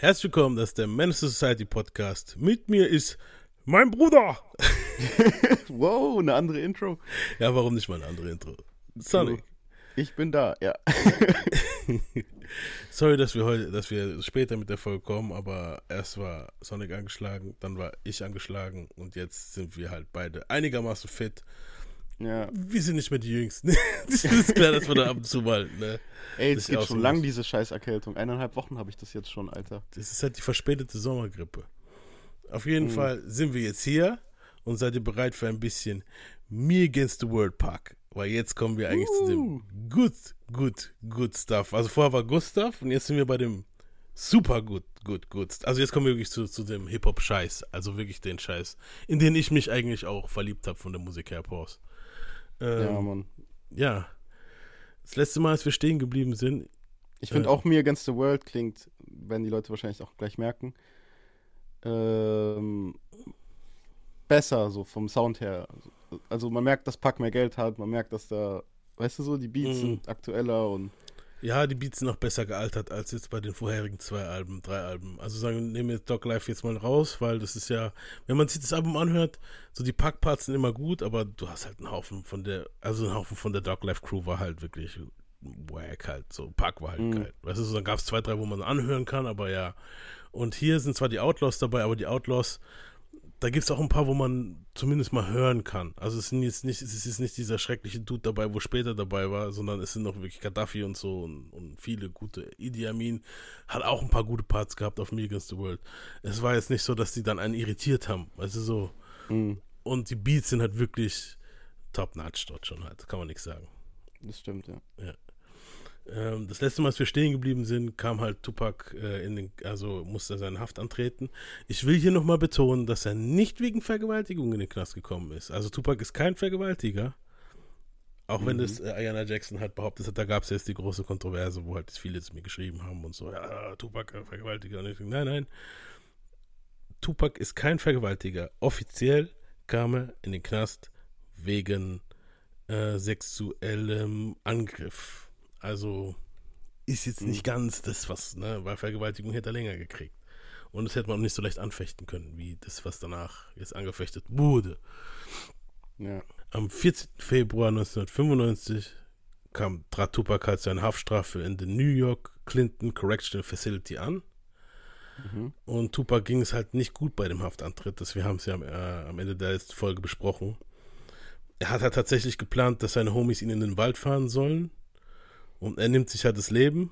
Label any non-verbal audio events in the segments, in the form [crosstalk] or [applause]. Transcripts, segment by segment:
herzlich willkommen, das ist der Menace Society Podcast. Mit mir ist mein Bruder. [laughs] wow, eine andere Intro. Ja, warum nicht mal eine andere Intro? Sonic. Ich bin da, ja. [laughs] Sorry, dass wir heute, dass wir später mit der Folge kommen, aber erst war Sonic angeschlagen, dann war ich angeschlagen und jetzt sind wir halt beide einigermaßen fit. Ja. Wir sind nicht mehr die Jüngsten. [laughs] das ist klar, dass wir da ab und zu mal, ne? Ey, es gibt auch schon lang diese Scheißerkältung. Eineinhalb Wochen habe ich das jetzt schon, Alter. Das ist halt die verspätete Sommergrippe. Auf jeden Mhm. Fall sind wir jetzt hier und seid ihr bereit für ein bisschen Me Against the World Pack. Weil jetzt kommen wir eigentlich zu dem Uh. good, good, good stuff. Also vorher war stuff und jetzt sind wir bei dem super good, good, good. Also jetzt kommen wir wirklich zu, zu dem Hip-Hop-Scheiß. Also wirklich den Scheiß, in den ich mich eigentlich auch verliebt habe von der Musik her, Pause. Ähm, Ja, Mann. ja. Das letzte Mal, als wir stehen geblieben sind, Ich finde äh, auch Me Against the World klingt, werden die Leute wahrscheinlich auch gleich merken, ähm, besser, so vom Sound her. Also man merkt, dass Pack mehr Geld hat, man merkt, dass da, weißt du so, die Beats Mhm. sind aktueller und Ja, die Beats sind noch besser gealtert als jetzt bei den vorherigen zwei Alben, drei Alben. Also sagen wir, nehmen wir jetzt Dog Life jetzt mal raus, weil das ist ja, wenn man sich das Album anhört, so die Packparts sind immer gut, aber du hast halt einen Haufen von der, also ein Haufen von der Dog Life Crew war halt wirklich wack halt, so Pack war halt Mhm. geil. Weißt du, so, dann gab es zwei, drei, wo man anhören kann, aber ja. Und hier sind zwar die Outlaws dabei, aber die Outlaws, da gibt es auch ein paar, wo man zumindest mal hören kann. Also es sind jetzt nicht, es ist nicht dieser schreckliche Dude dabei, wo später dabei war, sondern es sind noch wirklich Gaddafi und so und, und viele gute. Idi Amin hat auch ein paar gute Parts gehabt auf Me Against the World. Es war jetzt nicht so, dass die dann einen irritiert haben. Also so. Mhm, Und die Beats sind halt wirklich top-notch dort schon halt. Kann man nichts sagen. das stimmt, ja. Ähm, das letzte Mal, als wir stehen geblieben sind, kam halt Tupac äh, in den, also musste er seine Haft antreten. Ich will hier nochmal betonen, dass er nicht wegen Vergewaltigung in den Knast gekommen ist. Also Tupac ist kein Vergewaltiger. Auch wenn Mhm. das äh, Ayanna Jackson halt behauptet hat, da gab es jetzt die große Kontroverse, wo halt viele zu mir geschrieben haben und so, ja, Tupac äh, Vergewaltiger. Und ich, nein, nein. Tupac ist kein Vergewaltiger. Offiziell kam er in den Knast wegen äh, sexuellem Angriff. Also ist jetzt nicht ganz das, was, ne, weil Vergewaltigung hätte er länger gekriegt. Und das hätte man auch nicht so leicht anfechten können, wie das, was danach jetzt angefechtet wurde. Ja. Am 14. Februar 1995 kam, trat Tupac halt seine Haftstrafe in der New York Clinton Correctional Facility an. Mhm. Und Tupac ging es halt nicht gut bei dem Haftantritt. Das, wir haben es ja am, äh, am Ende der letzten Folge besprochen. Er hat halt tatsächlich geplant, dass seine Homies ihn in den Wald fahren sollen. Und er nimmt sich halt das Leben.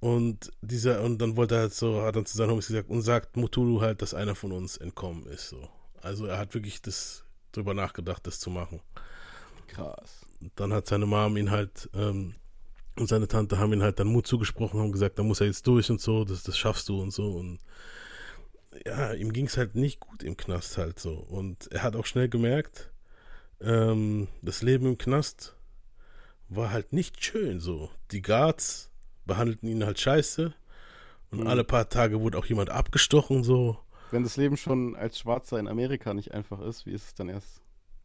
Und dieser, und dann wollte er halt so, hat dann zu seinen Homies gesagt und sagt Mutulu halt, dass einer von uns entkommen ist. So. Also er hat wirklich das drüber nachgedacht, das zu machen. Krass. Und dann hat seine Mom ihn halt ähm, und seine Tante haben ihn halt dann Mut zugesprochen, haben gesagt, da muss er jetzt durch und so, das, das schaffst du und so. Und ja, ihm ging es halt nicht gut im Knast halt so. Und er hat auch schnell gemerkt, ähm, das Leben im Knast war halt nicht schön so. Die Guards behandelten ihn halt scheiße. Und Mhm. alle paar Tage wurde auch jemand abgestochen so. Wenn das Leben schon als Schwarzer in Amerika nicht einfach ist, wie ist es dann erst?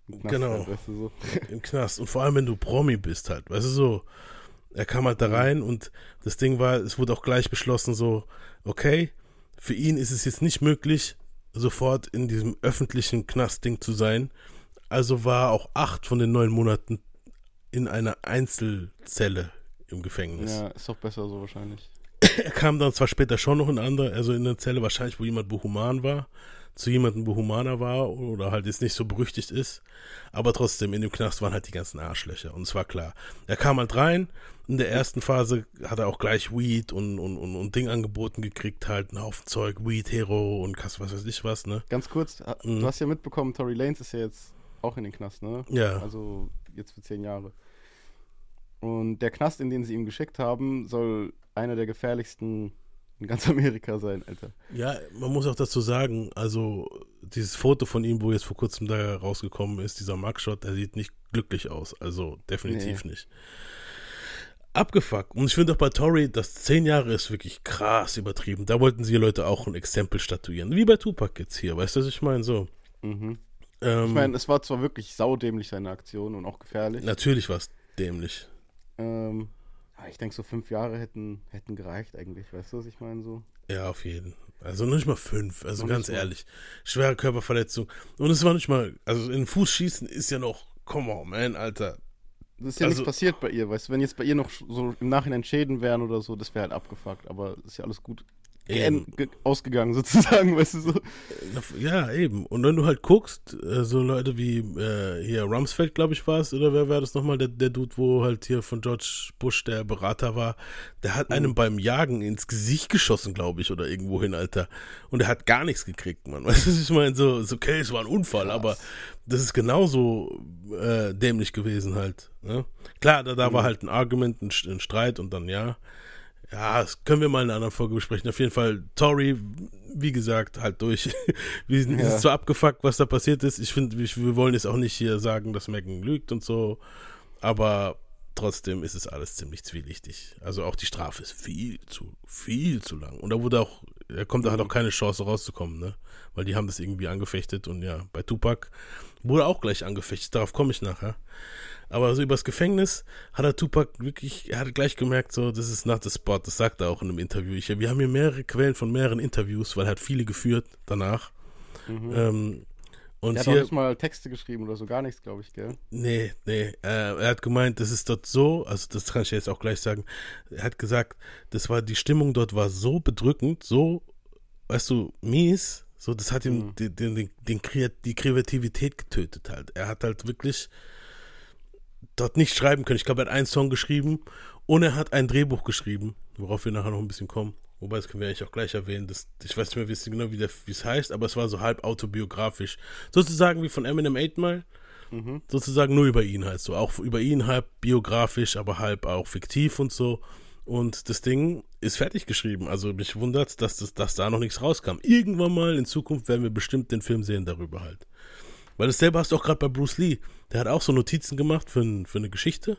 im Knast Genau. halt, weißt du, so. [laughs] im Knast. Und vor allem, wenn du Promi bist halt, weißt du so. Er kam halt da rein und das Ding war, es wurde auch gleich beschlossen so, okay, für ihn ist es jetzt nicht möglich, sofort in diesem öffentlichen Knastding zu sein. Also war auch acht von den neun Monaten in einer Einzelzelle im Gefängnis. Ja, ist doch besser so wahrscheinlich. Er kam dann zwar später schon noch in eine andere, also in eine Zelle wahrscheinlich, wo jemand behuman war, zu jemandem behumaner war oder halt jetzt nicht so berüchtigt ist, aber trotzdem in dem Knast waren halt die ganzen Arschlöcher und es war klar. Er kam halt rein, in der ersten Phase hat er auch gleich Weed und, und, und, und Ding angeboten gekriegt, halt einen Haufen Zeug, Weed, Hero und was weiß ich was, ne? Ganz kurz, Mhm. du hast ja mitbekommen, Tory Lanez ist ja jetzt auch in den Knast, ne? Ja. Also jetzt für zehn Jahre. Und der Knast, in den sie ihm geschickt haben, soll einer der gefährlichsten in ganz Amerika sein, Alter. Ja, man muss auch dazu sagen, also dieses Foto von ihm, wo jetzt vor kurzem da rausgekommen ist, dieser Mugshot, der sieht nicht glücklich aus. Also definitiv nicht. Abgefuckt. Und ich finde auch bei Tory, das zehn Jahre ist wirklich krass übertrieben. Da wollten sie Leute auch ein Exempel statuieren. Wie bei Tupac jetzt hier, weißt du, was ich meine? So. Mhm. Ähm, Ich meine, es war zwar wirklich saudämlich seine Aktion und auch gefährlich. natürlich war es dämlich. Ähm, ich denke, so fünf Jahre hätten, hätten gereicht eigentlich, weißt du, was ich meine? So. Ja, auf jeden. Also nicht mal fünf, also Noch ganz ehrlich. Schwere Körperverletzung. Und es war nicht mal, also in Fuß schießen ist ja noch, come on, man, Alter. Das ist ja Also- nichts passiert bei ihr, weißt du, wenn jetzt bei ihr noch so im Nachhinein Schäden wären oder so, das wäre halt abgefuckt, aber ist ja alles gut Eben. ausgegangen sozusagen, [laughs] weißt du so. Ja, eben. Und wenn du halt guckst, äh, so Leute wie äh, hier Rumsfeld, glaube ich, war es, oder wer war das nochmal, der, der Dude, wo halt hier von George Bush der Berater war, der hat einem beim Jagen ins Gesicht geschossen, glaube ich, oder irgendwo hin, Alter. Und er hat gar nichts gekriegt, Mann. [laughs] Weißt du, ich meine? So, so, okay, es war ein Unfall, aber das ist genauso äh, dämlich gewesen halt. Ne? Klar, da, da war halt ein Argument, ein, ein Streit und dann ja. Ja, das können wir mal in einer anderen Folge besprechen. Auf jeden Fall, Tori, wie gesagt, halt durch. [laughs] Wir sind Ja. zwar abgefuckt, was da passiert ist. Ich finde, wir, wollen jetzt auch nicht hier sagen, dass Megan lügt und so. Aber trotzdem ist es alles ziemlich zwielichtig. Also auch die Strafe ist viel zu, viel zu lang. Und da wurde auch, er kommt, er hat auch keine Chance rauszukommen, ne? Weil die haben das irgendwie angefechtet und ja, bei Tupac wurde auch gleich angefechtet. Darauf komme ich nachher. Aber so übers Gefängnis hat er Tupac wirklich, er hat gleich gemerkt, so, das ist not the spot. Das sagt er auch in einem Interview. Ich, wir haben hier mehrere Quellen von mehreren Interviews, weil er hat viele geführt danach. Ähm, und Er hat auch hier, nicht mal Texte geschrieben oder so, gar nichts, glaube ich, gell? Nee, nee. Äh, er hat gemeint, das ist dort so, also das kann ich jetzt auch gleich sagen. Er hat gesagt, das war, die Stimmung dort war so bedrückend, so, weißt du, mies, so, das hat ihm Mhm. den, den, den, die Kreativität getötet halt. Er hat halt wirklich dort nicht schreiben können. Ich glaube, er hat einen Song geschrieben und er hat ein Drehbuch geschrieben, worauf wir nachher noch ein bisschen kommen. Wobei, das können wir eigentlich auch gleich erwähnen. Das, ich weiß nicht mehr wie es genau, wie es heißt, aber es war so halb autobiografisch. Sozusagen wie von Eminem 8 Mile Mhm. sozusagen nur über ihn halt so. Auch über ihn halb biografisch, aber halb auch fiktiv und so. Und das Ding ist fertig geschrieben. Also mich wundert, dass, das, dass da noch nichts rauskam. Irgendwann mal in Zukunft werden wir bestimmt den Film sehen darüber halt. Weil dasselbe hast du auch gerade bei Bruce Lee. Der hat auch so Notizen gemacht für, für eine Geschichte.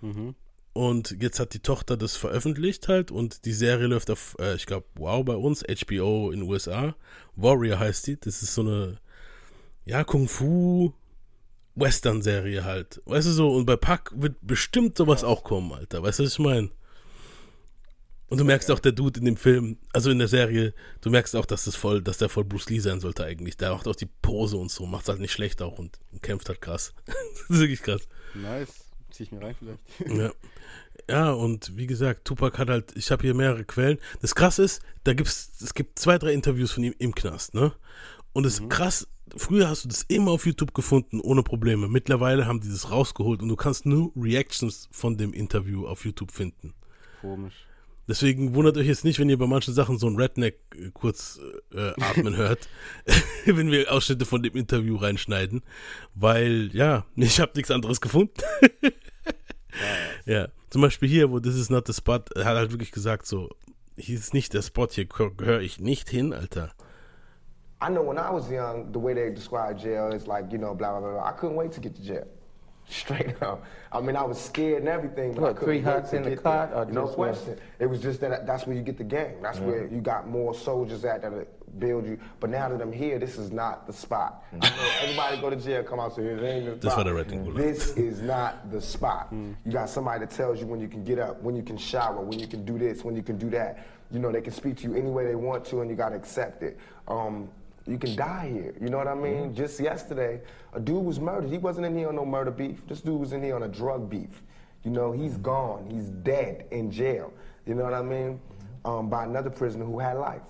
Mhm. Und jetzt hat die Tochter das veröffentlicht halt und die Serie läuft auf, äh, ich glaube, Wow bei uns, HBO in den USA. Warrior heißt die. Das ist so eine, ja, Kung Fu Western-Serie halt. Weißt du so, und bei Pack wird bestimmt sowas auch kommen, Alter. Weißt du, was ich meine? Und du merkst auch, der Dude in dem Film, also in der Serie, du merkst auch, dass das voll, dass der voll Bruce Lee sein sollte eigentlich. Der macht auch die Pose und so, macht halt nicht schlecht auch und, und kämpft halt krass. [laughs] das ist wirklich krass. Nice. Zieh ich mir rein vielleicht. Ja. Ja, und wie gesagt, Tupac hat halt, ich habe hier mehrere Quellen. Das krass ist, da gibt's, es gibt zwei, drei Interviews von ihm im Knast, ne? Und das ist krass, früher hast du das immer auf YouTube gefunden, ohne Probleme. Mittlerweile haben die das rausgeholt und du kannst nur Reactions von dem Interview auf YouTube finden. Komisch. Deswegen wundert euch jetzt nicht, wenn ihr bei manchen Sachen so ein Redneck äh, kurz äh, atmen [laughs] hört, [laughs] wenn wir Ausschnitte von dem Interview reinschneiden, weil ja, [laughs] ich habe nichts anderes gefunden. ja, zum Beispiel hier, wo This is not the spot, er hat halt wirklich gesagt so, hier ist nicht der Spot, hier gehöre ich nicht hin, Alter. I know when I was young, the way they describe jail is like, you know, blah, blah, blah. blah. I couldn't wait to get to jail. Straight [laughs] up. I mean, I was scared and everything, but I What, couldn't three wait huts in the cot or No just what? question. It was just that that's where you get the game. That's where you got more soldiers at that build you. But now that I'm here, this is not the spot. I know everybody go to jail, come out and say, it ain't the That's spot. what I read in Gulag. This is not the spot. You got somebody that tells you when you can get up, when you can shower, when you can do this, when you can do that. You know, they can speak to you any way they want to, and you got to accept it. Um, you can die here. You know what I mean? Just yesterday, a dude was murdered. He wasn't in here on no murder beef. This dude was in here on a drug beef. You know, he's gone. He's dead in jail. You know what I mean? Um, by another prisoner who had life.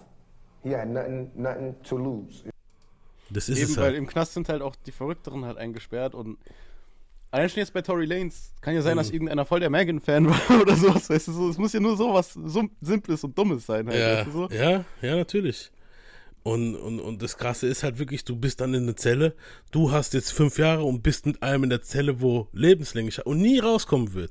He had nothing, nothing to lose. Das ist Eben, es weil halt. im Knast sind halt auch die Verrückteren halt eingesperrt und allein schon jetzt bei Tory Lanes kann ja sein, Mhm. dass irgendeiner voll der Megan-Fan [laughs] war oder sowas, weißt du, so, es muss ja nur sowas so Simples und Dummes sein halt, Ja, weißt du so? ja, ja, natürlich. Und, und, und das Krasse ist halt wirklich, du bist dann in der Zelle, du hast jetzt fünf Jahre und bist mit einem in der Zelle, wo lebenslänglich und nie rauskommen wird.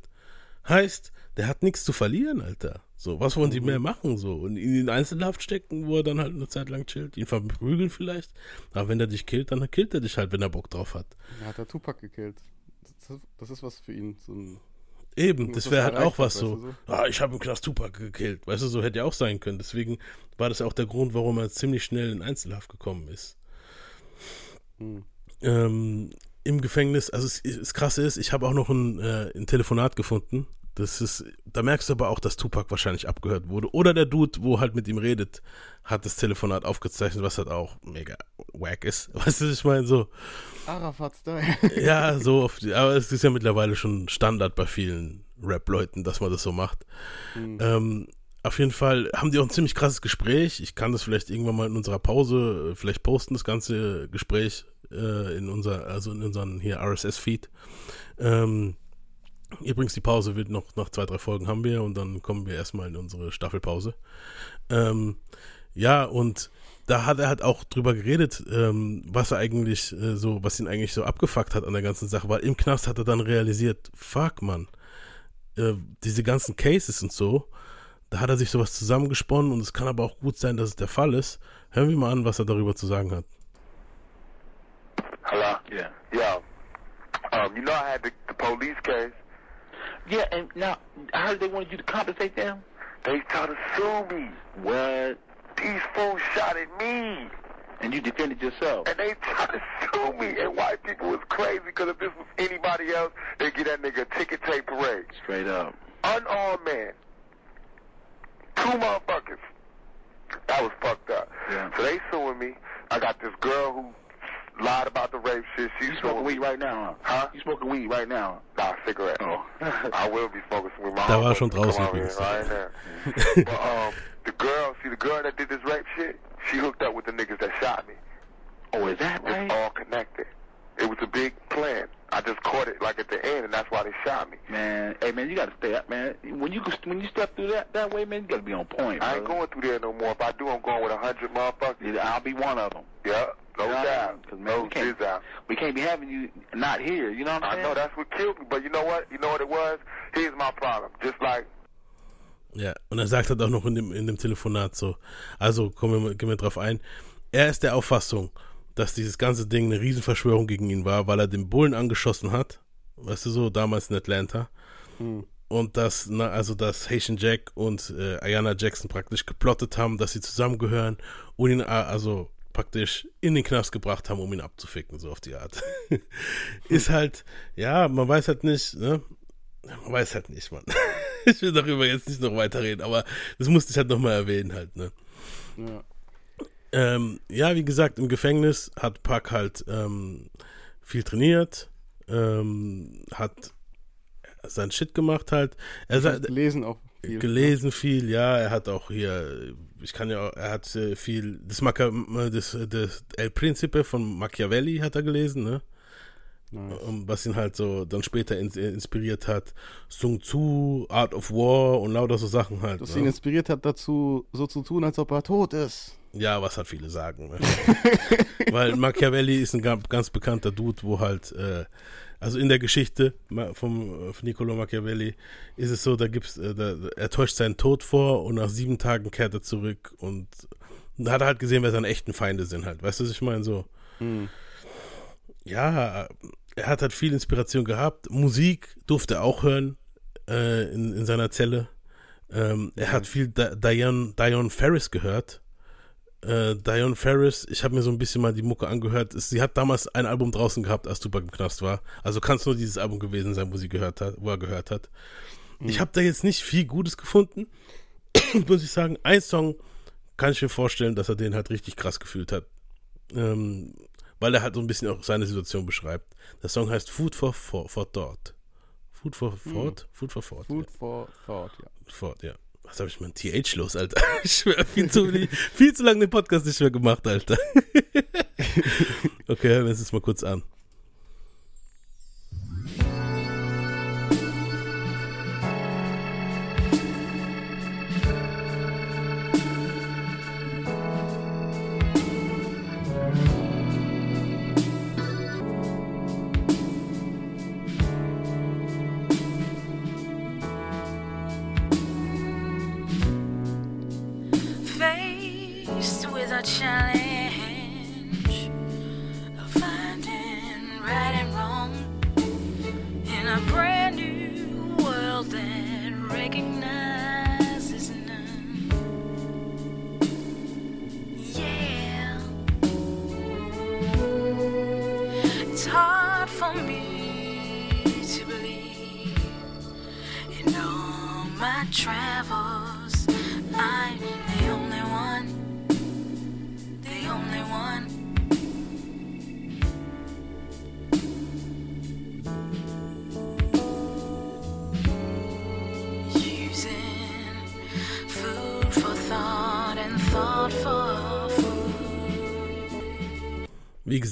Heißt, der hat nichts zu verlieren, Alter. So, was wollen die mehr machen? So, und ihn in Einzelhaft stecken, wo er dann halt eine Zeit lang chillt, ihn verprügeln vielleicht. Aber wenn er dich killt, dann killt er dich halt, wenn er Bock drauf hat. Er hat der Tupac gekillt. Das, das ist was für ihn, so ein Eben, das wäre halt auch was hat, so. weißt Ah, ich habe im Knast Tupac gekillt. Weißt du, so hätte ja auch sein können. Deswegen war das auch der Grund, warum er ziemlich schnell in Einzelhaft gekommen ist. Hm. Ähm, Im Gefängnis, also es, das Krasse ist, ich habe auch noch ein, äh, ein Telefonat gefunden Das ist, da merkst du aber auch, dass Tupac wahrscheinlich abgehört wurde. Oder der Dude, wo halt mit ihm redet, hat das Telefonat aufgezeichnet, was halt auch mega wack ist. [laughs] Weißt du, ich meine, so. Arafat-Style. Ja, [laughs] so oft. Aber es ist ja mittlerweile schon Standard bei vielen Rap-Leuten, dass man das so macht. Mhm. Ähm, auf jeden Fall haben die auch ein ziemlich krasses Gespräch. Ich kann das vielleicht irgendwann mal in unserer Pause äh, vielleicht posten, das ganze Gespräch äh, in unser, also in unseren hier RSS-Feed. Ähm, übrigens, die Pause wird noch nach zwei, drei Folgen haben wir und dann kommen wir erstmal in unsere Staffelpause. Ähm, ja, und da hat er halt auch drüber geredet, ähm, was er eigentlich äh, so, was ihn eigentlich so abgefuckt hat an der ganzen Sache, weil im Knast hat er dann realisiert, fuck man, äh, diese ganzen Cases und so, da hat er sich sowas zusammengesponnen und es kann aber auch gut sein, dass es der Fall ist. Hören wir mal an, was er darüber zu sagen hat. Hello? Yeah. Yeah. Um, you know I had the, the police case? Yeah, and now I heard they wanted you to compensate them. They tried to sue me. What? These fools shot at me. And you defended yourself. And they tried to sue me. And white people was crazy because if this was anybody else, they'd get that nigga a ticket tape parade. Straight up. Unarmed man. Two motherfuckers. That was fucked up. Yeah. So they suing me. I got this girl who lied about the rape shit. She's You smoking weed right now, huh? Huh? You smoking weed right now? Nah, cigarette. Oh. [laughs] I will be focusing with my Da war homeboys. schon draußen Come on, übrigens. right now. [laughs] but um, the girl, see the girl that did this rape shit, she hooked up with the niggas that shot me. Oh, is that right? It's all connected. It was a big plan. I just caught it like at the end, and that's why they shot me. Man, hey man, you gotta stay up, man. When you when you step through that that way, man, you gotta be on point. I ain't going through there no more. If I do, I'm going with a hundred motherfuckers. Either I'll be one of them. Yeah, no You know what I doubt. mean? 'Cause, man, No we can't- doubt. We can't be having you not here. You know what I'm I saying? know that's what killed me, but you know what? You know what it was? Here's my problem. Just like Ja, und er sagt halt auch noch in dem, in dem Telefonat so, also kommen wir, gehen wir drauf ein, er ist der Auffassung, dass dieses ganze Ding eine Riesenverschwörung gegen ihn war, weil er den Bullen angeschossen hat, weißt du so, damals in Atlanta. Und dass, na, also dass Haitian Jack und äh, Ayana Jackson praktisch geplottet haben, dass sie zusammengehören und ihn äh, also praktisch in den Knast gebracht haben, um ihn abzuficken, so auf die Art. [laughs] ist halt, ja, man weiß halt nicht, ne? Man weiß halt nicht, Mann. [laughs] ich will darüber jetzt nicht noch weiterreden, aber das musste ich halt nochmal erwähnen halt, ne? Ja. Ähm, ja, wie gesagt, im Gefängnis hat Pack halt ähm, viel trainiert, ähm, hat sein Shit gemacht halt. Er sagt, gelesen auch viel. gelesen viel, ja, er hat auch hier, ich kann ja auch, er hat äh, viel, das, Maca, das, das El Principe von Machiavelli hat er gelesen, ne? Nice. Was ihn halt so dann später in, inspiriert hat. Sun Tzu, Art of War und lauter so Sachen halt. Das ne? ihn inspiriert hat dazu, so zu tun, als ob er tot ist. Ja, was halt viele sagen. Ne? [laughs] Weil Machiavelli ist ein ga- ganz bekannter Dude, wo halt, äh, also in der Geschichte vom, äh, von Niccolo Machiavelli ist es so, da gibt's, äh, da, er täuscht seinen Tod vor und nach sieben Tagen kehrt er zurück und da hat er halt gesehen, wer seine echten Feinde sind halt. Weißt du, was ich meine? So. Hm. Ja, er hat halt viel Inspiration gehabt. Musik durfte er auch hören äh, in, in seiner Zelle. Ähm, er hat viel Di- Diane, Diane Ferris gehört. Äh, Diane Ferris, ich habe mir so ein bisschen mal die Mucke angehört. Sie hat damals ein Album draußen gehabt, als Tupac im Knast war. Also kann es nur dieses Album gewesen sein, wo sie gehört hat, wo er gehört hat. Ich habe da jetzt nicht viel Gutes gefunden, muss ich sagen. Ein Song kann ich mir vorstellen, dass er den halt richtig krass gefühlt hat. Ähm, weil er halt so ein bisschen auch seine Situation beschreibt. Der Song heißt Food for, for, for Thought. Food for Thought? Food for Thought. Food for thought, ja. Ja. Thought, ja. Was habe ich mit dem TH los, Alter? [laughs] Ich schwör, viel zu, viel zu lange den Podcast nicht mehr gemacht, Alter. [laughs] okay, hören wir uns das mal kurz an. unfortunately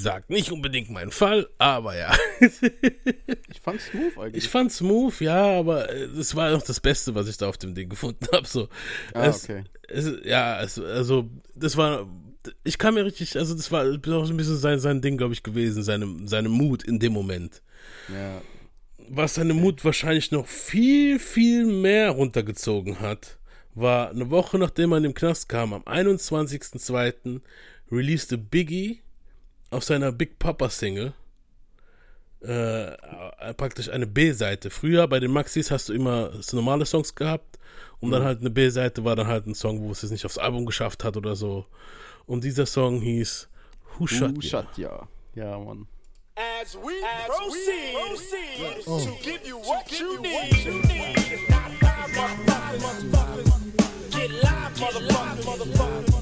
gesagt, nicht unbedingt mein Fall, aber ja. [laughs] Ich fand smooth eigentlich. Ich fand smooth, ja, aber äh, das war auch das Beste, was ich da auf dem Ding gefunden habe. So. Ah, es, okay. es, ja, es, also das war, ich kam mir richtig, also das war auch ein bisschen sein, sein Ding, glaube ich, gewesen, seine, seine Mut in dem Moment. ja. Was seine Mut wahrscheinlich noch viel, viel mehr runtergezogen hat, war eine Woche nachdem er in den Knast kam, am 21.02. releaste Biggie auf seiner Big Papa Single äh, praktisch eine B-Seite. Früher bei den Maxis hast du immer so normale Songs gehabt und dann halt eine B-Seite war dann halt ein Song, wo es es nicht aufs Album geschafft hat oder so. Und dieser Song hieß Who Shot Uh, Ya? shut ja. Ja, Mann. As we proceed, to give you what you need. Not five motherfuckers. Get live, motherfuckers.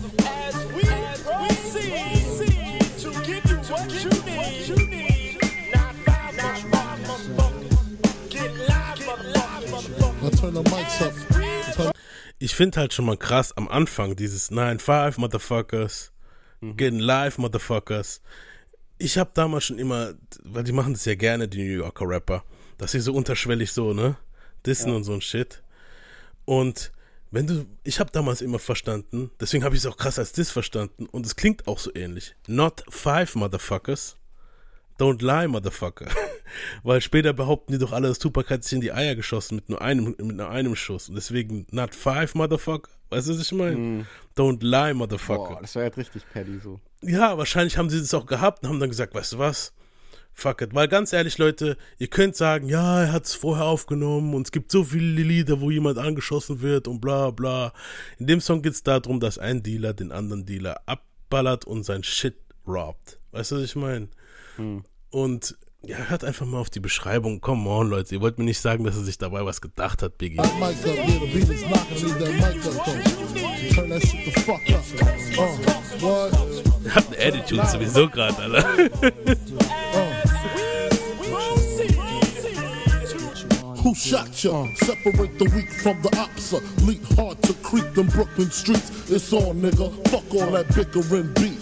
Ich finde halt schon mal krass am Anfang dieses 9-5 Motherfuckers, Getting Live Motherfuckers. Ich habe damals schon immer, weil die machen das ja gerne, die New Yorker Rapper, dass sie so unterschwellig so, ne, dissen und so ein Shit. Und wenn du, ich habe damals immer verstanden, deswegen habe ich es auch krass als Diss verstanden und es klingt auch so ähnlich. Not five Motherfuckers, don't lie Motherfucker. [laughs] Weil später behaupten die doch alle, dass Tupac hat sich in die Eier geschossen mit nur einem, mit nur einem Schuss. Und deswegen not five Motherfucker. Weißt du, was ich meine? Don't lie Motherfucker. Boah, das war jetzt richtig paddy so. Ja, wahrscheinlich haben sie das auch gehabt und haben dann gesagt, weißt du was? Fuck it. Weil ganz ehrlich, Leute, ihr könnt sagen, ja, er hat es vorher aufgenommen und es gibt so viele Lieder, wo jemand angeschossen wird und bla bla. In dem Song geht es darum, dass ein Dealer den anderen Dealer abballert und sein Shit robbt. Weißt du, was ich meine? Und ja, hört einfach mal auf die Beschreibung. Come on, Leute. Ihr wollt mir nicht sagen, dass er sich dabei was gedacht hat, Biggie. that mic up, yeah, the beat is Who shot ya? Separate the weak from the opsa. Leap hard to creep them Brooklyn streets. It's on, nigga. Fuck all that bickering beef.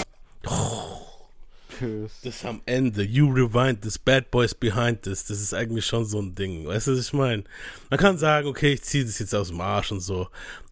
Das am Ende, you rewind this, bad boys behind this, das ist eigentlich schon so ein Ding. Weißt du, was ich meine? Man kann sagen, okay, ich ziehe das jetzt aus dem Arsch und so.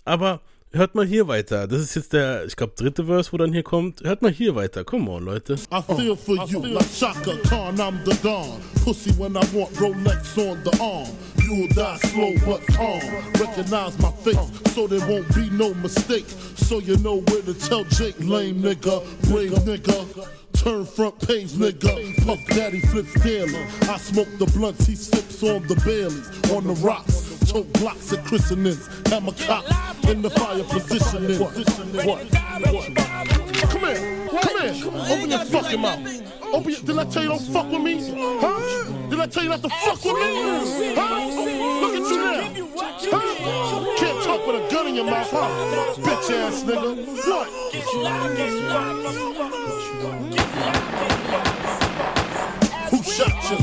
Aber hört mal hier weiter. Das ist jetzt der, ich glaube, dritte Verse, wo dann hier kommt. Hört mal hier weiter. Come on, Leute. I feel for you like Shaka Khan, I'm the Don. Pussy when I want Rolex on the arm. You'll die slow but calm. Recognize my face so there won't be no mistake. So you know where to tell Jake, lame nigga, brave nigga. Turn front page, nigga. Puff Daddy flips daily. I smoke the blunts, he sips on the Baileys. On the rocks, tote blocks at christenings. Hammer cop in the fire positioning. What? What? Come here, come here. Open your fucking mouth. Open your, did I tell you don't fuck with me? Huh? Did I tell you not to fuck with me? Huh? Look at you now. Huh? Can't talk with a gun in your mouth, huh? Bitch ass nigga. What? Who shot you?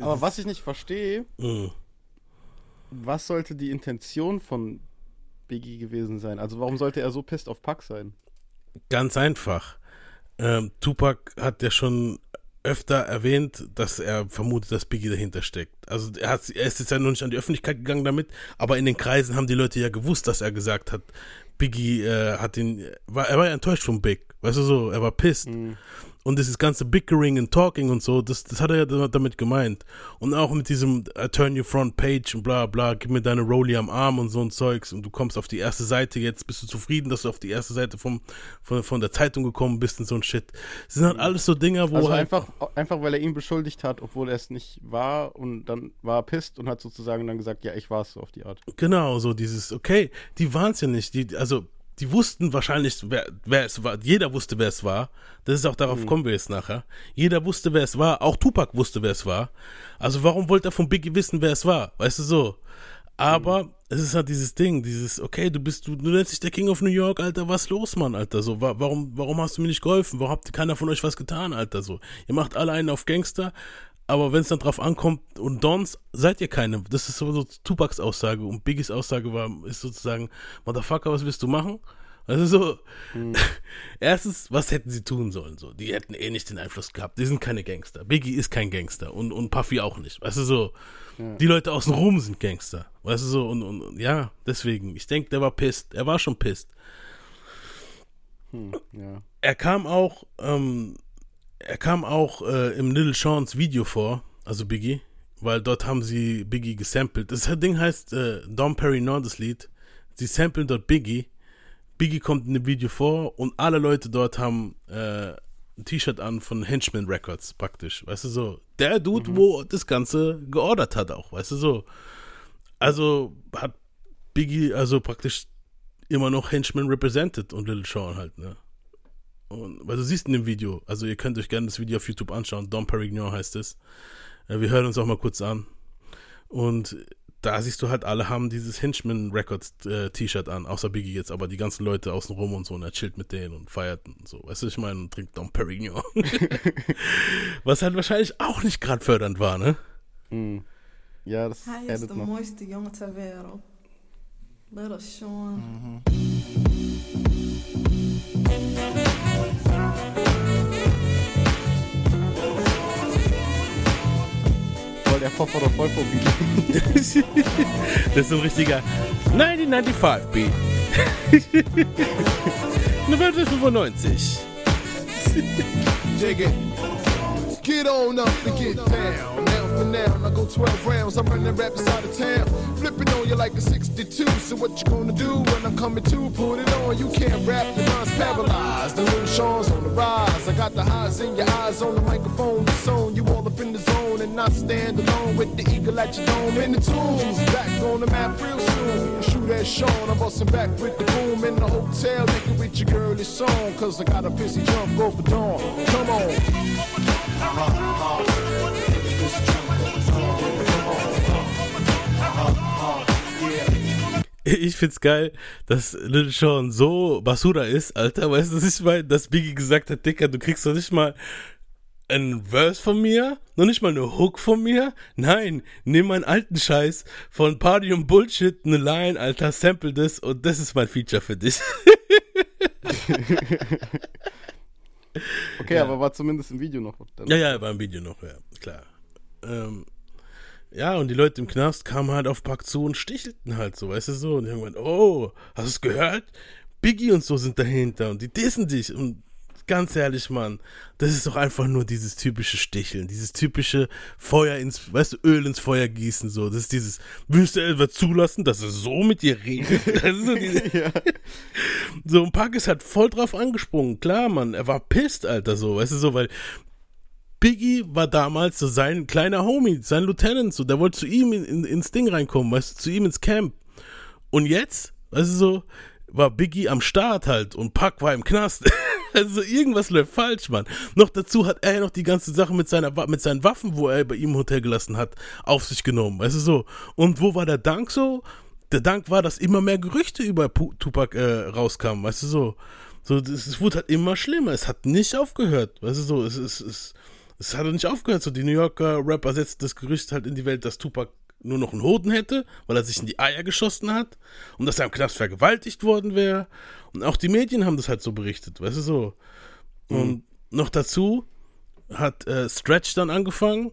Aber was ich nicht verstehe, Mhm. was sollte die Intention von Biggie gewesen sein? Also warum sollte er so pisst auf Pac sein? Ganz einfach. Ähm, Tupac hat ja schon öfter erwähnt, dass er vermutet, dass Biggie dahinter steckt. Also er, hat, er ist jetzt ja noch nicht an die Öffentlichkeit gegangen damit, aber in den Kreisen haben die Leute ja gewusst, dass er gesagt hat, Biggie äh, hat ihn, war, er war ja enttäuscht von Big, weißt du so, er war pissed. Und dieses ganze Bickering und Talking und so, das, das hat er ja da- damit gemeint. Und auch mit diesem I turn your front page und bla bla, gib mir deine Rolli am Arm und so ein Zeugs und du kommst auf die erste Seite, jetzt bist du zufrieden, dass du auf die erste Seite vom, von, von der Zeitung gekommen bist und so ein Shit. Das sind halt alles so Dinger, wo Also halt, einfach, einfach, weil er ihn beschuldigt hat, obwohl er es nicht war und dann war er pisst und hat sozusagen dann gesagt, ja, ich war es so auf die Art. Genau, so dieses, okay, die waren es ja nicht. Die, also, die wussten wahrscheinlich, wer, wer es war. Jeder wusste, wer es war. Das ist auch, darauf kommen wir jetzt nachher. Jeder wusste, wer es war. Auch Tupac wusste, wer es war. Also, warum wollte er von Biggie wissen, wer es war? Weißt du so? Aber es ist halt dieses Ding, dieses, okay, du bist, du, du nennst dich der King of New York, Alter, was los, Mann, Alter, so, wa warum, warum hast du mir nicht geholfen? Warum habt keiner von euch was getan, Alter, so? Ihr macht alle einen auf Gangster, aber wenn es dann drauf ankommt und Dons, seid ihr keine. Das ist so, Tupacs Aussage und Biggies Aussage war, ist sozusagen, Motherfucker, was willst du machen? Also so, [laughs] erstens, was hätten sie tun sollen? So, die hätten eh nicht den Einfluss gehabt. Die sind keine Gangster. Biggie ist kein Gangster und, und Puffy auch nicht. Weißt du so, die Leute außen rum sind Gangster. Weißt du so, und, und, und ja, deswegen, ich denke, der war pisst. Er war schon pisst. Hm, ja. Er kam auch, ähm, er kam auch äh, im Little Sean's Video vor, also Biggie, weil dort haben sie Biggie gesampelt. Das Ding heißt äh, Dom Perignon, das Lied. Sie samplen dort Biggie. Biggie kommt in dem Video vor und alle Leute dort haben äh, ein T-Shirt an von Henchman Records praktisch. Weißt du so? Der Dude, wo das Ganze geordert hat auch, weißt du so? Also hat Biggie also praktisch immer noch Henchman represented und Little Sean halt, ne? Und, weil du siehst in dem Video, also ihr könnt euch gerne das Video auf YouTube anschauen, Dom Perignon heißt es. Äh, wir hören uns auch mal kurz an. Und da siehst du halt, alle haben dieses Henchman Records äh, T-Shirt an, außer Biggie jetzt, aber die ganzen Leute außen rum und so, und er chillt mit denen und feiert und so. Weißt du, ich meine, und trinkt Dom Perignon. [laughs] [laughs] Was halt wahrscheinlich auch nicht gerade fördernd war, ne? Hm. Ja, das Hij is addet de noch. mooiste jongen ter wereld. Little Sean. Voll der Pop oder Vollphobie. [laughs] Das ist so ein richtiger 1995 Beat. [laughs] November 95. Dig it. Get on up and get down. For now, I go 12 rounds. I'm running raps out of town. Flipping on you like a 62. So what you gonna do when I'm coming to? Put it on. You can't rap, your mind's paralyzed. The little Sean's on the rise. I got the highs in your eyes on the microphone. It's on. You all up in the zone and not stand alone with the eagle at your dome. In the tunes, back on the map real soon. Shoot at Sean. I'm busting back with the boom in the hotel. Naked with your girly song. Cause I got a pissy jump, for dawn. Come on. [laughs] Ich find's geil, dass Little Sean so Basura ist, Alter. Weißt du, ich meine? Dass Biggie gesagt hat, Dicker, du kriegst doch nicht mal ein Verse von mir, noch nicht mal eine Hook von mir. Nein, nimm meinen alten Scheiß von Party und Bullshit, eine Line, Alter, sample das und das ist mein Feature für dich. [laughs] Okay, aber war zumindest im Video noch. Ja, ja, beim Video noch, ja, klar. Ähm, ja, und die Leute im Knast kamen halt auf Pack zu und stichelten halt so, weißt du so. Und irgendwann, oh, hast du es gehört? Biggie und so sind dahinter und die dissen dich. Und ganz ehrlich, Mann, das ist doch einfach nur dieses typische Sticheln, dieses typische Feuer ins, weißt du, Öl ins Feuer gießen, so. Das ist dieses, willst du etwa zulassen, dass er so mit dir redet? [laughs] Das ist so diese, so, und Pack ist halt voll drauf angesprungen. Klar, Mann, er war pisst, Alter, so, weißt du, so, weil Biggie war damals so sein kleiner Homie, sein Lieutenant, so, der wollte zu ihm in, in, ins Ding reinkommen, weißt du, zu ihm ins Camp. Und jetzt, weißt du, so, war Biggie am Start halt und Pack war im Knast. [laughs] also irgendwas läuft falsch, Mann. Noch dazu hat er ja noch die ganze Sache mit, seiner, mit seinen Waffen, wo er bei ihm im Hotel gelassen hat, auf sich genommen, weißt du, so. Und wo war der Dank so? Der Dank war, dass immer mehr Gerüchte über Pu- Tupac äh, rauskamen, weißt du, so. So, es wurde halt immer schlimmer. Es hat nicht aufgehört, weißt du, so. Es, es, es, es hat nicht aufgehört. So, die New Yorker Rapper setzten das Gerücht halt in die Welt, dass Tupac nur noch einen Hoden hätte, weil er sich in die Eier geschossen hat und dass er im Knast vergewaltigt worden wäre. Und auch die Medien haben das halt so berichtet, weißt du so. Und noch dazu hat äh, Stretch dann angefangen,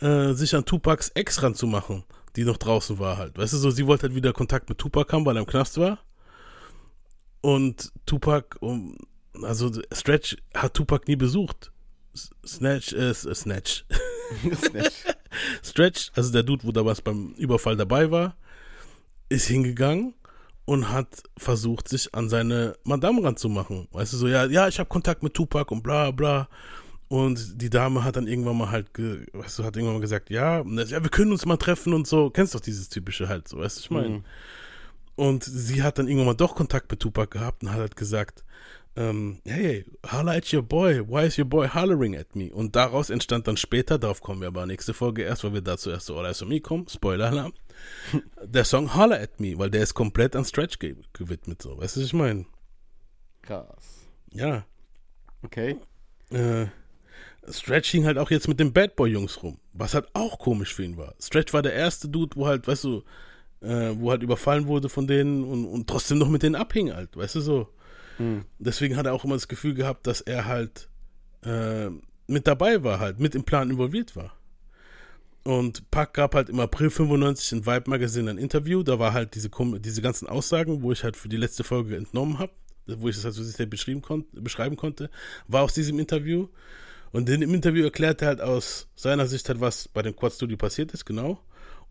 äh, sich an Tupacs Ex ranzumachen, die noch draußen war halt. Weißt du so, sie wollte halt wieder Kontakt mit Tupac haben, weil er im Knast war. Und Tupac, um, also Stretch hat Tupac nie besucht. Snatch, äh, S- Snatch. [laughs] Stretch, also der Dude, wo damals beim Überfall dabei war, ist hingegangen und hat versucht, sich an seine Madame ranzumachen. Weißt du, so, ja, ja, ich habe Kontakt mit Tupac und bla bla. Und die Dame hat dann irgendwann mal halt, ge, weißt du, hat irgendwann mal gesagt, ja, ja, wir können uns mal treffen und so. Kennst doch dieses typische halt, so, weißt du, ich meine. Mhm. Und sie hat dann irgendwann mal doch Kontakt mit Tupac gehabt und hat halt gesagt, ähm, hey, holla at your boy, why is your boy hollering at me? Und daraus entstand dann später, darauf kommen wir aber nächste Folge erst, weil wir da zuerst zu All Eyes on Me kommen, Spoiler-Alarm, [laughs] der Song Holla at me, weil der ist komplett an Stretch ge gewidmet, so, weißt du, was ich meine? Krass. Ja. Okay. Äh, Stretch hing halt auch jetzt mit den Bad Boy Jungs rum, was halt auch komisch für ihn war. Stretch war der erste Dude, wo halt, weißt du, äh, wo halt überfallen wurde von denen und, und trotzdem noch mit denen abhing halt, weißt du so. Deswegen hat er auch immer das Gefühl gehabt, dass er halt äh, mit dabei war, halt, mit im Plan involviert war. Und Pac gab halt im April 95 in Vibe Magazine ein Interview, da war halt diese, diese ganzen Aussagen, wo ich halt für die letzte Folge entnommen habe, wo ich das halt so sehr beschrieben kon beschreiben konnte, war aus diesem Interview. Und in dem Interview erklärte er halt aus seiner Sicht halt, was bei dem Quad Studio passiert ist, genau.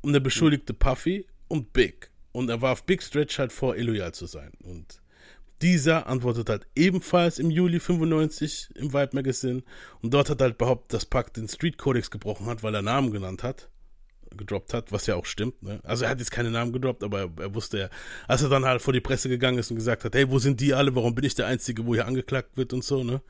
Und er beschuldigte Puffy und Big. Und er warf Big Stretch halt vor, illoyal zu sein. Und dieser antwortet halt ebenfalls im Juli 95 im Vibe Magazine. Und dort hat er halt behauptet, dass Pac den Street Codex gebrochen hat, weil er Namen genannt hat. Gedroppt hat, was ja auch stimmt. Ne? Also er hat jetzt keine Namen gedroppt, aber er, er wusste ja, als er dann halt vor die Presse gegangen ist und gesagt hat, hey, wo sind die alle? Warum bin ich der Einzige, wo hier angeklagt wird und so, ne?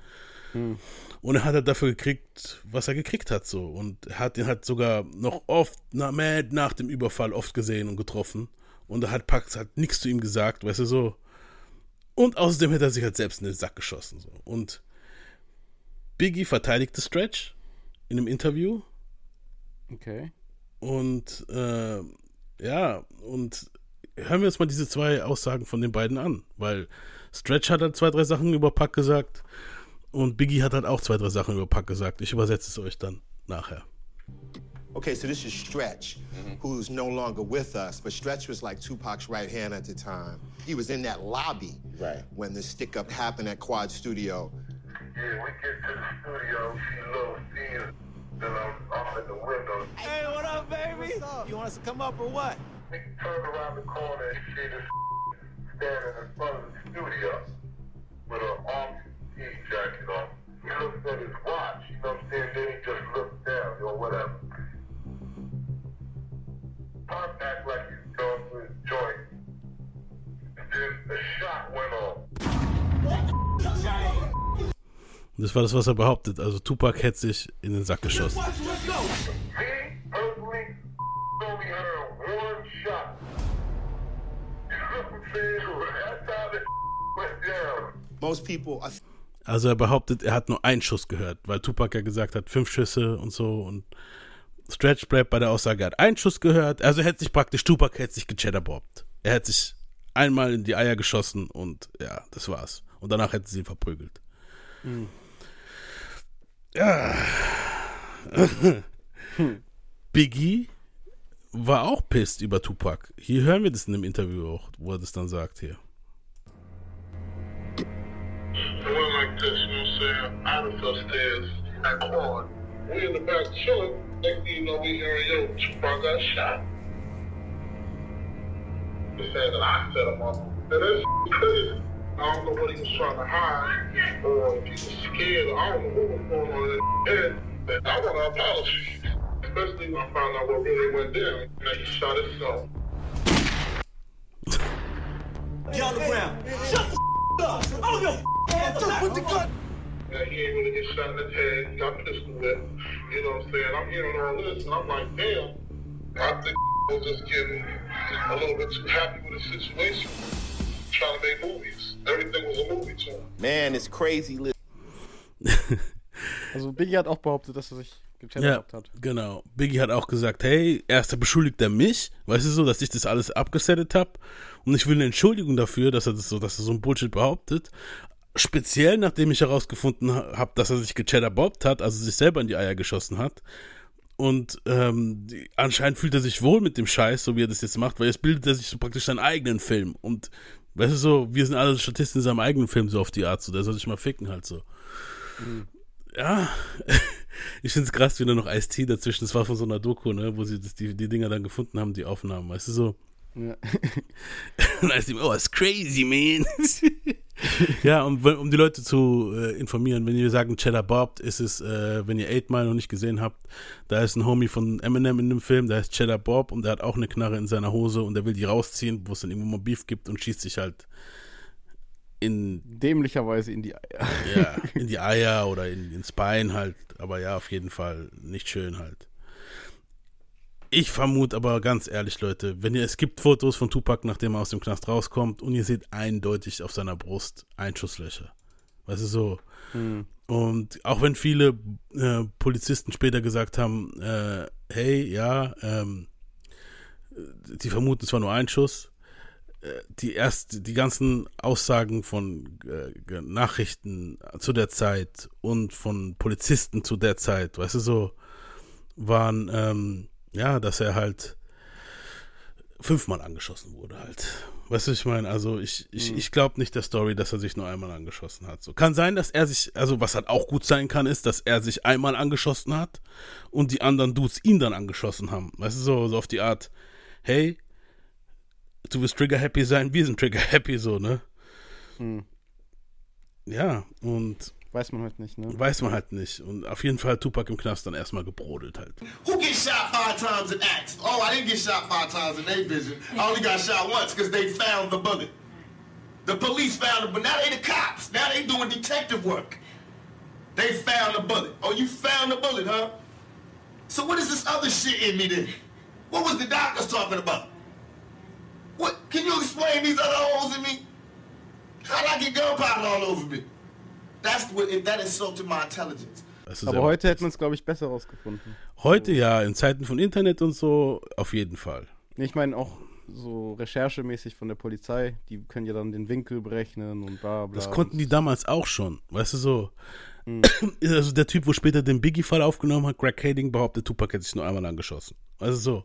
Und er hat halt dafür gekriegt, was er gekriegt hat, so. Und er hat ihn halt sogar noch oft, na, mad, nach dem Überfall oft gesehen und getroffen. Und da hat Pax halt nichts zu ihm gesagt, weißt du, so. Und außerdem hat er sich halt selbst in den Sack geschossen, so. Und Biggie verteidigte Stretch in einem Interview. Okay. Und, äh, ja, und hören wir uns mal diese zwei Aussagen von den beiden an, weil Stretch hat halt zwei, drei Sachen über Pac gesagt und Biggie hat halt auch zwei, drei Sachen über Pac gesagt. Ich übersetze es euch dann nachher. Okay, so this is Stretch, mm-hmm. who's no longer with us, but Stretch was like Tupac's right hand at the time. He was in that lobby Right. when the stick up happened at Quad Studio. Yeah, we get to the studio, she loves seeing that I'm, I'm in the window. Hey, what up, baby? You want us to come up or what? We turn around the corner and see this standing in front of the studio with an army fatigue jacket on. He looks at his watch, you know what I'm saying? Then he just looks down or whatever. Pop act like he's going through his joint. And then a shot went off. Das war das, was er behauptet. Also Tupac hätte sich in den Sack geschossen. The Also er behauptet, er hat nur einen Schuss gehört, weil Tupac ja gesagt hat, fünf Schüsse und so und Stretch bleibt bei der Aussage, er hat einen Schuss gehört. Also er hätte sich praktisch, Tupac hätte sich gechedderbobbt. Er hätte sich einmal in die Eier geschossen und ja, das war's. Und danach hätte sie ihn verprügelt. Ja. [laughs] Biggie war auch pisst über Tupac. Hier hören wir das in dem Interview auch, wo er das dann sagt hier. It went like this, you know what I'm saying? I was upstairs at Quad. We in the back chilling. Next thing you know, we hearing, yo, Tupac got shot. They saying that I set him up. And that's crazy. I don't know what he was trying to hide, or if he was scared, I don't know what was going on in his head. But I want to apologize. Especially when I found out what really went down. That he shot himself. Get on the ground. Shut the up. I don't give a Just put the gun. Yeah, he ain't really get shot in the head. He got pistol whipped. You know what I'm saying? I'm hearing all this, and I'm like, damn. I think was just getting a little bit too happy with the situation. Trying to make movies. Everything was a movie to him. man, it's crazy. [laughs] Also Biggie hat auch behauptet, dass er sich gechattert hat. Genau. Biggie hat auch gesagt, hey, erster beschuldigt er mich, weißt du so, dass ich das alles abgesettet habe und ich will eine Entschuldigung dafür, dass er das so, dass er so ein Bullshit behauptet. Speziell nachdem ich herausgefunden habe, dass er sich gechatterbobbt hat, also sich selber in die Eier geschossen hat. Und ähm, die, anscheinend fühlt er sich wohl mit dem Scheiß, so wie er das jetzt macht, weil jetzt bildet er sich so praktisch seinen eigenen Film. Und weißt du so, wir sind alle Statisten in seinem eigenen Film, so auf die Art, so der soll sich mal ficken halt so. Ja, [laughs] ich finde es krass, wie da noch Ice-T dazwischen, das war von so einer Doku, ne, wo sie das, die, die Dinger dann gefunden haben, die Aufnahmen, weißt du so. Ja. [laughs] Und Ice-T, oh, it's crazy, man. [laughs] ja, um, um die Leute zu äh, informieren, wenn wir sagen Cheddar Bob, ist es, äh, wenn ihr Eight Mile noch nicht gesehen habt, da ist ein Homie von Eminem in dem Film, der heißt Cheddar Bob und der hat auch eine Knarre in seiner Hose und der will die rausziehen, wo es dann irgendwo mal Beef gibt und schießt sich halt in Dämlicherweise in die Eier. ja, [laughs] in die Eier oder in, ins Bein halt, aber ja, auf jeden Fall nicht schön halt. Ich vermute aber ganz ehrlich, Leute, wenn ihr, es gibt Fotos von Tupac, nachdem er aus dem Knast rauskommt und ihr seht eindeutig auf seiner Brust Einschusslöcher. Weißt du, so. Hm. Und auch wenn viele äh, Polizisten später gesagt haben, äh, hey, ja, ähm, die vermuten es war nur ein Schuss, äh, die erst die ganzen Aussagen von äh, Nachrichten zu der Zeit und von Polizisten zu der Zeit, weißt du so, waren ähm, ja, dass er halt fünfmal angeschossen wurde halt. Weißt du, ich meine, also ich, ich, Mhm. ich glaube nicht der Story, dass er sich nur einmal angeschossen hat. So kann sein, dass er sich, also was halt auch gut sein kann, ist, dass er sich einmal angeschossen hat und die anderen Dudes ihn dann angeschossen haben. Weißt du, so, so auf die Art, hey, du wirst Trigger happy sein, wir sind Trigger happy, so, ne? Hm. Ja, und Weiß man halt nicht, ne? weiß man halt nicht. Und auf jeden Fall hat Tupac im Knast dann erstmal gebrodelt halt. Who gets shot five times in acts? Oh, I didn't get shot five times in their vision. I only got shot once because they found the bullet. The police found it, but now they the cops. Now they doing detective work. They found the bullet. Oh, you found the bullet, huh? So what is this other shit in me then? What was the doctors talking about? What? Can you explain these other holes in me? How'd I get gunpowder all over me? That's what, if that insulted my intelligence. Das ist Aber heute hätte man es, glaube ich, besser rausgefunden. Heute ja, in Zeiten von Internet und so, auf jeden Fall. Ich meine auch so recherchemäßig von der Polizei, die können ja dann den Winkel berechnen und bla bla. Das konnten die damals auch schon, weißt du so. [clears throat] Also der Typ, wo später den Biggie-Fall aufgenommen hat, Greg Kading, behauptet, Tupac hätte sich nur einmal angeschossen. Also so.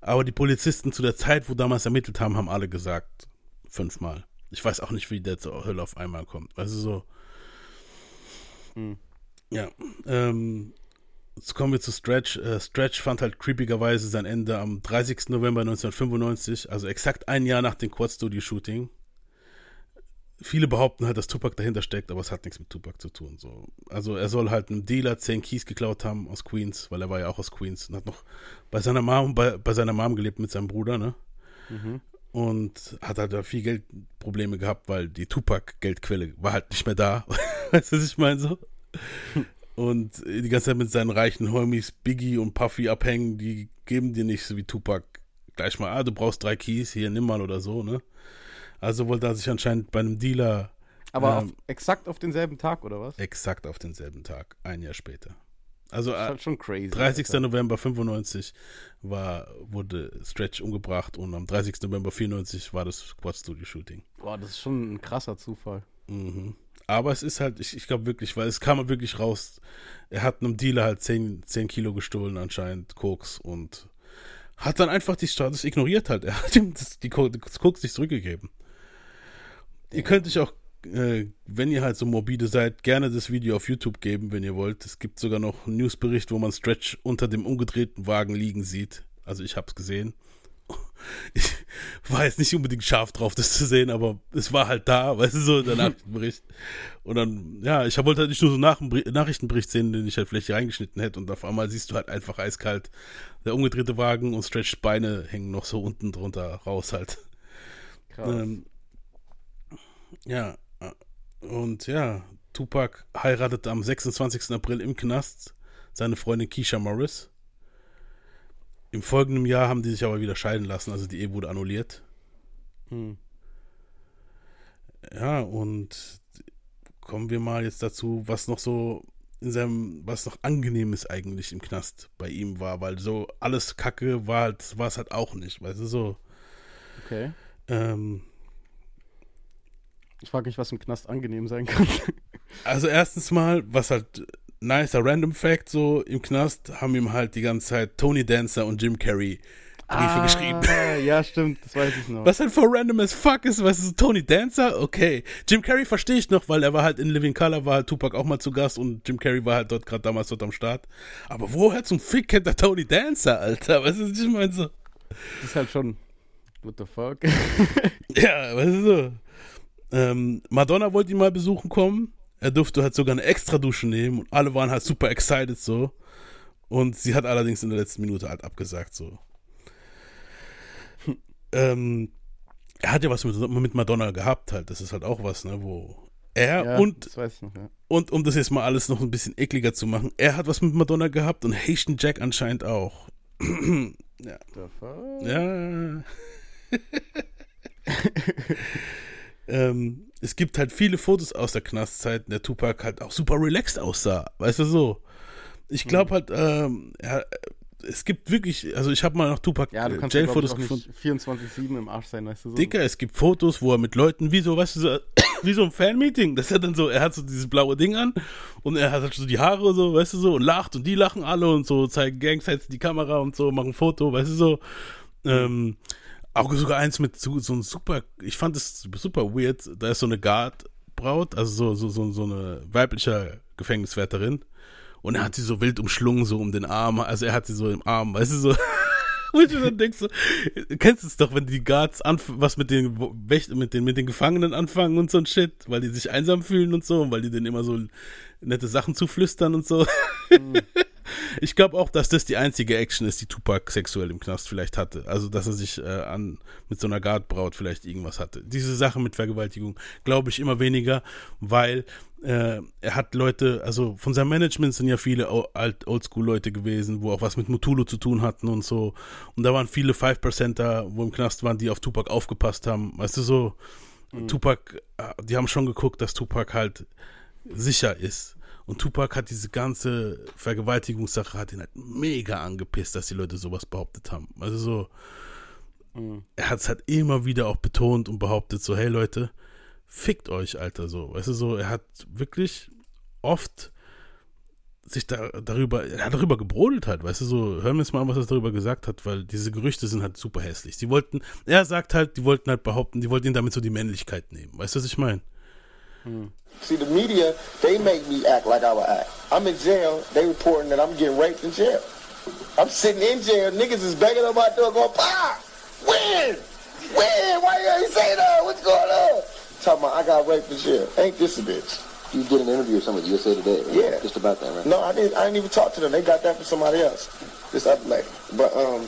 Aber die Polizisten zu der Zeit, wo damals ermittelt haben, haben alle gesagt, fünfmal. Ich weiß auch nicht, wie der zur Hölle auf einmal kommt. Also so. Hm. Ja. Ähm, jetzt kommen wir zu Stretch. Äh, Stretch fand halt creepigerweise sein Ende am 30. November 1995, also exakt ein Jahr nach dem Quad-Studio-Shooting. Viele behaupten halt, dass Tupac dahinter steckt, aber es hat nichts mit Tupac zu tun. So. Also er soll halt einem Dealer 10 Keys geklaut haben aus Queens, weil er war ja auch aus Queens und hat noch bei seiner Mom, bei, bei seiner Mom gelebt mit seinem Bruder, ne? Mhm. Und hat halt da viel Geldprobleme gehabt, weil die Tupac-Geldquelle war halt nicht mehr da. [laughs] weißt du, was ich meine so? Und die ganze Zeit mit seinen reichen Homies Biggie und Puffy abhängen, die geben dir nicht so wie Tupac gleich mal, ah, du brauchst drei Keys, hier nimm mal oder so, ne? Also wollte er sich anscheinend bei einem Dealer Aber ähm, auf, exakt auf denselben Tag, oder was? exakt auf denselben Tag, ein Jahr später. Also äh, halt schon crazy. 30. Alter. November 95 war, wurde Stretch umgebracht und am 30. November 94 war das Quad Studio Shooting. Boah, das ist schon ein krasser Zufall. Mhm. Aber es ist halt, ich, ich glaube wirklich, weil es kam halt wirklich raus, er hat einem Dealer halt 10, 10 Kilo gestohlen anscheinend, Koks und hat dann einfach die Status ignoriert halt. Er hat ihm das, die, das Koks nicht zurückgegeben. Ihr könnt euch auch, äh, wenn ihr halt so morbide seid, gerne das Video auf YouTube geben, wenn ihr wollt. Es gibt sogar noch einen Newsbericht, wo man Stretch unter dem umgedrehten Wagen liegen sieht. Also ich hab's gesehen. [laughs] Ich war jetzt nicht unbedingt scharf drauf, das zu sehen, aber es war halt da, [laughs] weißt du, so der Nachrichtenbericht. Und dann, ja, ich wollte halt nicht nur so nach Nachrichtenbericht sehen, den ich halt vielleicht hier reingeschnitten hätte und auf einmal siehst du halt einfach eiskalt der umgedrehte Wagen und Stretch Beine hängen noch so unten drunter raus halt. Krass. Ähm, ja, und ja, Tupac heiratet am 26. April im Knast seine Freundin Keisha Morris. Im folgenden Jahr haben die sich aber wieder scheiden lassen, also die Ehe wurde annulliert. Hm. Ja, und kommen wir mal jetzt dazu, was noch so in seinem, was noch angenehm ist eigentlich im Knast bei ihm war, weil so alles Kacke war halt, war es halt auch nicht, weißt du, so. Okay. Ähm, Ich frage mich, was im Knast angenehm sein kann. [laughs] Also erstens mal, was halt nicer Random Fact so im Knast, haben ihm halt die ganze Zeit Tony Dancer und Jim Carrey Briefe geschrieben. Ah, [laughs] ja, stimmt, das weiß ich noch. Was halt voll random as fuck ist, was ist Tony Dancer? Okay. Jim Carrey verstehe ich noch, weil er war halt in Living Color, war halt Tupac auch mal zu Gast und Jim Carrey war halt dort gerade damals dort am Start. Aber woher zum Fick kennt der Tony Dancer, Alter? Was ist, ich meine so. Das ist halt schon. What the fuck? [laughs] Ja, weißt du so. Ähm, Madonna wollte ihn mal besuchen kommen. Er durfte halt sogar eine extra Dusche nehmen und alle waren halt super excited so. Und sie hat allerdings in der letzten Minute halt abgesagt so. ähm, er hat ja was mit, mit Madonna gehabt halt. Das ist halt auch was, ne, wo er Ja, und das weiß ich noch, ja. und um das jetzt mal alles noch ein bisschen ekliger zu machen, er hat was mit Madonna gehabt und Haitian Jack anscheinend auch. ja. Ja. [laughs] ähm, es gibt halt viele Fotos aus der Knastzeit, der Tupac halt auch super relaxed aussah. Weißt du so? Ich glaube halt, ähm, er, es gibt wirklich, also ich habe mal nach Tupac Ja, du äh, ja, Jailfotos gefunden. nicht 24-7 im Arsch sein, weißt du so. Dicker, es gibt Fotos, wo er mit Leuten, wie so, weißt du, so, [coughs] wie so ein Fanmeeting, das ist ja dann so, er hat so dieses blaue Ding an und er hat halt so die Haare und so, weißt du so, und lacht und die lachen alle und so, zeigen Gangsites die Kamera und so, machen ein Foto, weißt du so. Ähm, auch sogar eins mit so, so ein super, ich fand es super weird, da ist so eine Guard-Braut, also so, so, so, so eine weibliche Gefängniswärterin und er hat sie so wild umschlungen, so um den Arm, also er hat sie so im Arm, weißt du so. [laughs] Und du dann denkst so, kennst du es doch, wenn die Guards anf was mit den, mit den mit den Gefangenen anfangen und so ein Shit, weil die sich einsam fühlen und so, und weil die denen immer so nette Sachen zuflüstern und so. [laughs] [laughs] Ich glaube auch, dass das die einzige Action ist, die Tupac sexuell im Knast vielleicht hatte. Also, dass er sich äh, an mit so einer Guardbraut vielleicht irgendwas hatte. Diese Sache mit Vergewaltigung glaube ich immer weniger, weil äh, er hat Leute, also von seinem Management sind ja viele alt Oldschool-Leute gewesen, wo auch was mit Mutulu zu tun hatten und so. Und da waren viele 5%er, wo im Knast waren, die auf Tupac aufgepasst haben. Weißt du so, Tupac, äh, die haben schon geguckt, dass Tupac halt sicher ist. Und Tupac hat diese ganze Vergewaltigungssache, hat ihn halt mega angepisst, dass die Leute sowas behauptet haben. Also so, er hat es halt immer wieder auch betont und behauptet so, hey Leute, fickt euch, Alter, so. Weißt du, so, er hat wirklich oft sich da, darüber, er hat darüber gebrodelt halt, weißt du, so, hören wir jetzt mal an, was er darüber gesagt hat, weil diese Gerüchte sind halt super hässlich. Die wollten, er sagt halt, die wollten halt behaupten, die wollten ihn damit so die Männlichkeit nehmen. Weißt du, was ich meine? See, the media, they make me act like I would act. I'm in jail, they reporting that I'm getting raped in jail. I'm sitting in jail, niggas is banging on my door going, Pa! When? When? Why you ain't say that? What's going on? Talking about I got raped in jail. Ain't this a bitch? You did an interview with somebody USA Today, right? Yeah. Just about that, right? No, I didn't. I didn't even talk to them. They got that from somebody else. This other lady. But um,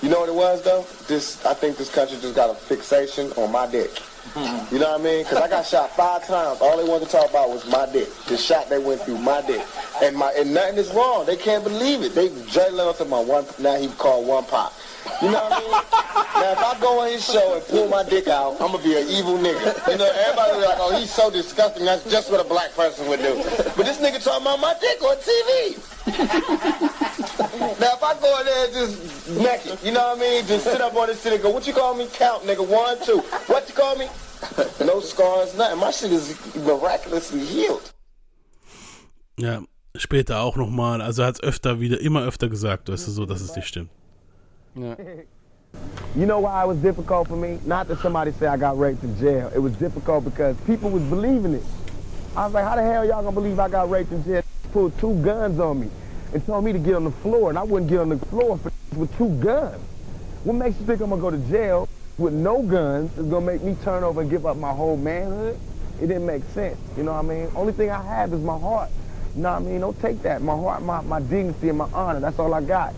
you know what it was though? This I think this country just got a fixation on my dick. You know what I mean? Because I got shot five times. All they wanted to talk about was my dick. The shot they went through, my dick, and my and nothing is wrong. They can't believe it. They Jay Leno to my one. Now he called one pop. You know what I mean? now if I go on his show and pull my dick out, I'm gonna be an evil nigga. You know, everybody be like, oh, he's so disgusting. That's just what a black person would do. But this nigga talking about my dick on TV. now if I go in there and just naked, you know what I mean? Just sit up on this shit and go, what you call me? Count, nigga. One, two. What you call me? [laughs] no scars, nothing. My shit is miraculously healed. Ja, später auch nochmal. Also er hat es öfter wieder, immer öfter gesagt, weißt du, so, dass es nicht stimmt. Ja. You know why it was difficult for me? Not that somebody said I got raped in jail. It was difficult because people was believing it. I was like, how the hell y'all gonna believe I got raped in jail? Pulled two guns on me and told me to get on the floor, and I wouldn't get on the floor for with two guns. What makes you think I'm gonna go to jail with no guns is gonna make me turn over and give up my whole manhood? It didn't make sense. You know what I mean? Only thing I have is my heart. You know what I mean? Don't take that. My heart, my, my dignity, and my honor. That's all I got.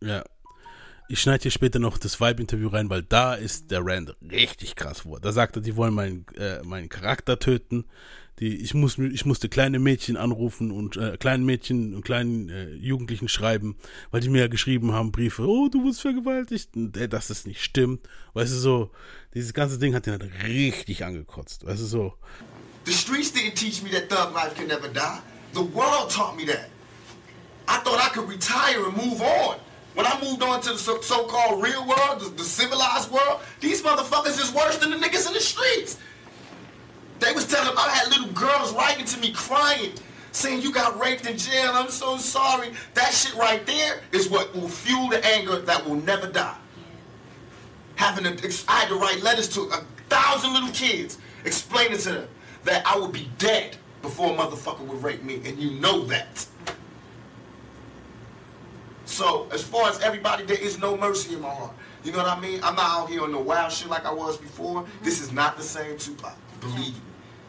Ja. Ich schneide hier später noch das Vibe-Interview rein, weil da ist der Rand richtig krass vor. Da sagt er, die wollen meinen, äh, meinen Charakter töten. Die, ich, muss, ich musste kleine Mädchen anrufen und äh, kleinen Mädchen und kleinen äh, Jugendlichen schreiben, weil die mir ja geschrieben haben, Briefe, oh, du wurdest vergewaltigt, und, äh, dass das nicht stimmt. Weißt du, so, dieses ganze Ding hat ihn halt richtig angekotzt. Weißt du, so. The streets didn't teach me that thug life can never die. The world taught me that. I thought I could retire and move on. When I moved on to the so- so-called real world, the, the civilized world, these motherfuckers is worse than the niggas in the streets. They was telling, I had little girls writing to me crying, saying you got raped in jail, I'm so sorry. That shit right there is what will fuel the anger that will never die. Having to, I had to write letters to a thousand little kids, explaining to them that I would be dead before a motherfucker would rape me, and you know that. So, as far as everybody, there is no mercy in my heart. You know what I mean? I'm not out here on the wild shit like I was before. Mm-hmm. This is not the same Tupac. Believe me.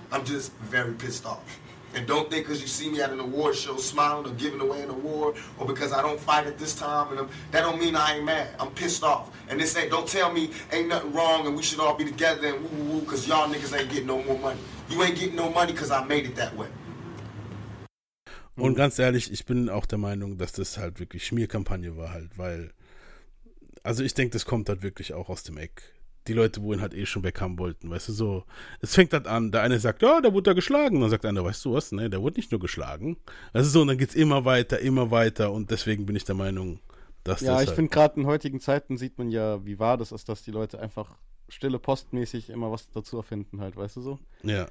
I'm just very pissed off. And don't think because you see me at an award show smiling or giving away an award or because I don't fight at this time and I'm, that don't mean I ain't mad. I'm pissed off. And this ain't, don't tell me ain't nothing wrong and we should all be together and woo woo woo because y'all niggas ain't getting no more money. You ain't getting no money because I made it that way. Und ganz ehrlich, ich bin auch der Meinung, dass das halt wirklich Schmierkampagne war halt, weil, also ich denke, das kommt halt wirklich auch aus dem Eck. Die Leute, wo ihn halt eh schon weg haben wollten, weißt du, so, es fängt halt an, der eine sagt, ja, der wurde da geschlagen, dann sagt der andere, weißt du was, ne, der wurde nicht nur geschlagen. Also so, und dann geht's immer weiter, immer weiter und deswegen bin ich der Meinung, dass Ja, das ich halt, finde gerade in heutigen Zeiten sieht man ja, wie wahr das ist, dass die Leute einfach stille postmäßig immer was dazu erfinden halt, weißt du so? Ja.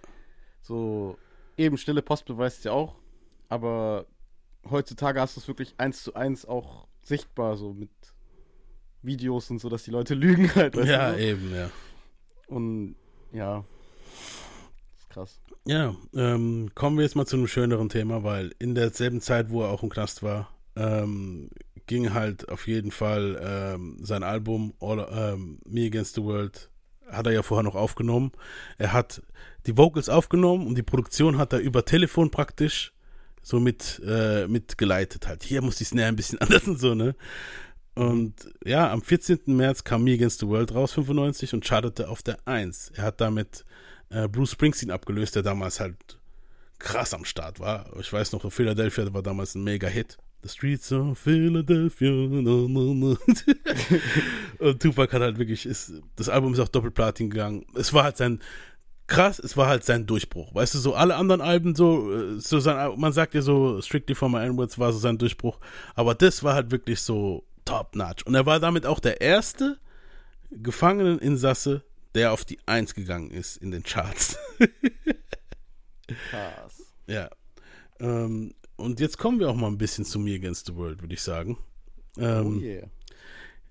So, eben stille Post beweist ja auch, aber heutzutage hast du es wirklich eins zu eins auch sichtbar, so mit Videos und so, dass die Leute [laughs] lügen halt, weißt Ja, du eben, ja. Und ja, das ist krass. Ja, ähm, kommen wir jetzt mal zu einem schöneren Thema, weil in derselben Zeit, wo er auch im Knast war, ähm, ging halt auf jeden Fall ähm, sein Album All, ähm, Me Against the World, hat er ja vorher noch aufgenommen. Er hat die Vocals aufgenommen und die Produktion hat er über Telefon praktisch so mit, äh, mitgeleitet halt. Hier muss die Snare ein bisschen [laughs] anders und so, ne? Und ja, am 14. März kam Me Against the World raus, 95, und chartete auf der 1. Er hat damit äh, Bruce Springsteen abgelöst, der damals halt krass am Start war. Ich weiß noch, Philadelphia war damals ein Mega-Hit. The Streets of Philadelphia. No, no, no. und Tupac hat halt wirklich, ist, das Album ist auch Doppelplatin gegangen. Es war halt sein, krass, es war halt sein Durchbruch. Weißt du, so alle anderen Alben, so, äh, so sein, man sagt ja so, Strictly for My N-Words war so sein Durchbruch. Aber das war halt wirklich so top-notch. Und er war damit auch der erste Gefangeneninsasse, der auf die Eins gegangen ist in den Charts. Krass. [laughs] Ja. Ähm, und jetzt kommen wir auch mal ein bisschen zu Me Against the World, würde ich sagen. Ähm, Oh yeah.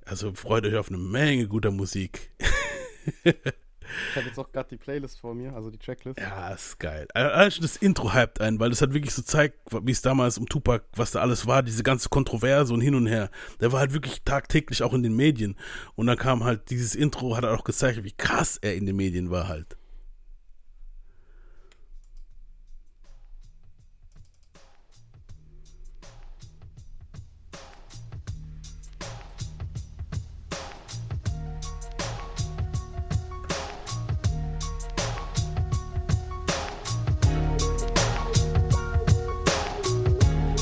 Also freut euch auf eine Menge guter Musik. [laughs] Ich habe jetzt auch gerade die Playlist vor mir, also die Tracklist. Ja, ist geil. Schon das Intro hypt ein, weil das hat wirklich so zeigt, wie es damals um Tupac, was da alles war, diese ganze Kontroverse und hin und her. Der war halt wirklich tagtäglich auch in den Medien. Und dann kam halt dieses Intro, hat er auch gezeigt, wie krass er in den Medien war halt.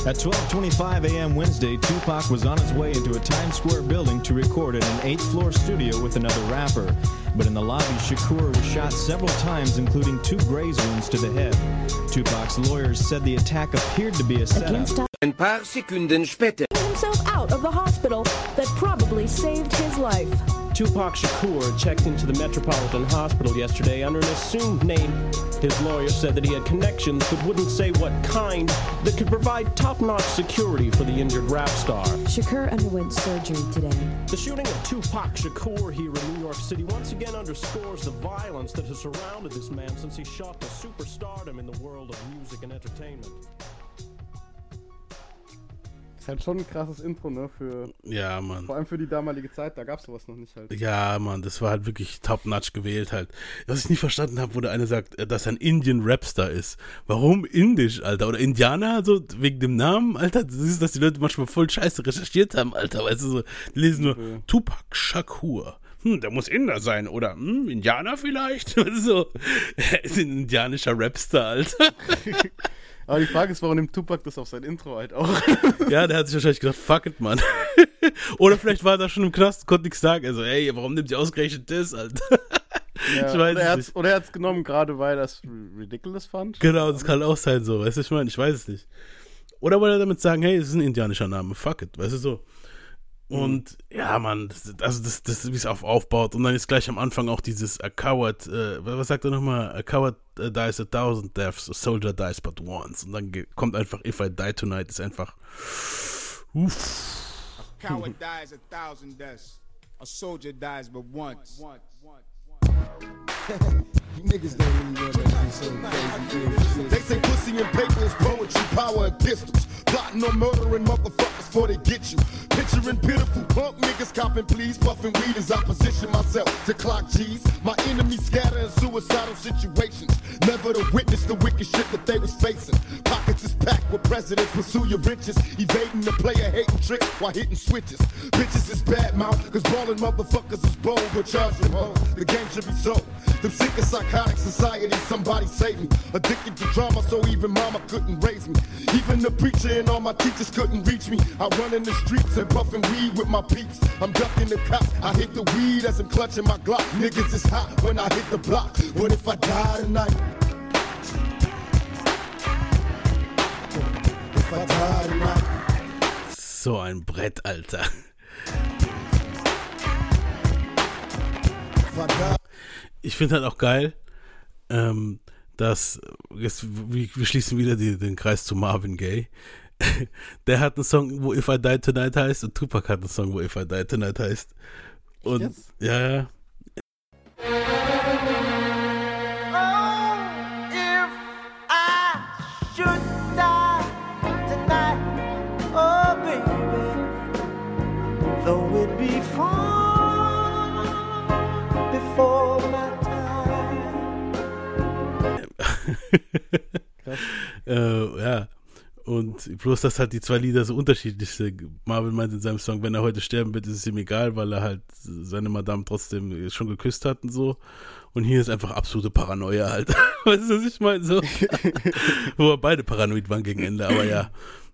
At 12:25 a.m. Wednesday, Tupac was on his way into a Times Square building to record in an eighth-floor studio with another rapper. But in the lobby, Shakur was shot several times, including two graze wounds to the head. Tupac's lawyers said the attack appeared to be a setup. Ein paar Sekunden später. himself out of the hospital that probably saved his life. Tupac Shakur checked into the Metropolitan Hospital yesterday under an assumed name. His lawyer said that he had connections but wouldn't say what kind that could provide top notch security for the injured rap star. Shakur underwent surgery today. The shooting of Tupac Shakur here in New York City once again underscores the violence that has surrounded this man since he shot to superstardom in the world of music and entertainment. Ist halt schon ein krasses Intro, ne? Für, Ja, Mann. Vor allem für die damalige Zeit, da gab es sowas noch nicht halt. Ja, Mann, das war halt wirklich top-notch gewählt halt. Was ich nie verstanden habe, wo der eine sagt, äh, dass er ein Indian-Rapstar ist. Warum indisch, Alter? Oder Indianer, so wegen dem Namen, Alter? Du siehst, dass die Leute manchmal voll scheiße recherchiert haben, Alter. Weißt du, so, die lesen nur Tupac Shakur. Hm, der muss Inder sein. Oder, hm, Indianer vielleicht? [laughs] So, er ist ein indianischer Rapstar, Alter. [laughs] Aber die Frage ist, warum nimmt Tupac das auf sein Intro halt auch? [laughs] Ja, der hat sich wahrscheinlich gedacht, fuck it, Mann. Oder vielleicht war er da schon im Knast, konnte nichts sagen. Also, ey, warum nimmt ihr ausgerechnet das, Alter? Ja, ich weiß oder, er nicht. oder er hat es genommen, gerade weil er es ridiculous fand. Genau, das kann auch sein so, weißt du, ich meine, ich weiß es nicht. Oder wollte er damit sagen, hey, es ist ein indianischer Name, fuck it, weißt du so. Und ja, Mann, das, also das, das wie es auf aufbaut. Und dann ist gleich am Anfang auch dieses A coward, äh, was sagt er nochmal? A coward äh, dies a thousand deaths, a soldier dies but once. Und dann kommt einfach If I Die Tonight, ist einfach. Uff. Coward dies a thousand deaths. A soldier dies but once. [laughs] Niggas don't really know that shit so crazy. They say pussy and paper is poetry, power and pistols. Plotting on murdering motherfuckers before they get you. Picturing pitiful punk niggas copping please, puffing weed as I position myself to clock G's. My enemies scatter in suicidal situations. Never to witness the wicked shit that they was facing. Pockets is packed with presidents, pursue your riches. Evading the player hating trick while hitting switches. Bitches is bad mouth, cause ballin' motherfuckers is bold, but charge them home. The game should be sold. Them sick and psychotic society, somebody save me. Addicted to drama, so even mama couldn't raise me. Even the preacher and all my teachers couldn't reach me. I run in the streets and weed with my peeps. I'm ducking the cops. I hit the weed as I'm clutching my Glock. Niggas is hot when I hit the block. What if I die tonight? If I die tonight. So ein Brett, Alter. Ich finde halt auch geil, ähm, dass, jetzt, wir, wir schließen wieder die, den Kreis zu Marvin Gaye. [laughs] Der hat einen Song, wo If I Die Tonight heißt und Tupac hat einen Song, wo If I Die Tonight heißt. Und Jetzt? ja, ja. Time. [laughs] äh, ja. Und bloß, dass halt die zwei Lieder so unterschiedlich sind. Marvin meint in seinem Song, wenn er heute sterben wird, ist es ihm egal, weil er halt seine Madame trotzdem schon geküsst hat und so. Und hier ist einfach absolute Paranoia halt. [laughs] weißt du, was ich meine? So. [laughs] Wo wir beide paranoid waren gegen Ende, aber ja.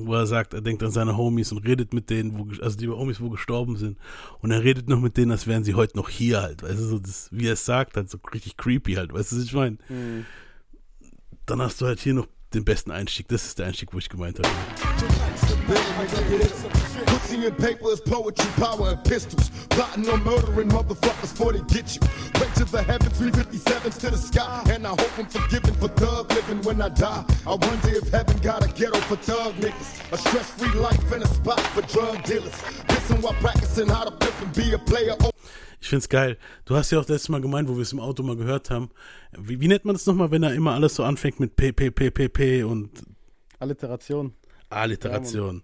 wo er sagt, er denkt an seine Homies und redet mit denen, wo, also die Homies, wo gestorben sind. Und er redet noch mit denen, als wären sie heute noch hier halt. Weißt du, so das, wie er es sagt, halt so richtig creepy halt. Weißt du, was ich meine? Mhm. Dann hast du halt hier noch den besten Einstieg. Das ist der Einstieg, wo ich gemeint habe. Pussy and paper is poetry, power and pistols. Plotting on murdering motherfuckers before they get you. Pray to the heavens, 357s to the sky. And I hope I'm forgiven for thug living when I die. I wonder if heaven got a ghetto for thug niggas. A stress free life and a spot for drug dealers. Listen while practicing how to flip and be a player. Oh, Ich find's geil. Du hast ja auch letztes Mal gemeint, wo wir es im Auto mal gehört haben. Wie, wie nennt man das nochmal, wenn er immer alles so anfängt mit P, P, P, P, P und Alliteration. Alliteration.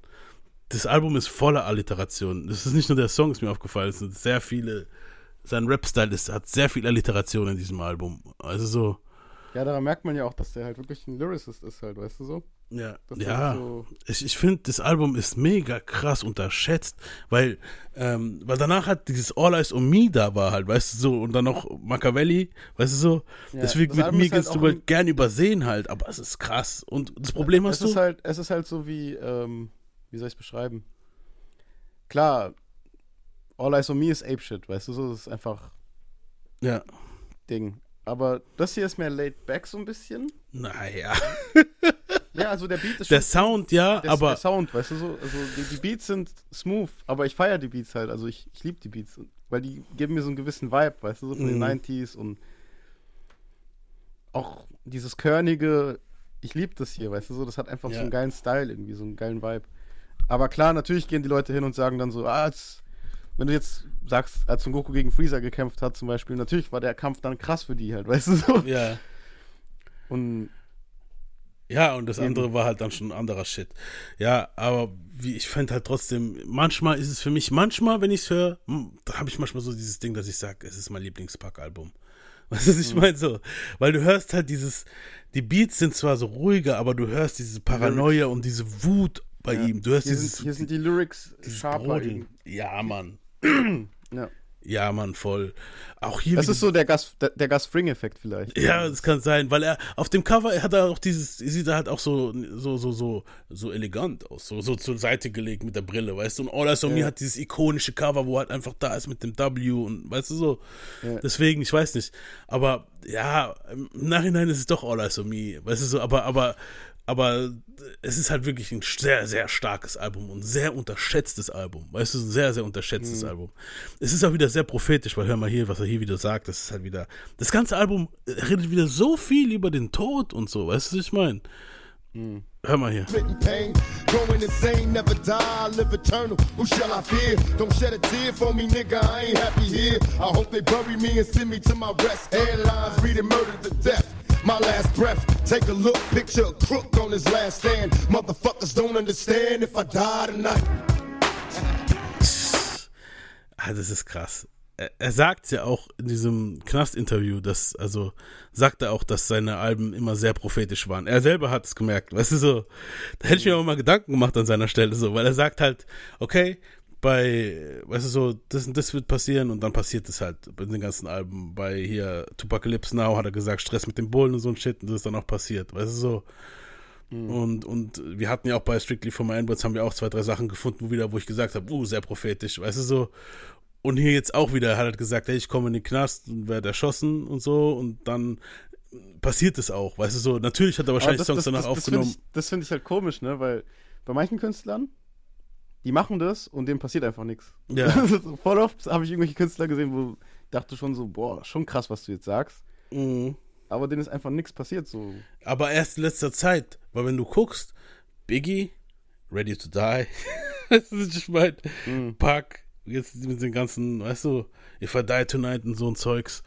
Das Album ist voller Alliteration. Das ist nicht nur der Song, ist mir aufgefallen. Es sind sehr viele. Sein Rap-Style ist- hat sehr viel Alliteration in diesem Album. Also so. Ja, daran merkt man ja auch, dass der halt wirklich ein Lyricist ist halt, weißt du so? Ja, Dass er ja. So, Ich, ich finde, das Album ist mega krass unterschätzt, weil, ähm, weil danach hat dieses All Eyes on Me da war halt, weißt du so, und dann noch Machiavelli, weißt du so. Ja, Deswegen das mit mir halt du halt gern übersehen halt, aber es ist krass. Und das Problem es hast du. ist halt, es ist halt so wie, ähm, wie soll ich es beschreiben? Klar, All Eyes on Me ist Apeshit, weißt du so, das ist einfach ja. Ding. Aber das hier ist mehr laid back so ein bisschen. Naja. Ja, also der Beat ist Der schon- Sound, ja, der, aber- Der Sound, weißt du so, also die, die Beats sind smooth, aber ich feiere die Beats halt, also ich, ich liebe die Beats, weil die geben mir so einen gewissen Vibe, weißt du, so von Mhm. den 90s und auch dieses körnige, ich liebe das hier, weißt du so, das hat einfach so Ja. einen geilen Style irgendwie, so einen geilen Vibe. Aber klar, natürlich gehen die Leute hin und sagen dann so, ah, jetzt, wenn du jetzt sagst, als Son Goku gegen Freezer gekämpft hat zum Beispiel, natürlich war der Kampf dann krass für die halt, weißt du so. Ja. Und Ja, und das andere war halt dann schon ein anderer Shit. Ja, aber wie ich fände halt trotzdem, manchmal ist es für mich, manchmal, wenn ich es höre, hm, da habe ich manchmal so dieses Ding, dass ich sage, es ist mein Lieblingspack-Album. [laughs] Weißt du, was ich Mhm. meine? So, weil du hörst halt dieses, die Beats sind zwar so ruhiger, aber du hörst diese Paranoia und diese Wut bei Ja. ihm. Du hörst hier, dieses, sind, hier sind die Lyrics sharper. Ja, Mann. Ja. Ja, Mann, voll. Auch hier. Das ist so der Gas, der, der Gas Fring-Effekt vielleicht. Ja, das kann sein, weil er auf dem Cover hat er auch dieses, sieht er halt auch so, so, so, so, so elegant aus, so, so zur Seite gelegt mit der Brille, weißt du? Und All Eyes on Me Ja. hat dieses ikonische Cover, wo halt einfach da ist mit dem W und weißt du so. Ja. Deswegen, ich weiß nicht. Aber ja, im Nachhinein ist es doch All Eyes on Me, weißt du so, aber, aber, aber es ist halt wirklich ein sehr, sehr starkes Album und ein sehr unterschätztes Album. Weißt du, ein sehr, sehr unterschätztes Mhm. Album. Es ist auch wieder sehr prophetisch, weil hör mal hier, was er hier wieder sagt. Das ist halt wieder. Das ganze Album redet wieder so viel über den Tod und so. Weißt du, was ich meine? Hör mal hier. Pain, going insane, never die, live eternal. Who shall I fear? Don't shed a tear for me, nigga. I ain't happy here. I hope they bury me and send me to my rest. Headlines reading murder to death. My last breath. Take a look, picture a crook on his last stand. Motherfuckers don't understand if I die tonight. Ah, das ist krass. Er, er sagt ja auch in diesem Knast-Interview, dass, also, sagt er auch, dass seine Alben immer sehr prophetisch waren. Er selber hat es gemerkt, weißt du so. Da hätte ich mir auch mal Gedanken gemacht an seiner Stelle, so, weil er sagt halt, okay, bei, weißt du so, das und das wird passieren und dann passiert es halt bei den ganzen Alben. Bei hier Tupacalypse Now hat er gesagt, Stress mit dem Bullen und so ein Shit und das ist dann auch passiert, weißt du so. Und, und wir hatten ja auch bei Strictly for My Inwards haben wir auch zwei, drei Sachen gefunden, wo wieder, wo ich gesagt habe, uh, sehr prophetisch, weißt du so. Und hier jetzt auch wieder hat er gesagt, hey, ich komme in den Knast und werde erschossen und so und dann passiert es auch, weißt du so. Natürlich hat er wahrscheinlich Aber Songs danach das finde aufgenommen. ich, das find ich halt komisch, ne? Weil bei manchen Künstlern, die machen das und denen passiert einfach nichts. Ja. [laughs] Voll oft habe ich irgendwelche Künstler gesehen, wo ich dachte schon so, boah, schon krass, was du jetzt sagst. Mhm. Aber denen ist einfach nichts passiert. So. Aber erst in letzter Zeit, weil wenn du guckst, Biggie, Ready to Die, [laughs] du, was ich meine? Pack, jetzt mit den ganzen, weißt du, If I Die Tonight und so ein Zeugs.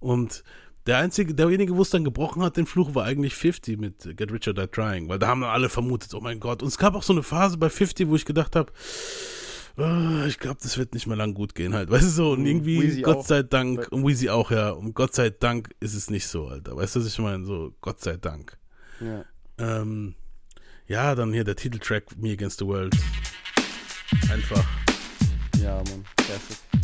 Und der einzige, derjenige, wo es dann gebrochen hat, den Fluch, war eigentlich 50 mit Get Rich or Die Trying, weil da haben dann alle vermutet, oh mein Gott. Und es gab auch so eine Phase bei 50, wo ich gedacht habe, ah, ich glaube, das wird nicht mehr lang gut gehen halt, weißt du so. Und irgendwie, Weezy Gott auch. sei Dank, und Weezy auch, ja. Und Gott sei Dank ist es nicht so, Alter. Weißt du, was ich meine? So, Gott sei Dank. Ja. Ähm, ja, dann hier der Titeltrack Me Against the World. Einfach. Ja, Mann. Classic.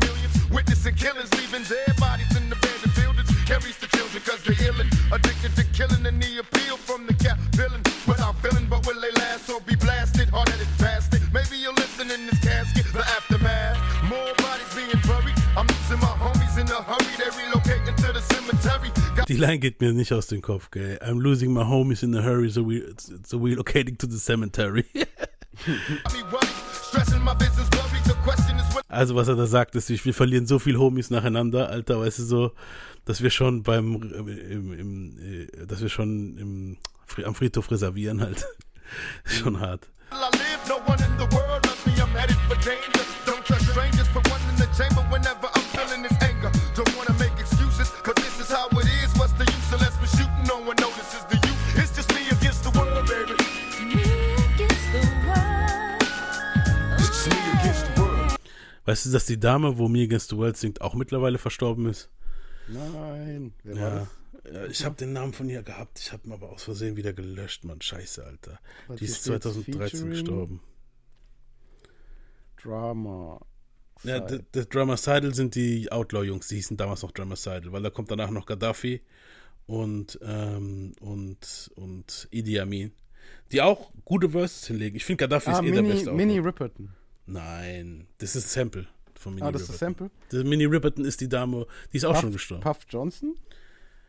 millions. Witnessing killings, leaving dead bodies in the abandoned buildings. Carries the children cause they're illin'. Addicted to killing and the appeal from the cap villain. Without feeling, but will they last or be blasted? Hard-headed bastard. Maybe you'll listen in this casket. The aftermath. More bodies being buried. I'm losing my homies in a hurry. They relocating to the cemetery. Die Line geht mir nicht aus dem Kopf, gell. I'm losing my homies in a hurry, so we so we locating to the cemetery. [laughs] also was er da sagt, ist, wir verlieren so viel Homies nacheinander, Alter, weißt du so, dass wir schon beim, im, im, äh, dass wir schon im, am Friedhof reservieren halt. [laughs] schon hart. I Weißt du, dass die Dame, wo Me Against the World singt, auch mittlerweile verstorben ist? Nein. Wer war Ja. das? ja ich habe den Namen von ihr gehabt, ich habe ihn aber aus Versehen wieder gelöscht, Mann. Scheiße, Alter. Was Die ist steht, 2013 featuring? gestorben. Drama. Ja, Side. d- das Drummer Seidel sind die Outlaw-Jungs, die hießen damals noch Drummer Seidel, weil da kommt danach noch Gaddafi und, ähm, und, und Idi Amin, die auch gute Verses hinlegen. Ich finde, Gaddafi Ah, ist eh der Mini, beste Mini. Ripperton. Nein, das ist Sample von Mini Ah, das ist Ripperton. Sample? Das Mini Ripperton ist die Dame, die ist auch Puff, schon gestorben. Puff Johnson?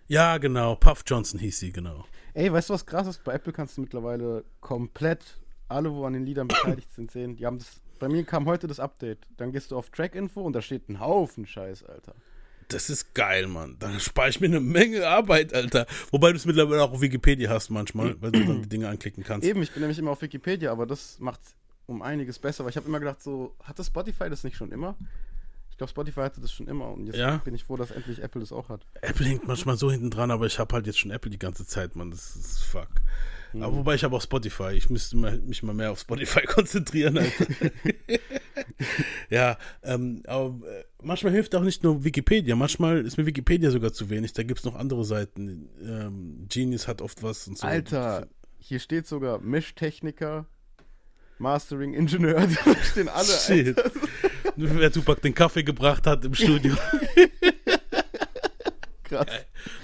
Ja, genau, Puff Johnson hieß sie, genau. Ey, weißt du, was krass ist? Bei Apple kannst du mittlerweile komplett alle, wo an den Liedern beteiligt sind, sehen. Die haben das. Bei mir kam heute das Update. Dann gehst du auf Track-Info und da steht ein Haufen Scheiß, Alter. Das ist geil, Mann. Dann spare ich mir eine Menge Arbeit, Alter. Wobei du es mittlerweile auch auf Wikipedia hast manchmal, [clears throat] weil du dann die Dinge anklicken kannst. Eben, ich bin nämlich immer auf Wikipedia, aber das macht um einiges besser, weil ich habe immer gedacht, so, hatte Spotify das nicht schon immer? Ich glaube, Spotify hatte das schon immer und jetzt Ja. bin ich froh, dass endlich Apple das auch hat. Apple hängt manchmal so hinten dran, aber ich habe halt jetzt schon Apple die ganze Zeit, Mann. Das ist fuck. Mhm. Aber wobei ich habe auch Spotify. Ich müsste mich mal mehr auf Spotify [laughs] konzentrieren. Alter. [laughs] ja, ähm, aber äh, manchmal hilft auch nicht nur Wikipedia. Manchmal ist mir Wikipedia sogar zu wenig. Da gibt es noch andere Seiten. Ähm, Genius hat oft was und so. Alter, hier steht sogar Mischtechniker, Mastering Ingenieur, [laughs] da stehen alle, Shit. Alter. Wer Tupac den Kaffee gebracht hat im Studio. [laughs] Krass.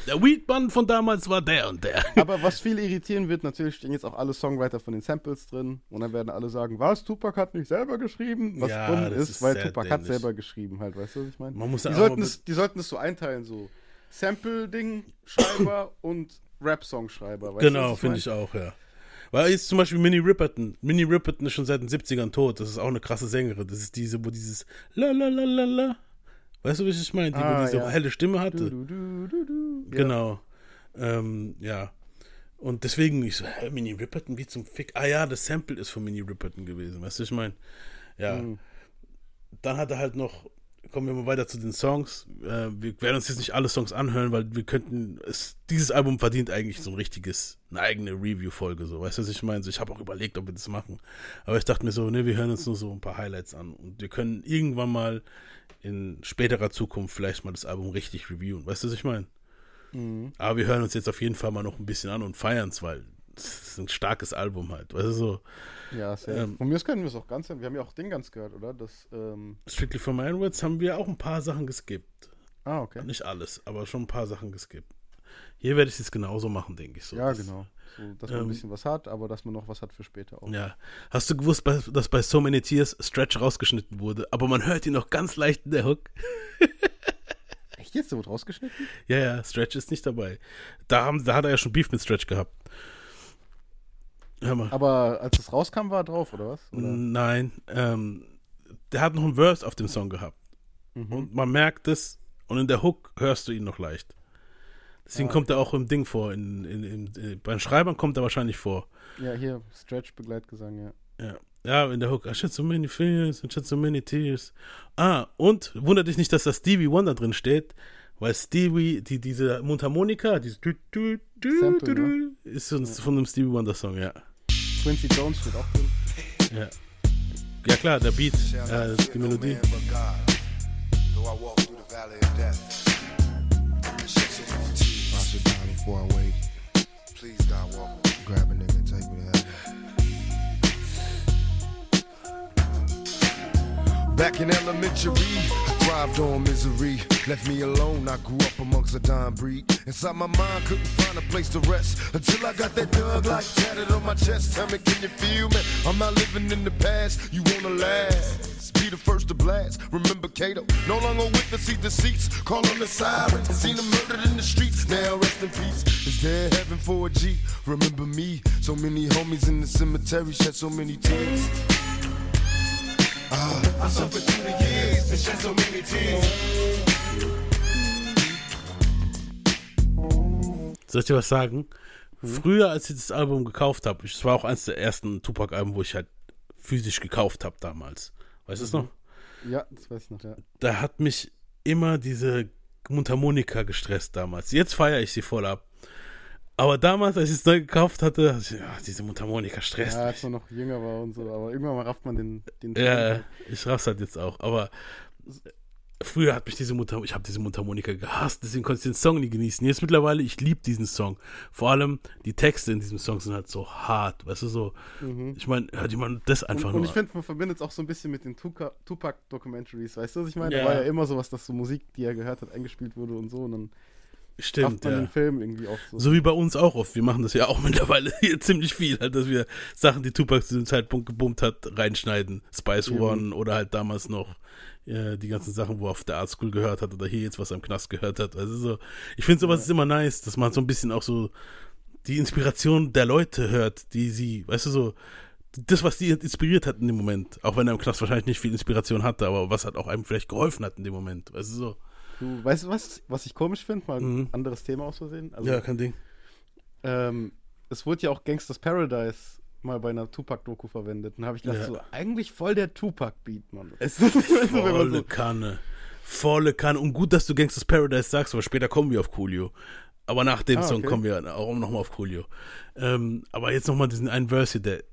Der Weedmann von damals war der und der. Aber was viel irritieren wird, natürlich stehen jetzt auch alle Songwriter von den Samples drin und dann werden alle sagen, was, Tupac hat nicht selber geschrieben? Was Ja, dumm ist, ist weil Tupac hat dämlich. selber geschrieben halt, weißt du, was ich meine? Man muss die, sollten es, die sollten es so einteilen, so Sample-Ding, Schreiber [coughs] und Rap-Song-Schreiber, Genau, finde ich auch, ja. Weil jetzt zum Beispiel Minnie Riperton. Minnie Riperton ist schon seit den 70ern tot. Das ist auch eine krasse Sängerin. Das ist diese, wo dieses La la la la la. Weißt du, was ich meine? Die, Ah, wo diese ja. helle Stimme hatte. Du, du, du, du. Ja. Genau. Ähm, ja. Und deswegen, ich so, hä, Minnie Riperton, wie zum Fick. Ah ja, das Sample ist von Minnie Riperton gewesen. Weißt du, ich meine? Ja. Mhm. Dann hat er halt noch, kommen wir mal weiter zu den Songs. Äh, wir werden uns jetzt nicht alle Songs anhören, weil wir könnten, es, dieses Album verdient eigentlich so ein richtiges, eine eigene Review-Folge, so. Weißt du, was ich meine? So, ich habe auch überlegt, ob wir das machen. Aber ich dachte mir so, ne, wir hören uns nur so ein paar Highlights an und wir können irgendwann mal in späterer Zukunft vielleicht mal das Album richtig reviewen. Weißt du, was ich meine? Mhm. Aber wir hören uns jetzt auf jeden Fall mal noch ein bisschen an und feiern es, weil es ist ein starkes Album halt. Weißt du so? Ja, sehr. Ähm, Von mir aus können wir es auch ganz hören. Wir haben ja auch den ganz gehört, oder? Das, ähm, Strictly for My Words haben wir auch ein paar Sachen geskippt. Ah, okay. Nicht alles, aber schon ein paar Sachen geskippt. Hier werde ich es jetzt genauso machen, denke ich. So, ja, Das- genau. So, dass man ähm, ein bisschen was hat, aber dass man noch was hat für später auch. Ja. Hast du gewusst, dass bei So Many Tears Stretch rausgeschnitten wurde, aber man hört ihn noch ganz leicht in der Hook? [laughs] Echt jetzt? Der wurde rausgeschnitten? Ja, ja, Stretch ist nicht dabei. Da, haben, da hat er ja schon Beef mit Stretch gehabt. Aber als es rauskam, war er drauf, oder was? Oder? Nein, ähm, der hat noch einen Verse auf dem Song gehabt. Mhm. Und man merkt es, und in der Hook hörst du ihn noch leicht. Deswegen Ah, kommt er auch im Ding vor. In, in, in, in, bei den Schreibern kommt er wahrscheinlich vor. Ja, hier, Stretch Begleitgesang, ja. Ja. Ja, in der Hook. I shed so many fears and shed so many tears. Ah, und wundert dich nicht, dass da Stevie Wonder drin steht, weil Stevie, die, diese Mundharmonika, dieses Sample, ist von, von einem Stevie Wonder Song, ja. Quincy Jones steht auch drin. Ja, ja klar, der Beat, äh, die Melodie. Though I walk through the valley of death. I should die before I wait. Please, God, walk. Grab a nigga and take me to heaven. Back in elementary, I thrived on misery. Left me alone, I grew up amongst a dying breed. Inside my mind, couldn't find a place to rest until I got that dug like tatted on my chest. Tell me, can you feel me? I'm not living in the past. You wanna last? Be the first to blast. Remember Cato, no longer with the seat deceits. Call on the sirens, seen them murdered in the streets. Now rest in peace. Is there heaven for a G? Remember me? So many homies in the cemetery shed so many tears. Ah, I suffered through the years and shed so many tears. Soll ich dir was sagen? Mhm. Früher, als ich das Album gekauft habe, es war auch eines der ersten Tupac-Alben, wo ich halt physisch gekauft habe damals. Weißt du es Mhm. noch? Ja, das weiß ich noch, ja. Da hat mich immer diese Mundharmonika gestresst damals. Jetzt feiere ich sie voll ab. Aber damals, als ich es neu gekauft hatte, dachte ich, ja, diese Mundharmonika stresst Ja, als man noch jünger war und so, aber irgendwann mal rafft man den, den Ja, ich raff's halt jetzt auch. Aber früher hat mich diese Mundharmonika, ich habe diese Mundharmonika gehasst, deswegen konnte ich den Song nie genießen. Jetzt mittlerweile, ich liebe diesen Song. Vor allem die Texte in diesem Song sind halt so hart, weißt du so. Mhm. Ich meine, hört jemand das einfach und, und nur ich finde, man verbindet es auch so ein bisschen mit den Tupac-Documentaries, weißt du, was ich meine? Ja. Da war ja immer sowas, dass so Musik, die er gehört hat, eingespielt wurde und so und dann Stimmt, ja. den Film irgendwie auch so. So wie bei uns auch oft. Wir machen das ja auch [laughs] mittlerweile hier ziemlich viel, halt, dass wir Sachen, die Tupac zu dem Zeitpunkt gebummt hat, reinschneiden. Spice Eben. One oder halt damals noch äh, die ganzen Sachen, wo er auf der Art School gehört hat oder hier jetzt was im Knast gehört hat. Also so, ich finde sowas ist immer nice, dass man so ein bisschen auch so die Inspiration der Leute hört, die sie, weißt du so, das, was die inspiriert hat in dem Moment, auch wenn er im Knast wahrscheinlich nicht viel Inspiration hatte, aber was halt auch einem vielleicht geholfen hat in dem Moment, weißt du so. Du, weißt du was, was ich komisch finde? Mal ein anderes Thema aus Versehen. Also, Mhm. ja, kein Ding. ähm, es wurde ja auch Gangsters Paradise mal bei einer Tupac-Doku verwendet. Und habe ich gedacht, Ja. so, eigentlich voll der Tupac-Beat, Mann. Es [laughs] ist Volle so, Kanne. Volle Kanne. Und gut, dass du Gangsters Paradise sagst, weil später kommen wir auf Coolio. Aber nach dem Ah, Song okay. kommen wir auch nochmal auf Coolio. Ähm, aber jetzt nochmal diesen einen Verse hier, der.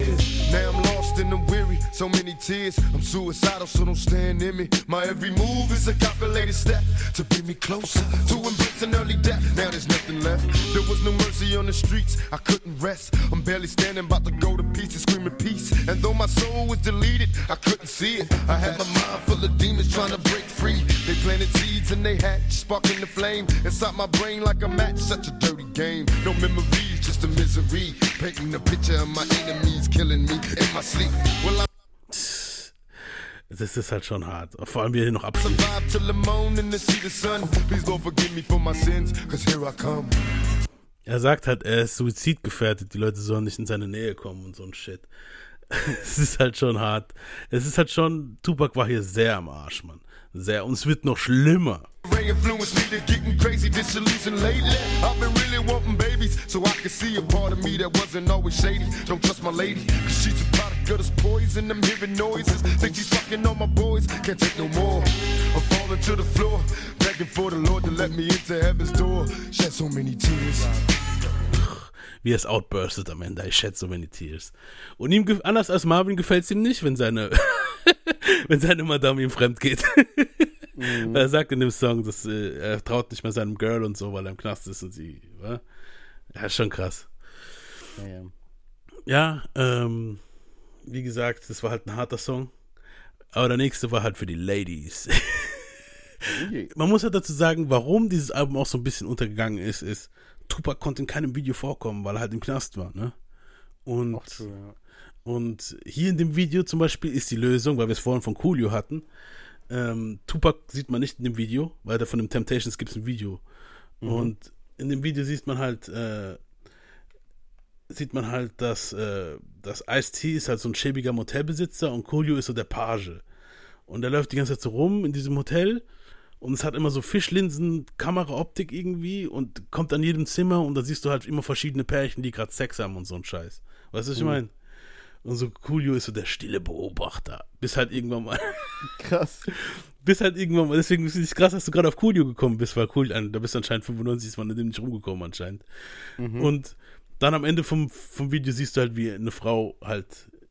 Now I'm lost and I'm weary, so many tears. I'm suicidal, so don't stand in me. My every move is a calculated step to bring me closer to embracing early death. Now there's nothing left. There was no mercy on the streets. I couldn't rest. I'm barely standing, about to go to pieces, screaming peace. And though my soul was deleted, I couldn't see it. I had my mind full of demons trying to break free. They planted seeds and they hatched, sparking the flame inside my brain like a match. Such a dirty game. No memories, just a misery. Painting a picture of my enemies killing me in my sleep. Well, I Das ist halt schon hart. Vor allem, wie er hier noch come. Er sagt halt, er ist suizidgefährdet, die Leute sollen nicht in seine Nähe kommen und so ein Shit. [laughs] Es ist halt schon hart. Es ist halt schon, Tupac war hier sehr am Arsch, Mann. Sehr. Und es wird noch schlimmer. Ray influenced me to getting crazy, disillusioned lately. I've been really wanting babies, so I can see a part of me that wasn't always shady. Don't trust my lady, cause she's a product of this poison. I'm hearing noises, think she's fucking on my boys. Can't take no more. I'm falling to the floor, begging for the Lord to let me into heaven's door. Shed so many tears. Wie er es outburstet am Ende. I shed so many tears. Und ihm, anders als Marvin, gefällt es ihm nicht, wenn seine, [laughs] wenn seine Madame ihm fremd geht. Mhm. Er sagt in dem Song, dass äh, er traut nicht mehr seinem Girl und so, weil er im Knast ist und sie, wa? Ja, ist schon krass. Ja, ja. Ja, ähm, wie gesagt, das war halt ein harter Song. Aber der nächste war halt für die Ladies. [laughs] Man muss ja dazu sagen, warum dieses Album auch so ein bisschen untergegangen ist, ist, Tupac konnte in keinem Video vorkommen, weil er halt im Knast war, ne? Und, true, ja. und hier in dem Video zum Beispiel ist die Lösung, weil wir es vorhin von Coolio hatten. Ähm, Tupac sieht man nicht in dem Video, weil da von dem Temptations gibt es ein Video. Mhm. Und in dem Video sieht man halt, äh, sieht man halt, dass, äh, dass Ice-T ist halt so ein schäbiger Motelbesitzer und Coolio ist so der Page. Und der läuft die ganze Zeit so rum in diesem Hotel und es hat immer so Fischlinsen, Kameraoptik irgendwie und kommt an jedem Zimmer und da siehst du halt immer verschiedene Pärchen, die gerade Sex haben und so ein Scheiß. Weißt du, was ich Mhm. Und so Coolio ist so der stille Beobachter. Bis halt irgendwann mal. [laughs] Krass. Bis halt irgendwann mal. Deswegen ist es krass, dass du gerade auf Coolio gekommen bist, weil cool, da bist du anscheinend 95 ist man in dem nicht rumgekommen anscheinend. Mhm. Und dann am Ende vom, vom Video siehst du halt, wie eine Frau halt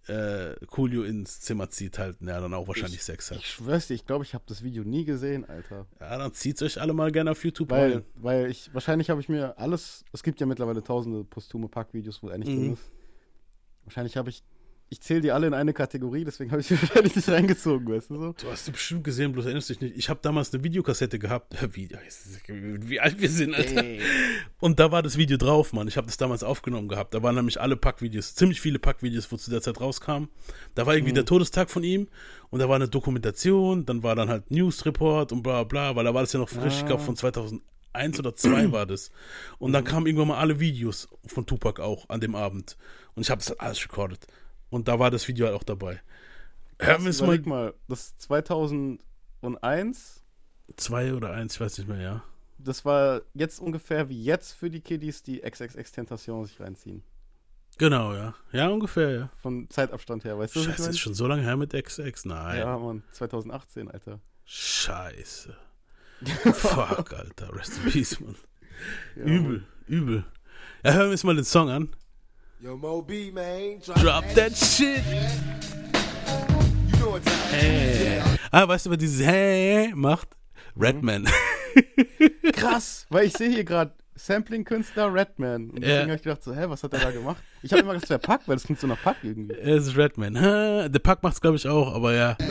äh, Coolio ins Zimmer zieht, halt, ja, dann auch wahrscheinlich ich, Sex hat. Ich schwör's dir, ich glaube, ich habe das Video nie gesehen, Alter. Ja, dann zieht's euch alle mal gerne auf YouTube Weil, rein. weil ich, wahrscheinlich habe ich mir alles, es gibt ja mittlerweile tausende posthume Pack-Videos, wo er nicht drin Mhm. ist. Wahrscheinlich habe ich, ich zähle die alle in eine Kategorie, deswegen habe ich sie [laughs] wahrscheinlich nicht reingezogen, weißt du so? Du hast die bestimmt gesehen, bloß erinnerst dich nicht. Ich habe damals eine Videokassette gehabt. [laughs] Wie, wie alt wir sind, Alter. Ey. Und da war das Video drauf, Mann. Ich habe das damals aufgenommen gehabt. Da waren nämlich alle Packvideos, ziemlich viele Packvideos, wo zu der Zeit rauskamen. Da war irgendwie Mhm. der Todestag von ihm und da war eine Dokumentation, dann war dann halt News Report und bla bla, weil da war das ja noch frisch, ich glaube Ah. von 2001 oder 2 war das. Und dann kamen irgendwann mal alle Videos von Tupac auch an dem Abend. Und ich habe das halt alles recorded. Und da war das Video halt auch dabei. Hören wir es mal. Mal, das 2001, Zwei oder eins, ich weiß nicht mehr, ja. das war jetzt ungefähr wie jetzt für die Kiddies, die XXX Tentation sich reinziehen. Genau, ja. Ja, ungefähr, ja. Von Zeitabstand her, weißt du? Scheiße, ist schon so lange her mit XX? Nein. Ja, Mann, 2018, Alter. Scheiße. [laughs] Fuck, Alter. Rest in Peace, Mann. Ja, übel, übel. Ja, hören wir uns mal den Song an. Yo, Moby, man, Drop that shit. You know what time Hey. Ah, weißt du, wer dieses Hey macht? Redman. [laughs] Krass, weil ich sehe hier gerade Sampling-Künstler Redman. Und deswegen Ja. habe ich gedacht, so, hä, was hat er da gemacht? Ich habe immer gedacht, das wäre Pack, weil das klingt so nach Pack irgendwie. Es ist Redman. Ha, Der Pack macht's, glaube ich, auch, aber ja. grab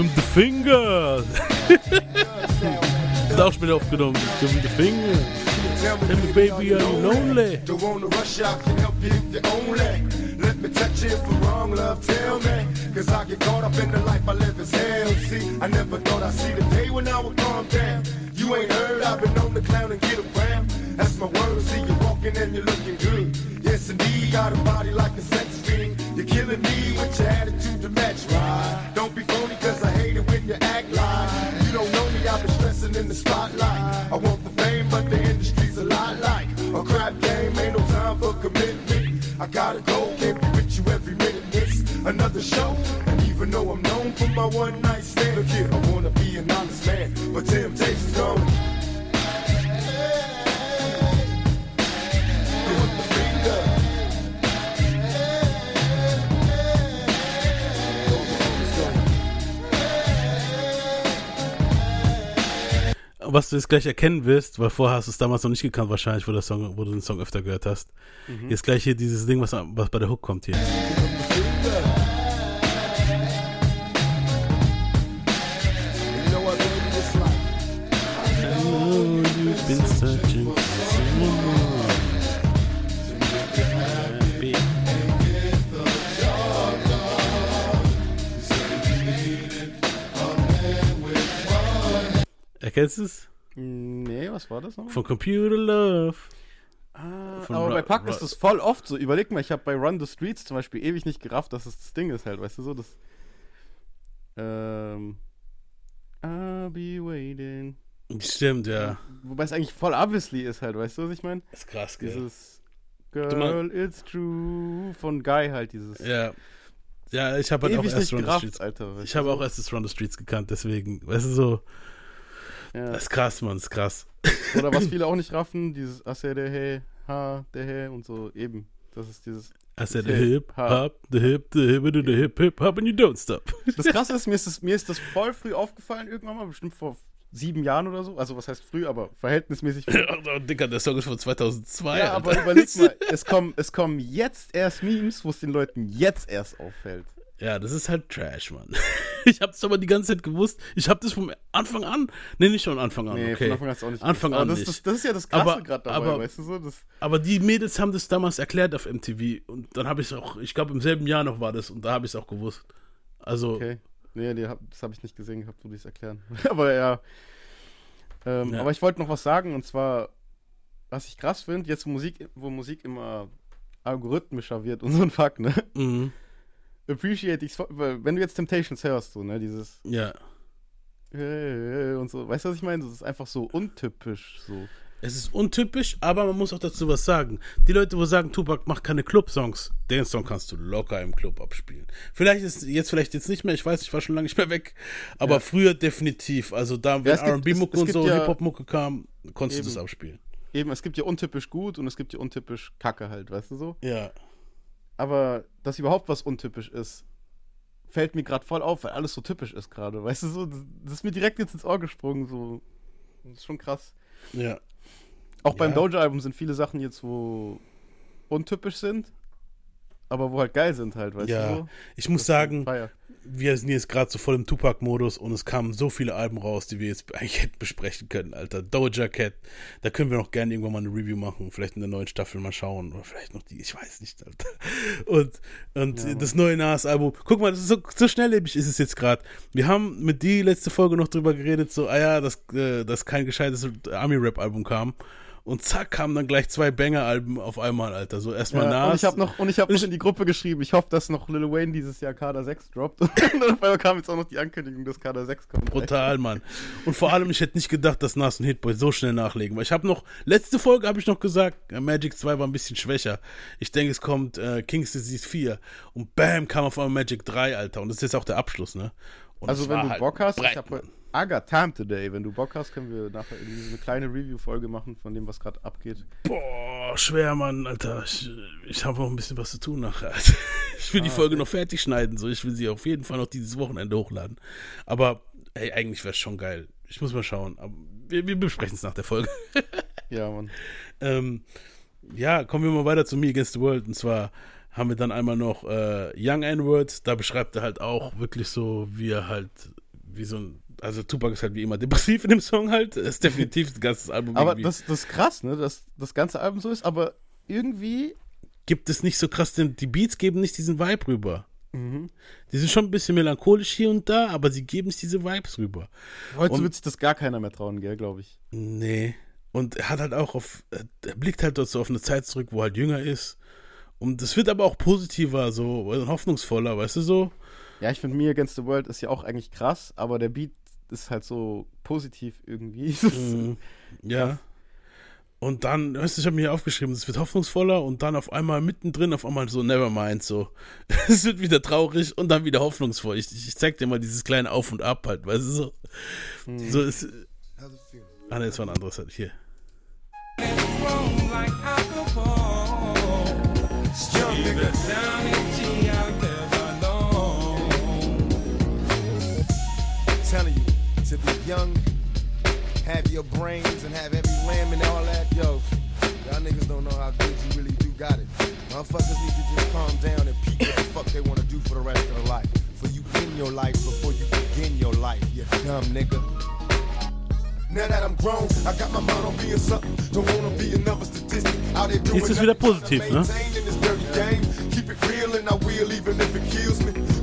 him the finger. [laughs] ist auch später aufgenommen. Give him the finger. Tell me, baby, are you lonely? Don't wanna rush out, can help you if you're only. Let me touch I'm wrong, love, tell me. Cause I get caught up in the life I live as hell. See, I never thought I'd see the day when I would calm down. You ain't heard, I've been on the clown and get around. That's my word, see you walk walking and you're looking good. Yes, indeed, got a body like a sex fiend. You're killing me with your attitude to match right. Don't be phony, in the spotlight. I want the fame, but the industry's a lot like a crap game. Ain't no time for commitment. I gotta go, can't be with you every minute. It's another show. And even though I'm known for my one night stand, look here, I wanna be an honest man, but temptation's Was du jetzt gleich erkennen wirst, weil vorher hast du es damals noch nicht gekannt, wahrscheinlich, wo, Song, wo du den Song öfter gehört hast. Mhm. Jetzt gleich hier dieses Ding, was, was bei der Hook kommt hier. Erkennst du es? Nee, was war das noch? Von Computer Love. Ah, aber Ra- bei Pack Ra- ist das voll oft so. Überleg mal, ich habe bei Run the Streets zum Beispiel ewig nicht gerafft, dass es das Ding ist halt, weißt du so, das. Ähm. I'll be waiting. Stimmt, ja. Wobei es eigentlich voll obviously ist halt, weißt du, was ich meine? Ist krass, gell? Dieses Girl, it's true von Guy halt, dieses. Ja. Ja, ich habe halt auch erst Run the Streets. Alter, ich habe auch erst das Run the Streets gekannt, deswegen, weißt du so. Ja. Das ist krass, Mann, das ist krass. Oder was [laughs] viele auch nicht raffen, dieses Asse der He, Ha, der He und so, eben. Das ist dieses. I said das the hip, hop, the hip, the hip, the hip, hip, hop, and you don't stop. [laughs] Das krasse ist, mir ist das, mir ist das [laughs] voll früh aufgefallen, irgendwann mal, bestimmt vor sieben Jahren oder so. Also, was heißt früh, aber verhältnismäßig früh. oh, Dicker, der Song ist von 2002. ja, Alter. aber überleg mal, es kommen, es kommen jetzt erst Memes, wo es den Leuten jetzt erst auffällt. Ja, das ist halt Trash, Mann. [laughs] Ich hab's aber die ganze Zeit gewusst. Ich hab das vom Anfang an. Nee, nicht von Anfang an. Nee, okay. von Anfang an hast du auch nicht Anfang an das- nicht. das- das ist ja das Krasse grad dabei, aber, weißt du so, das- aber die Mädels haben das damals erklärt auf MTV. Und dann habe ich auch, ich glaube im selben Jahr noch war das. Und da habe ich es auch gewusst. Also, Okay. Nee, das habe ich nicht gesehen gehabt, wo die es erklären. [laughs] aber ja. Ähm, Ja. Aber ich wollte noch was sagen, und zwar, was ich krass finde, jetzt Musik, wo Musik immer algorithmischer wird und so ein Fuck, ne? Mhm. Appreciate ich, wenn du jetzt Temptations hörst, so, ne, dieses ja. äh, und so, weißt du, was ich meine? Das ist einfach so untypisch, so. Es ist untypisch, aber man muss auch dazu was sagen. Die Leute, wo sagen, Tupac macht keine Club-Songs, den Song kannst du locker im Club abspielen. Vielleicht ist jetzt vielleicht jetzt nicht mehr, ich weiß, ich war schon lange nicht mehr weg, aber Ja. früher definitiv. Also da, Ja, wenn gibt- R&B-Mucke und so ja- Hip-Hop-Mucke kam, konntest du das Eben. abspielen. Eben, es gibt ja untypisch gut und es gibt ja untypisch Kacke halt, weißt du so? Ja. Aber dass überhaupt was untypisch ist, fällt mir gerade voll auf, weil alles so typisch ist gerade, weißt du so? Das, das ist mir direkt jetzt ins Ohr gesprungen, so. Das ist schon krass. Ja. Auch beim Ja. Doja-Album sind viele Sachen jetzt, wo untypisch sind, aber wo halt geil sind halt, weißt ja, du ich muss Das sagen, feier. wir sind jetzt gerade so voll im Tupac-Modus und es kamen so viele Alben raus, die wir jetzt eigentlich hätten besprechen können, Alter. Doja Cat, da können wir noch gerne irgendwann mal eine Review machen, vielleicht in der neuen Staffel mal schauen oder vielleicht noch die, ich weiß nicht, Alter. Und, und Ja, das neue Nas-Album, guck mal, so, so schnelllebig ist es jetzt gerade. Wir haben mit die letzte Folge noch drüber geredet, so, ah ja, dass, äh, dass kein gescheites Army-Rap-Album kam. Und zack, kamen dann gleich zwei Banger-Alben auf einmal, Alter. So erstmal Ja, Nas. und ich habe noch, und ich hab noch in die Gruppe geschrieben, ich hoffe, dass noch Lil Wayne dieses Jahr Kader 6 droppt. [laughs] Und dann auf einmal kam jetzt auch noch die Ankündigung, dass Kader 6 kommt. Brutal, Mann. Und vor allem, ich hätte nicht gedacht, dass Nas und Hitboy so schnell nachlegen. Weil ich habe noch, letzte Folge habe ich noch gesagt, äh, Magic 2 war ein bisschen schwächer. Ich denke, es kommt äh, King's Disease 4. Und bam, kam auf einmal Magic 3, Alter. Und das ist jetzt auch der Abschluss, ne? Und Also wenn du halt Bock hast, breit, ich habe. I got time today. Wenn du Bock hast, können wir nachher eine kleine Review-Folge machen von dem, was gerade abgeht. Boah, schwer, Mann, Alter. Ich, ich habe noch ein bisschen was zu tun nachher. [laughs] Ich will die Ah, Folge okay. noch fertig schneiden. So. Ich will sie auf jeden Fall noch dieses Wochenende hochladen. Aber, ey, eigentlich wäre es schon geil. Ich muss mal schauen. Aber wir, wir besprechen es nach der Folge. [laughs] Ja, Mann. ähm, ja, kommen wir mal weiter zu Me Against the World. Und zwar haben wir dann einmal noch äh, Young N-Word. Da beschreibt er halt auch wirklich so, wie er halt, wie so ein, also Tupac ist halt wie immer depressiv in dem Song halt. Das ist definitiv das ganze Album Aber irgendwie. das, das ist krass, ne, dass das ganze Album so ist, aber irgendwie. gibt es nicht so krass, denn die Beats geben nicht diesen Vibe rüber. Mhm. Die sind schon ein bisschen melancholisch hier und da, aber sie geben nicht diese Vibes rüber. Heute Und- wird sich das gar keiner mehr trauen, gell, glaube ich. Nee. Und er hat halt auch auf, er blickt halt dort so auf eine Zeit zurück, wo er halt jünger ist. Und es wird aber auch positiver, so hoffnungsvoller, weißt du so? Ja, ich finde Me Against the World ist ja auch eigentlich krass, aber der Beat ist halt so positiv irgendwie. [laughs] Mhm. Ja. Und dann, weißt du, ich habe mir hier aufgeschrieben, es wird hoffnungsvoller und dann auf einmal mittendrin auf einmal so Nevermind, so. [laughs] Es wird wieder traurig und dann wieder hoffnungsvoll. Ich, ich zeig dir mal dieses kleine Auf und Ab halt, weißt du, so. Mhm. So ist. Ah, ne, das war ein anderes halt. Hier. Young, have your brains and have every limb and all that, yo, y'all niggas don't know how good you really do got it. Motherfuckers need to just calm down and peep what the fuck they wanna do for the rest of their life. For you in your life before you begin your life, you dumb nigga. Now that I'm grown, I got my mind on being something. Don't wanna be another statistic. Out there doing Jetzt ist wieder positiv, ne?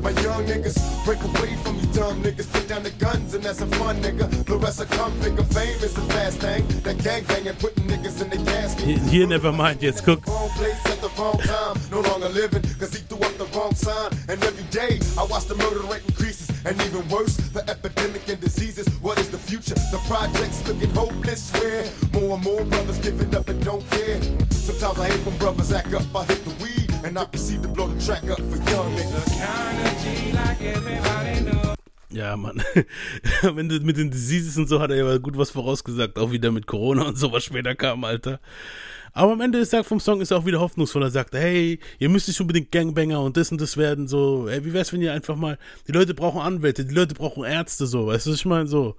Maintain in this dirty game. Keep it real and I will even if it kills me. My young niggas, break away from you dumb niggas. Put down the guns and that's a fun nigga. The rest will come figure fame is the fast thing. That gang banging, putting niggas in the casket. Hier, hier Nevermind, jetzt guck. Wrong place at the wrong time. No longer living, cause he threw up the wrong sign. And every day I watch the murder rate increases. And even worse, the epidemic and diseases. What is the future? The projects looking hopeless. Where more and more brothers giving up and don't care. Sometimes I hate when brothers act up. I hit the weed and I proceed to blow the track up for young niggas. Ja, Mann. [laughs] Am Ende mit den Diseases und so hat er ja gut was vorausgesagt, auch wieder mit Corona und so, was später kam, Alter. Aber am Ende des Tages vom Song ist er auch wieder hoffnungsvoll. Er sagt, hey, ihr müsst nicht unbedingt Gangbanger und das und das werden, so, ey, wie wär's, wenn ihr einfach mal, die Leute brauchen Anwälte, die Leute brauchen Ärzte, so, weißt du, was ich meine, so.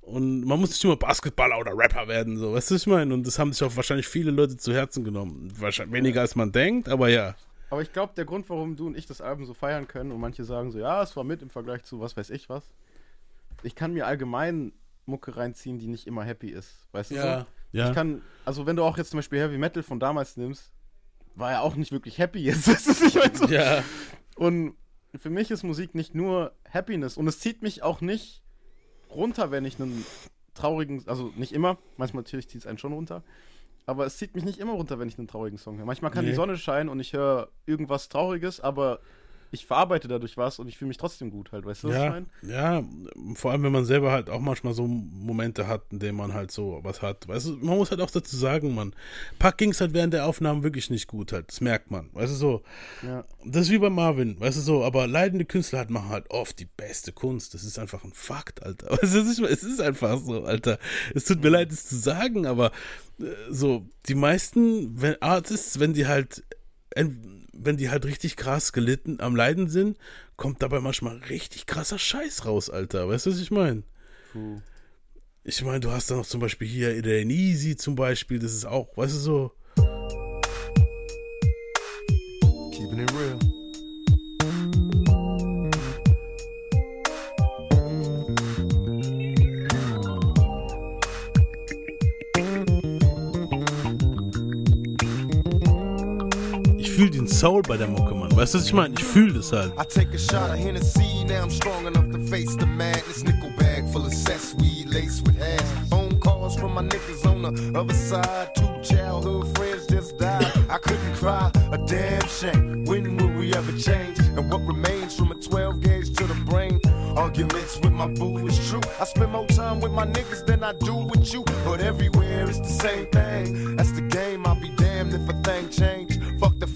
Und man muss nicht immer Basketballer oder Rapper werden, so, weißt du, was ich meine? Und das haben sich auch wahrscheinlich viele Leute zu Herzen genommen. Wahrscheinlich weniger als man denkt, aber ja. Aber ich glaube, der Grund, warum du und ich das Album so feiern können und manche sagen so, ja, es war mit im Vergleich zu was weiß ich was. Ich kann mir allgemein Mucke reinziehen, die nicht immer happy ist. Weißt du Ja, so? ja. Ich kann, also wenn du auch jetzt zum Beispiel Heavy Metal von damals nimmst, war er auch nicht wirklich happy jetzt. [laughs] Weißt du, ich meine? So. Ja. Und für mich ist Musik nicht nur Happiness und es zieht mich auch nicht runter, wenn ich einen traurigen, also nicht immer, manchmal natürlich zieht es einen schon runter, aber es zieht mich nicht immer runter, wenn ich einen traurigen Song höre. Manchmal kann Nee. die Sonne scheinen und ich höre irgendwas Trauriges, aber ich verarbeite dadurch was und ich fühle mich trotzdem gut halt, weißt du, was ich Ja, meine? ja, vor allem, wenn man selber halt auch manchmal so Momente hat, in denen man halt so was hat. Weißt du, man muss halt auch dazu sagen, man, Pack ging's halt während der Aufnahmen wirklich nicht gut halt. Das merkt man. Weißt du so. Ja. Das ist wie bei Marvin, weißt du so, aber leidende Künstler halt machen halt oft die beste Kunst. Das ist einfach ein Fakt, Alter. [laughs] Weißt du, es ist, es einfach so, Alter. Es tut mir leid, es zu sagen, aber äh, so, die meisten wenn Artists, wenn die halt wenn die halt richtig krass gelitten am Leiden sind, kommt dabei manchmal richtig krasser Scheiß raus, Alter. Weißt du, was ich meine? Puh. Ich meine, du hast da noch zum Beispiel hier Ain't Easy zum Beispiel, das ist auch, weißt du so. Keeping it real. Soul bei der Mucke, Mann. Weißt du, was ich meine? Ich fühle das halt. I take a shot of Hennessy, now I'm strong enough to face the madness. Nickel bag full of cess weed laced with hash. Phone calls from my niggas on the other side. Two childhood friends just died. I couldn't cry, a damn shame. When will we ever change? And what remains from a 12 gauge to the brain? Arguments with my boo is true. I spend more time with my niggas than I do with you. But everywhere it's the same thing. That's the game. I'll be damned if a thing change.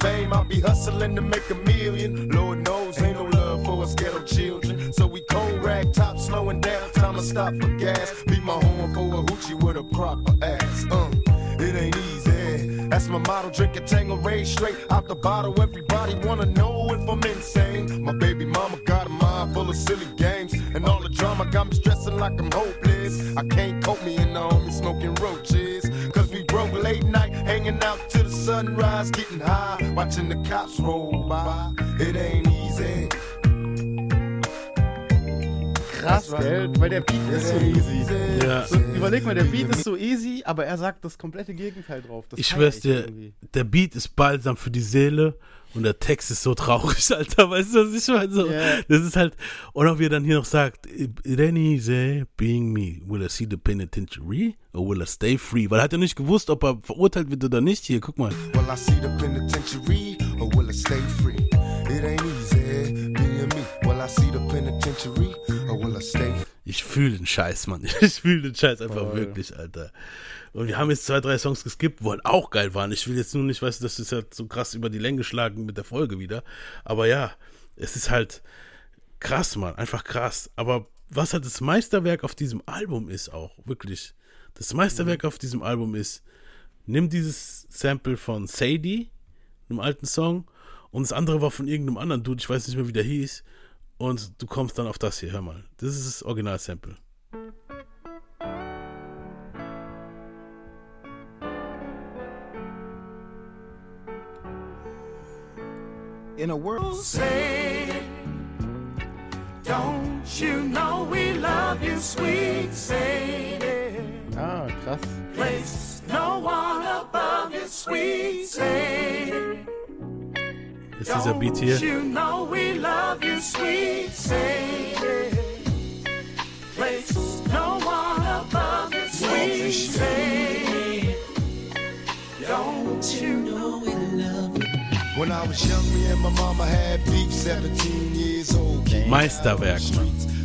Fame, I'll be hustling to make a million. Lord knows ain't no love for us ghetto children. So we cold rag top, slowing down. Time to stop for gas. Beat my horn for a hoochie with a proper ass. Uh, it ain't easy. That's my motto. Drink a tango rain straight out the bottle. Everybody wanna know if I'm insane. My baby mama got a mind full of silly games. And all the drama got me stressing like I'm hopeless. I can't cope me and the homie smoking roaches. Cause we broke late night, hanging out till the sunrise, getting high, watching the cops roll by. It ain't easy. krass, gell? Weil der Beat ist so easy. Ja. So, überleg mal, der Beat ist so easy, aber er sagt das komplette Gegenteil drauf. Das ich schwör's dir, irgendwie. der Beat ist balsam für die Seele und der Text ist so traurig, [laughs] Alter. Weißt du, was ich meine? So, Ja. Das ist halt, und auch wie er dann hier noch sagt, it ain't easy being me. Will I see the penitentiary or will I stay free? Weil er hat ja nicht gewusst, ob er verurteilt wird oder nicht. Hier, guck mal. Will I see the penitentiary or will I stay free? It ain't easy being me. Will I see the penitentiary or will I stay free? Ich fühle den Scheiß, Mann. [laughs] Ich fühle den Scheiß einfach Voll. wirklich, Alter. Und wir haben jetzt zwei, drei Songs geskippt, wo halt auch geil waren. Ich will jetzt nur nicht, weißt du, das ist halt so krass über die Länge geschlagen mit der Folge wieder. Aber ja, es ist halt krass, Mann. Einfach krass. Aber was halt das Meisterwerk auf diesem Album ist auch, wirklich. Das Meisterwerk auf diesem Album ist, nimm dieses Sample von Sadie, einem alten Song, und das andere war von irgendeinem anderen Dude, ich weiß nicht mehr, wie der hieß. Und du kommst dann auf das hier, hör mal. Das ist das Original-Sample. In a world say, don't you know we love you, sweet Sadie? Ah, krass. Place no one above you, sweet Sadie. Ist dieser Beat hier. You know we love you, sweet. Place no one above you, sweet Sadie. Don't you know we love you? When I was young, me and my mama had beef, 17 years old. Meisterwerk, Mann.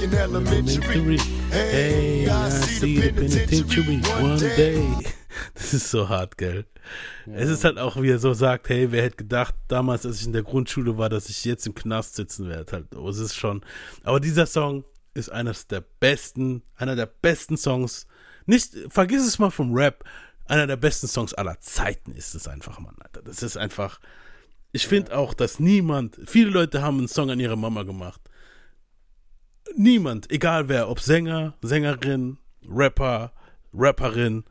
Thinking elementary? Hey, I see the penitentiary one day. [laughs] Das ist so hart, gell? Es ist halt auch, wie er so sagt, hey, wer hätte gedacht, damals, als ich in der Grundschule war, dass ich jetzt im Knast sitzen werde. Halt, oh, es ist schon. Aber dieser Song ist eines der besten, einer der besten Songs. Nicht, vergiss es mal vom Rap, einer der besten Songs aller Zeiten ist es einfach, Mann, Alter. Das ist einfach. Ich finde auch, dass niemand, viele Leute haben einen Song an ihre Mama gemacht. Niemand, egal wer, ob Sänger, Sängerin, Rapper, Rapperin,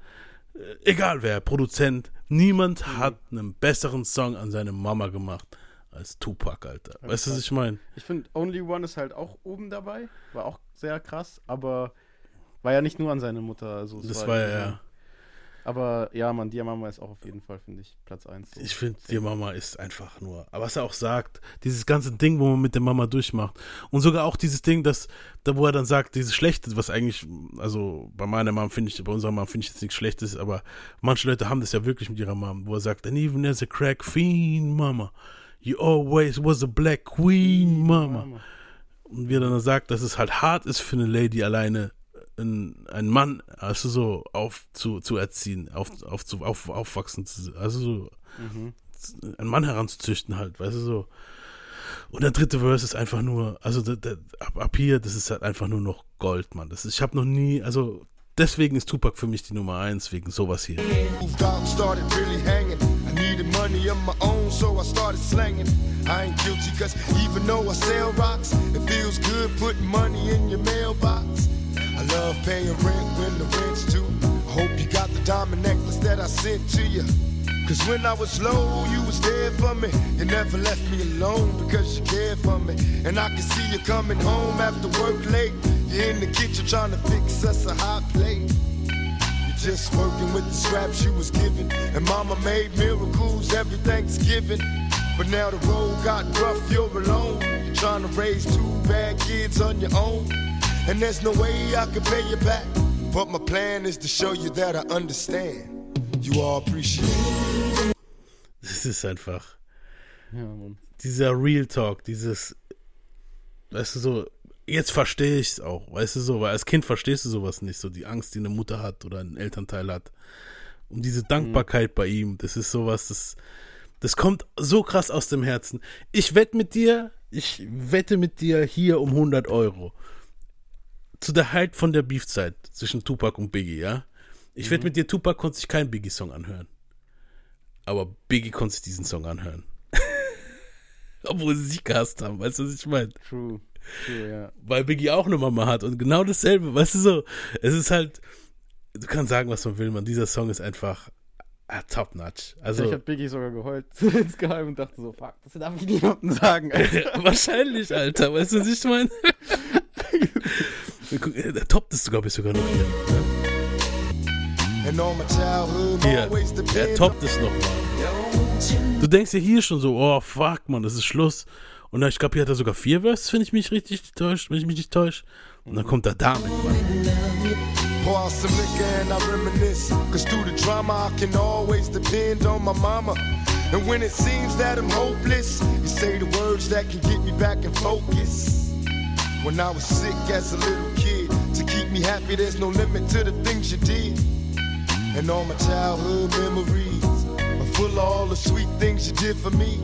äh, egal wer, Produzent, niemand hat einen besseren Song an seine Mama gemacht als Tupac, Alter. Weißt du, was ich meine? Ich finde, Only One ist halt auch oben dabei. War auch sehr krass, aber war ja nicht nur an seine Mutter. Also Das war ja, irgendwie- ja. Aber ja, man, Dia Mama ist auch auf jeden Fall, finde ich, Platz 1. Ich finde, die Mama ist einfach nur. Aber was er auch sagt, dieses ganze Ding, wo man mit der Mama durchmacht. Und sogar auch dieses Ding, dass, da wo er dann sagt, dieses Schlechte, was eigentlich, also bei meiner Mom finde ich, bei unserer Mom finde ich jetzt nichts Schlechtes, aber manche Leute haben das ja wirklich mit ihrer Mom, wo er sagt, and even as a crack fiend, Mama, you always was a black queen, Mama. Und wie er dann sagt, dass es halt hart ist für eine Lady alleine einen, einen Mann, also so auf zu, zu erziehen, auf, auf, zu, auf, aufwachsen zu, also so Mhm. einen Mann heranzuzüchten halt, weißt du so. Und der dritte Verse ist einfach nur, also der, der, ab, ab hier, das ist halt einfach nur noch Gold, Mann. Das ist, ich habe noch nie, also deswegen ist Tupac für mich die Nummer eins, wegen sowas hier. Money of my own, so I started slanging. I ain't guilty, cause even though I sell rocks, it feels good putting money in your mailbox. I love paying rent when the rent's due. I hope you got the diamond necklace that I sent to you. Cause when I was low, you was there for me. You never left me alone because you cared for me. And I can see you coming home after work late. You're in the kitchen trying to fix us a hot plate. Just working with the scraps you was given. And mama made miracles every Thanksgiving. But now the road got rough, you're alone. You're trying to raise two bad kids on your own. And there's no way I can pay you back. But my plan is to show you that I understand. You all appreciate it. Das ist einfach. Ja, Mann. Dieser Real Talk, dieses, weißt du so, jetzt verstehe ich es auch, weißt du so, weil als Kind verstehst du sowas nicht, so die Angst, die eine Mutter hat oder ein Elternteil hat. Und diese Dankbarkeit bei ihm, das ist sowas, das, das kommt so krass aus dem Herzen. Ich wette mit dir, ich wette mit dir hier um 100 Euro. Zu der Height von der Beefzeit zwischen Tupac und Biggie, ja. Ich Mhm. wette mit dir, Tupac konnte sich keinen Biggie-Song anhören. Aber Biggie konnte sich diesen Song anhören. [laughs] Obwohl sie sich gehasst haben, weißt du, was ich meine? True. True, ja. Weil Biggie auch eine Mama hat und genau dasselbe, weißt du so. Es ist halt, du kannst sagen, was man will, man. Dieser Song ist einfach ah, top notch. Also, ich hab Biggie sogar geheult [laughs] insgeheim und dachte so, fuck, das darf ich niemandem sagen. Alter. [laughs] wahrscheinlich, Alter, weißt du, was ich meine? Guck, Der toppt es sogar bis sogar noch hier. Childhood Hier, er toppt es noch mal. Du denkst ja hier schon so, oh fuck, man, das ist Schluss. Und dann, ich glaube, hier hat er sogar vier Verses, wenn ich mich richtig täusche, wenn ich mich nicht täusche. Und dann kommt er damit, Mann. Pour out some liquor and I reminisce. Cause through the drama, I can always depend on my mama. And when it seems that I'm hopeless, you say the words that can get me back in focus. When I was sick as a little keep me happy, there's no limit to the things you did. And all my childhood memories are full of all the sweet things you did for me.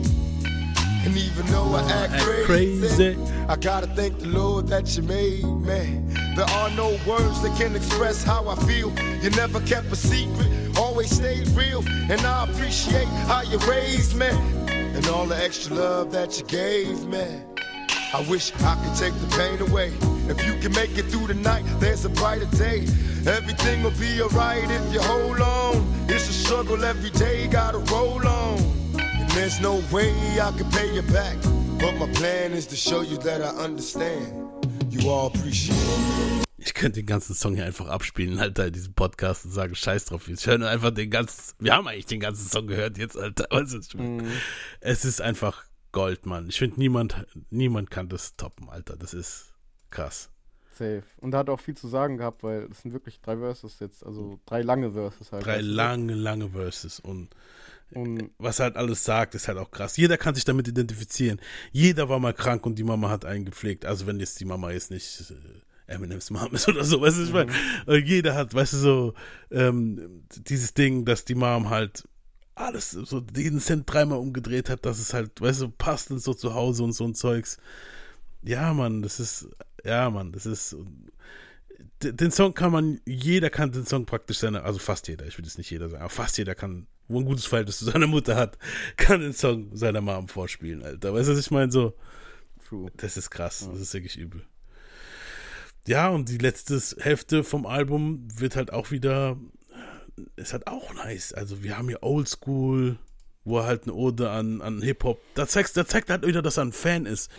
And even though I act, Act crazy, crazy. I gotta thank the Lord that you made me. There are no words that can express how I feel. You never kept a secret, always stayed real. And I appreciate how you raised me. And all the extra love that you gave me. I wish I could take the pain away. If you can make it through the night, there's a brighter day. Everything will be alright if you hold on. It's a struggle every day, gotta roll on. And there's no way I can pay you back. But my plan is to show you that I understand. You all appreciate it. Ich könnte den ganzen Song hier einfach abspielen, Alter, in diesem Podcast und sagen, scheiß drauf. Ich höre nur einfach den ganzen, wir haben eigentlich den ganzen Song gehört jetzt, Alter. Was ich meine? Es ist einfach Gold, Mann. Ich finde, niemand, niemand kann das toppen, Alter. Das ist krass. Safe. Und er hat auch viel zu sagen gehabt, weil es sind wirklich drei Verses jetzt, also drei lange Verses halt. Drei du? lange, lange Verses und Und was er halt alles sagt, ist halt auch krass. Jeder kann sich damit identifizieren. Jeder war mal krank und die Mama hat einen gepflegt. Also wenn jetzt die Mama jetzt nicht äh, Eminems Mom ist oder so, weißt du, ich meine, äh, jeder hat, weißt du, so ähm, dieses Ding, dass die Mom halt alles, so jeden Cent dreimal umgedreht hat, dass es halt, weißt du, passt und so zu Hause und so ein Zeugs. Ja, Mann, das ist, ja, Mann, das ist, den Song kann man, jeder kann den Song praktisch seine, also fast jeder, ich will jetzt nicht jeder sagen, aber fast jeder kann, wo ein gutes Verhältnis zu seiner Mutter hat, [laughs] kann den Song seiner Mom vorspielen, Alter. Weißt du, was ich meine? So, True. das ist krass, das ist wirklich übel. Ja, und die letzte Hälfte vom Album wird halt auch wieder, ist halt auch nice. Also wir haben hier Oldschool, wo er halt eine Ode an, an Hip-Hop, da zeigt, da zeigt halt wieder, dass er ein Fan ist.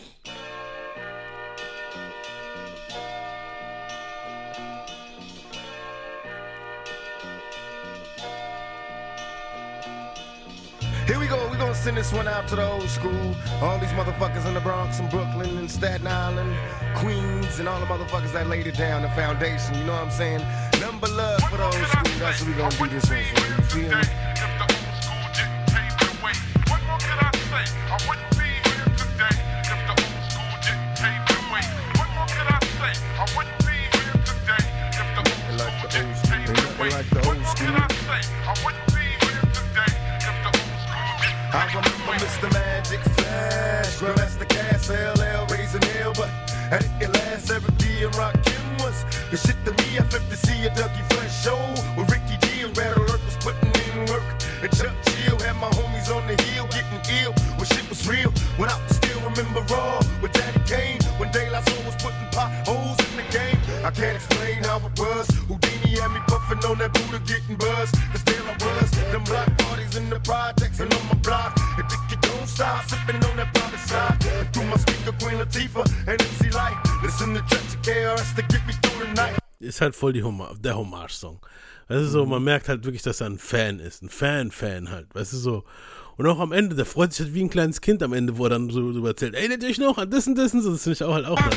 Here we go, we gonna send this one out to the old school. All these motherfuckers in the Bronx and Brooklyn and Staten Island, Queens, and all the motherfuckers that laid it down, the foundation, you know what I'm saying? Number love for the old school, that's what we gonna do this one for, you feel me? Ain't like the old school, ain't nothing like the old school. I remember Mr. Magic Flash, Grandmaster Cass, LL, raising hell, but I didn't last. Eric D and Rakim was the shit to me. I flipped to see a Dougie Fresh show with Ricky G and Red Alert was putting in work. And Chuck Chill had my homies on the hill getting ill when shit was real. When I still remember raw with Daddy Kane when La Soul was putting potholes in the game. I can't explain how it was. Houdini had me puffing on that Buddha getting buzz. Cause there I was, them block parties in the projects and on my block. And think you don't stop sipping on that private side. And through my speaker, Queen Latifah and MC Light. Listen to of KRS to get me through the night. ist halt voll die Homa der Hommage-Song. Weißt du so, man merkt halt wirklich, dass er ein Fan ist. Ein Fan-Fan halt. Weißt du so. Und auch am Ende, der freut sich halt wie ein kleines Kind am Ende, wo er dann so, so erzählt, erinnert euch noch an das und das und so. Das finde ich auch halt auch nice.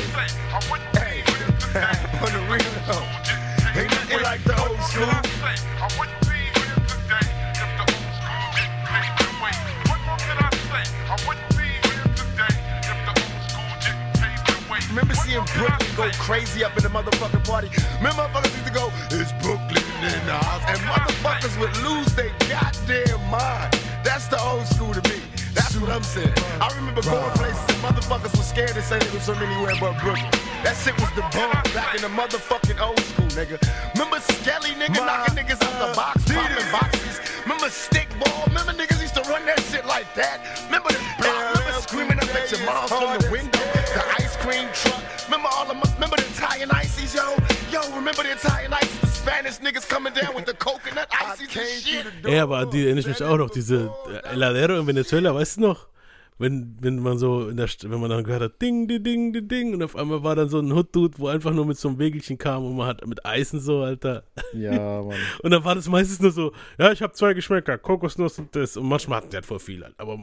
Remember seeing Brooklyn go crazy up in the motherfucking party? Remember motherfuckers used to go, it's Brooklyn in the house. And motherfuckers would lose their goddamn mind. That's the old school to me. That's what I'm saying. I remember going places and motherfuckers were scared to say they was from anywhere but Brooklyn. That shit was the bomb back in the motherfucking old school, nigga. Remember Skelly, nigga, knocking niggas out the box, popping boxes. Remember Stickball? Remember niggas used to run that shit like that? Remember the block? Remember screaming up at your mom from the window? Cream truck? Remember all the, remember the Italian ices, yo? Yo, remember the Italian ices? The Spanish niggas coming down with the coconut ices and shit. Ja, aber die erinnere ich mich auch noch, diese äh, Heladero in Venezuela, weißt du noch? Wenn, wenn man so in der St wenn man dann gehört hat, ding, ding, ding, ding, und auf einmal war dann so ein Hood-Dude, wo einfach nur mit so einem Wägelchen kam und man hat mit Eisen so, Alter. Ja, [laughs] Mann. Und dann war das meistens nur so, ja, ich habe zwei Geschmäcker, Kokosnuss und das. Und manchmal hatten die halt voll viel, halt. aber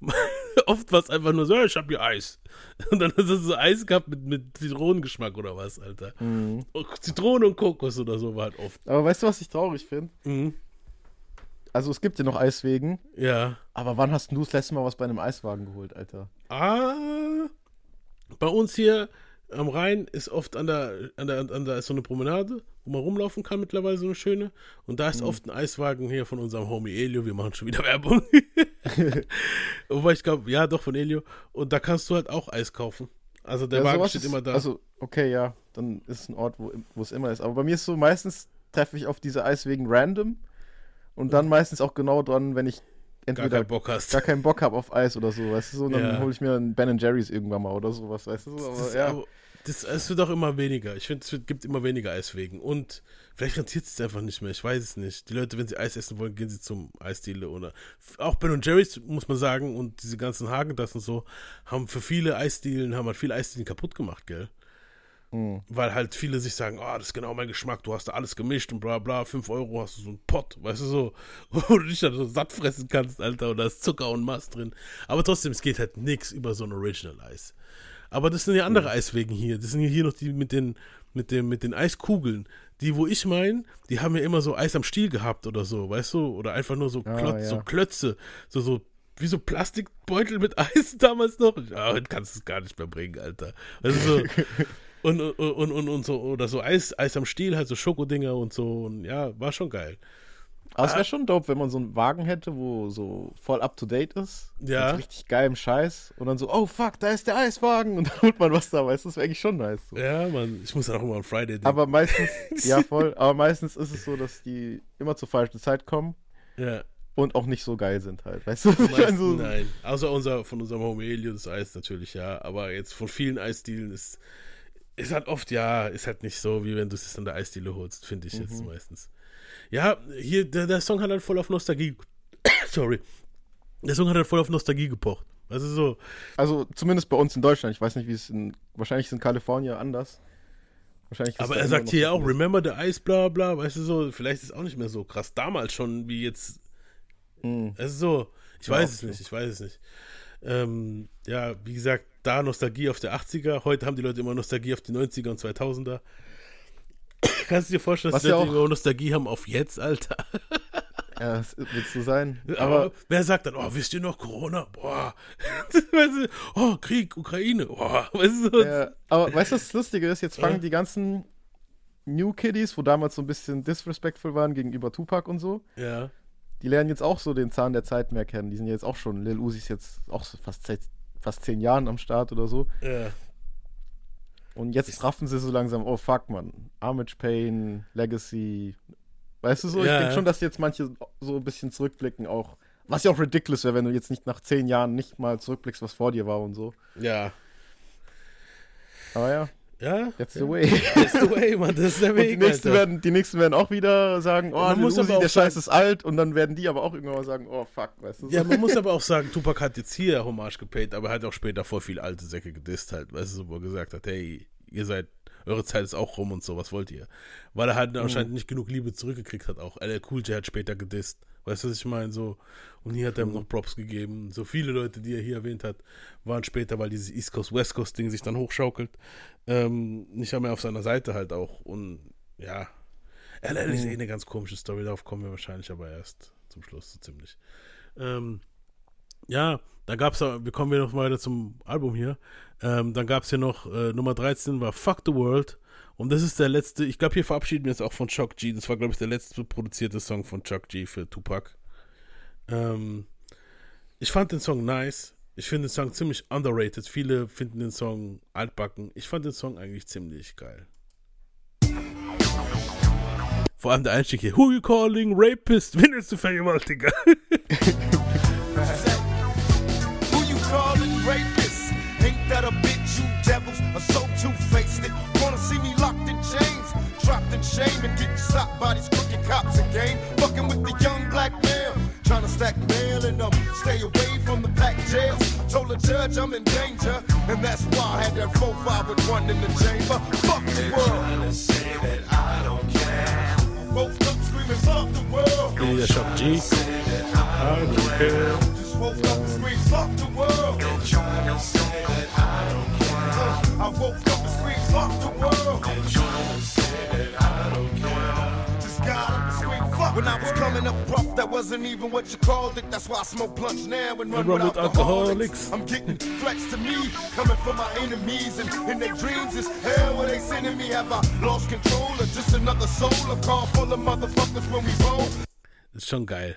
[laughs] oft war es einfach nur so, ja, ich hab hier Eis. [laughs] Und dann hast du so Eis gehabt mit, mit Zitronengeschmack oder was, Alter. Mhm. Und Zitrone und Kokos oder so war halt oft. Aber weißt du, was ich traurig finde? Mhm. Also es gibt ja noch Eiswegen. Ja. Aber wann hast du das letzte Mal was bei einem Eiswagen geholt, Alter? Ah, bei uns hier am Rhein ist oft an der, an der, an der ist so eine Promenade, wo man rumlaufen kann mittlerweile, so eine schöne. Und da ist Mhm. oft ein Eiswagen hier von unserem Homie Elio. Wir machen schon wieder Werbung. [laughs] Wobei ich glaube, ja, doch von Elio. Und da kannst du halt auch Eis kaufen. Also der Ja, Wagen steht ist- immer da. Also, okay, ja, dann ist es ein Ort, wo, wo es immer ist. Aber bei mir ist so, meistens treffe ich auf diese Eiswegen random und dann meistens auch genau dran, wenn ich entweder keinen Bock hast. gar keinen Bock habe auf Eis oder so, weißt du, so, dann Ja. hole ich mir einen Ben Jerry's irgendwann mal oder sowas, weißt du, so, aber, das, ja. aber das, es wird auch immer weniger. Ich finde, es gibt immer weniger Eiswegen. Und vielleicht rentiert es einfach nicht mehr. Ich weiß es nicht. Die Leute, wenn sie Eis essen wollen, gehen sie zum Eisdiele. Oder auch Ben Jerry's, muss man sagen, und diese ganzen Hagen, das und so, haben für viele Eisdielen, haben halt viele Eisdielen kaputt gemacht, gell? Mhm. Weil halt viele sich sagen, oh, das ist genau mein Geschmack, du hast da alles gemischt und bla bla, 5 Euro hast du so einen Pott, weißt du so, [laughs] wo du dich dann so satt fressen kannst, Alter, und da ist Zucker und Mast drin. Aber trotzdem, es geht halt nichts über so ein Original-Eis. Aber das sind ja andere Eiswegen hier. Das sind ja hier noch die mit den, mit dem, mit den Eiskugeln. Die, wo ich meine, die haben ja immer so Eis am Stiel gehabt oder so, weißt du? Oder einfach nur so, Ah, Klotz, ja. so Klötze. So, so, wie so Plastikbeutel mit [laughs] Eis damals noch. Ja, heute kannst du es gar nicht mehr bringen, Alter. Also so. [laughs] Und, und, und, und, so, oder so Eis, Eis am Stiel, halt so Schokodinger und so. Und ja, war schon geil. Aber es Ah. wäre schon dope, wenn man so einen Wagen hätte, wo so voll up to date ist. Ja. Mit richtig geilem Scheiß. Und dann so, oh fuck, da ist der Eiswagen. Und [laughs] dann holt man was da, weißt du, das wäre eigentlich schon nice. So. Ja, Mann, ich muss dann auch immer an Friday denken. Aber meistens, [laughs] ja voll, aber meistens ist es so, dass die immer zur falschen Zeit kommen. Ja. Und auch nicht so geil sind halt, weißt du? [laughs] Meisten, Also, nein. Außer unser, von unserem das Eis natürlich, ja. Aber jetzt von vielen Eisdielen ist, ist halt oft, ja, ist halt nicht so, wie wenn du es an der Eisdiele holst, finde ich jetzt Mhm. meistens. Ja, hier, der, der Song hat halt voll auf Nostalgie. [coughs] Sorry. Der Song hat halt voll auf Nostalgie gepocht. Also so. Also zumindest bei uns in Deutschland. Ich weiß nicht, wie es in. Wahrscheinlich ist in Kalifornien anders. Wahrscheinlich Aber er sagt hier ja auch, viel. remember the ice, bla bla, weißt du so, vielleicht ist es auch nicht mehr so krass. Damals schon, wie jetzt. Mhm. Es ist so, ich Ja, weiß es so. nicht, ich weiß es nicht. Ähm, ja, wie gesagt, da Nostalgie auf der 80er, heute haben die Leute immer Nostalgie auf die 90er und 2000er. [coughs] Kannst du dir vorstellen, dass Was die ja Leute auch- immer Nostalgie haben auf jetzt, Alter? [laughs] Ja, das wird so sein. Aber Aber wer sagt dann, oh, wisst ihr noch Corona? Boah. [laughs] oh, Krieg, Ukraine, boah. Weißt du. Ja, aber weißt du, was das Lustige ist? Jetzt fangen Ja. die ganzen New Kiddies, wo damals so ein bisschen disrespectful waren gegenüber Tupac und so, Ja. Die lernen jetzt auch so den Zahn der Zeit mehr kennen. Die sind jetzt auch schon, Lil Uzi ist jetzt auch so fast, fast zehn Jahren am Start oder so. Ja. Und jetzt raffen sie so langsam, oh fuck, man, Homage Pain, Legacy. Weißt du so? Ja, ich denke ja. schon, dass jetzt manche so ein bisschen zurückblicken auch. Was ja auch ridiculous wäre, wenn du jetzt nicht nach zehn Jahren nicht mal zurückblickst, was vor dir war und so. Ja. Aber ja. Ja. That's the way. That's the way, Mann. Das ist der Und Weg. die, nächsten Alter. werden, die nächsten werden auch wieder sagen, oh, Man muss Uzi, aber der Scheiß ist alt. Und dann werden die aber auch irgendwann mal sagen, oh fuck, weißt du. so. Ja, man muss aber auch sagen, Tupac hat jetzt hier Hommage gepaid, aber er hat auch später voll viel alte Säcke gedisst halt, weißt du, so, wo er gesagt hat, hey, ihr seid, eure Zeit ist auch rum und so, was wollt ihr? Weil er halt Mhm. anscheinend nicht genug Liebe zurückgekriegt hat auch. LL Cool J hat später gedisst, weißt du, was ich meine, so. Und hier hat er ihm Mhm. noch Props gegeben. So viele Leute, die er hier erwähnt hat, waren später, weil dieses East Coast, West Coast Ding sich dann hochschaukelt, ähm, nicht mehr auf seiner Seite halt auch. Und ja, LL ist Mhm. eh eine ganz komische Story, darauf kommen wir wahrscheinlich aber erst zum Schluss so ziemlich. Ähm, ja, da gab es, wir kommen hier noch weiter zum Album hier. Ähm, dann gab es hier noch äh, Nummer 13 war Fuck the World. Und das ist der letzte, ich glaube, hier verabschieden wir uns auch von Chuck G. Das war, glaube ich, der letzte produzierte Song von Chuck G für Tupac. Ähm, Ich fand den Song nice. Ich finde den Song ziemlich underrated. Viele finden den Song altbacken. Ich fand den Song eigentlich ziemlich geil. Vor allem der Einstieg hier. Who you calling rapist? Wen willst du Vergewaltiger? [laughs] [laughs] shame and getting stopped by these crooked cops again. Fucking with the young black male, trying to stack bail and um, stay away from the packed jails. Told the judge I'm in danger, and that's why I had that 4-5 with one in the chamber. Fuck the world. say that I don't care. Woke up screaming, fuck the world. Hier Shock G. I don't care. Just woke up and screamed, fuck the world. And trying to say that I don't care. I woke up and screamed, fuck the world. And trying to say that I When I was coming up rough, that wasn't even what you called it. That's why I smoke blunts now and run, run with alcoholics. I'm getting threats to me, coming from my enemies. And in their dreams is hell where they sending me. Have I lost control or just another soul? A car full of motherfuckers when we roll. Ist schon geil.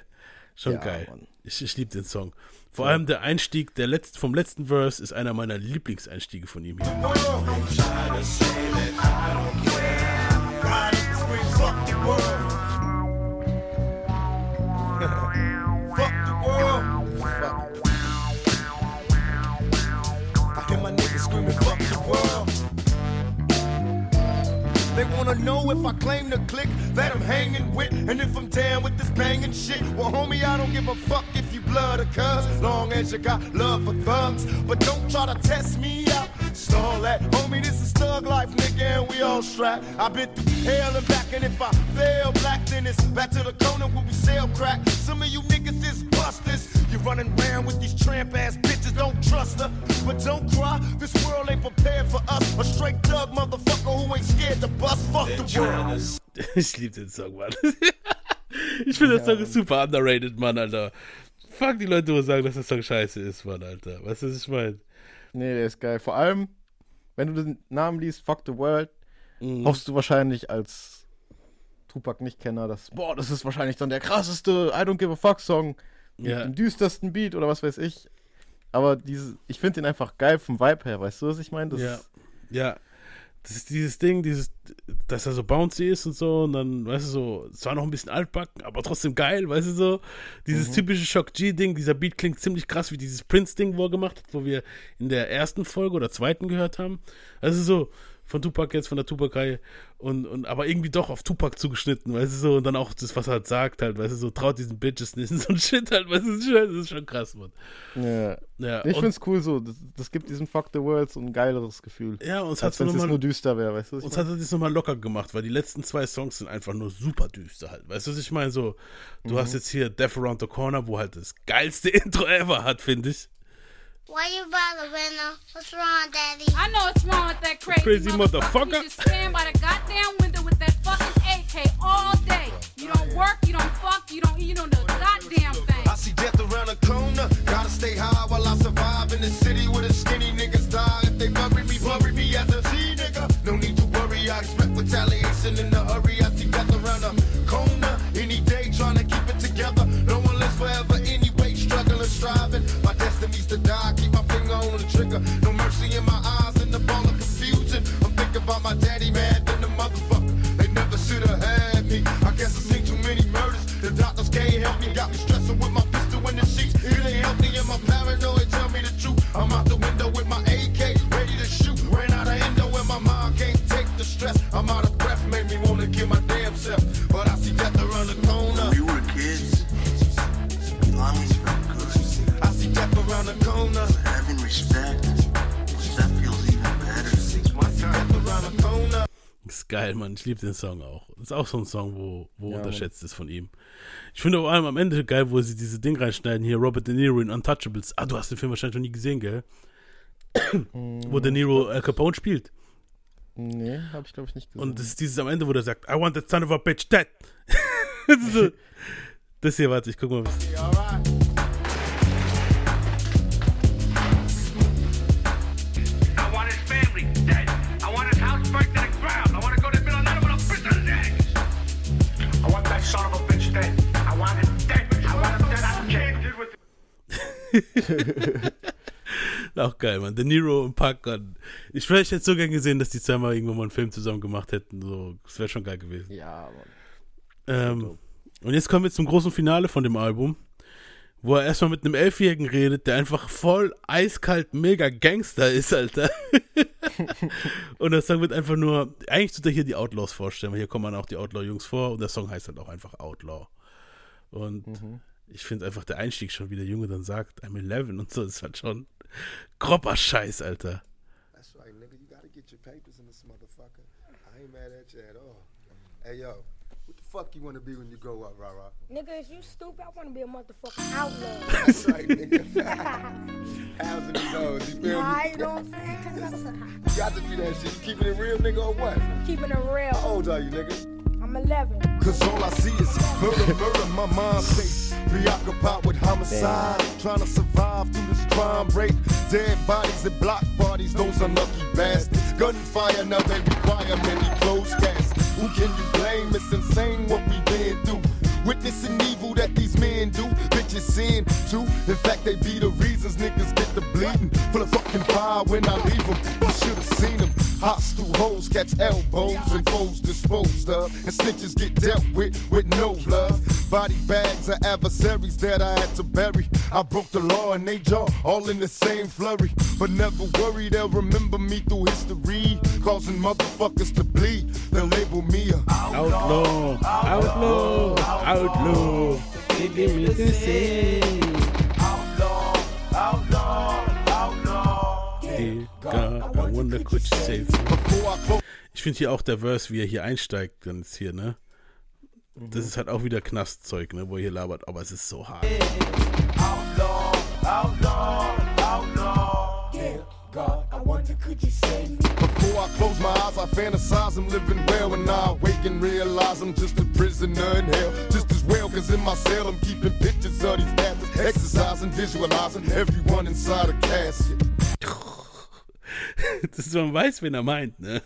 Schon Ja, geil. Mann. Ich, ich liebe den Song. Vor allem der Einstieg der letzt, vom letzten Verse ist einer meiner Lieblingseinstiege von ihm. Hier. Fuck wanna know if I claim the click that I'm hanging with, and if I'm down with this banging shit. Well, homie, I don't give a fuck if you blood or cuz, long as you got love for thugs. But don't try to test me out. Stall that, homie, this is thug life, nigga, and we all strapped. I've been through hell and back, and if I fail black, then it's back to the corner where we sell crack. Some of you niggas is busters. You're running around with these tramp ass bitches, don't trust her. But don't cry, this world ain't prepared for us. A straight thug motherfucker who ain't scared to bust. Fuck the world. Ich liebe den Song, Mann. Ich finde, der Song ist super underrated, Mann, Alter. Fuck die Leute, die sagen, dass der Song scheiße ist, Mann, Alter. Weißt du, was ich meine? Nee, der ist geil. Vor allem, wenn du den Namen liest, Fuck the World, Mhm. hoffst du wahrscheinlich als Tupac-Nicht-Kenner, dass, boah, das ist wahrscheinlich dann der krasseste I Don't Give a Fuck-Song mit Ja. dem düstersten Beat oder was weiß ich. Aber diese, ich finde den einfach geil vom Vibe her, weißt du, was ich meine? Ja. Ja. Das ist dieses Ding, dieses, dass er so bouncy ist und so, und dann, weißt du, so, zwar noch ein bisschen altbacken, aber trotzdem geil, weißt du, so, dieses Mhm. typische Shock G-Ding, dieser Beat klingt ziemlich krass wie dieses Prince-Ding, wo er gemacht hat, wo wir in der ersten Folge oder zweiten gehört haben. Also so, von Tupac jetzt, von der Tupac-Reihe, und, und, aber irgendwie doch auf Tupac zugeschnitten, weißt du, so, und dann auch das, was er halt sagt, halt, weißt du, so, traut diesen Bitches nicht, [laughs] so ein Shit halt, weißt du, das ist schon, krass, Mann. Ja. Ja, ich und- find's cool so. Das, das gibt diesem Fuck the World so ein geileres Gefühl. Ja, uns wenn es nochmal- nur düster wäre, weißt du? Uns hat das nochmal locker gemacht, weil die letzten zwei Songs sind einfach nur super düster halt. Weißt du, was ich meine? So, du Mhm. hast jetzt hier Death Around the Corner, wo halt das geilste [laughs] Intro ever hat, finde ich. Why you bother, Winner? What's wrong, Daddy? I know what's wrong with that crazy, Crazy motherfucker. You just stand by the goddamn window with that fucking AK all day. You don't work, you don't fuck, you don't, you don't do goddamn thing. I see death around the corner. Gotta stay high while I survive in the city where the skinny niggas die. If they bury me, bury me as a G nigga. No need to worry, I expect retaliation in the hurry. I see death around the trigger. No mercy in my eyes and the ball of confusion. I'm thinking about my daddy, mad than the motherfucker. They never should have had me. I guess I seen too many murders. The doctors can't help me. Got me stressing with my pistol in the sheets. It ain't healthy and my paranoid tell me the truth. I'm out the window with my AK, ready to shoot. Ran out of endo and my mind can't take the stress. I'm out Ist geil, Mann. Ich liebe den Song auch. Ist auch so ein Song, wo, wo Ja, unterschätzt ist von ihm. Ich finde vor allem am Ende geil, wo sie diese Ding reinschneiden. Hier Robert De Niro in Untouchables. Ah, du hast den Film wahrscheinlich noch nie gesehen, gell? wo De Niro Al Capone spielt. Nee, hab ich glaube ich nicht gesehen. Und das ist dieses am Ende, wo der sagt, I want that son of a bitch dead. [laughs] das, ist so, [laughs] das hier, warte, ich guck mal. Was, [laughs] Auch geil, Mann. De Niro und Pac. Und ich wäre jetzt so gern gesehen, dass die zweimal irgendwann mal einen Film zusammen gemacht hätten. So, das wäre schon geil gewesen. Ja, Mann. Ähm, und jetzt kommen wir zum großen Finale von dem Album, wo er erstmal mit einem Elfjährigen redet, der einfach voll eiskalt mega Gangster ist, Alter. [laughs] und der Song wird einfach nur, eigentlich tut er hier die Outlaws vorstellen, weil hier kommen dann auch die Outlaw-Jungs vor und der Song heißt halt auch einfach Outlaw. Und Mhm. Ich finde einfach der Einstieg schon, wie der Junge dann sagt, I'm 11 und so, ist halt schon grober Scheiß, Alter. That's right, nigga. You gotta get your papers in this motherfucker. I ain't mad at you at all. Hey, yo, what the fuck you wanna be when you grow up, rah? Nigga, is you stupid? I want to be a motherfucking outlaw. [laughs] That's right, nigga. How's these hoes? You feel Nah, me? saying? 'Cause that's- You got to be that shit. You keeping it real, nigga, or what? keeping it real. How old are you, nigga? I'm 11. Cause all I see is murder, murder, my mind stays preoccupied with homicide. Trying to survive through this crime rate. Dead bodies at block parties, those unlucky bastards. Gunfire, now they require many closed caskets. Who can you blame? It's insane what we've been through. Witnessing evil that these men do, bitches sin too. In fact, they be the reasons niggas get the bleeding. Full of fucking fire when I leave them. You should've seen them. Hostile hoes catch elbows and foes disposed of. And snitches get dealt with with no love. Body bags of adversaries that I had to bury. I broke the law and they jaw all in the same flurry. But never worry, they'll remember me through history. Causing motherfuckers to bleed. They'll label me a Outlaw, outlaw, outlaw. They give me the same. Dear God, I wonder could you save me. Ich finde hier auch der Verse, wie er hier einsteigt, dann ist hier, ne? Das ist halt auch wieder Knastzeug, ne, wo er hier labert, aber es ist so hart. Before I close my eyes, I fantasize I'm living well. And I awake and realize I'm just a prisoner in hell. Just as well, cause in my cell I'm keeping pictures of these bastards. Exercising, visualizing everyone inside a casket. [laughs] Das ist, man weiß, wen er meint, ne?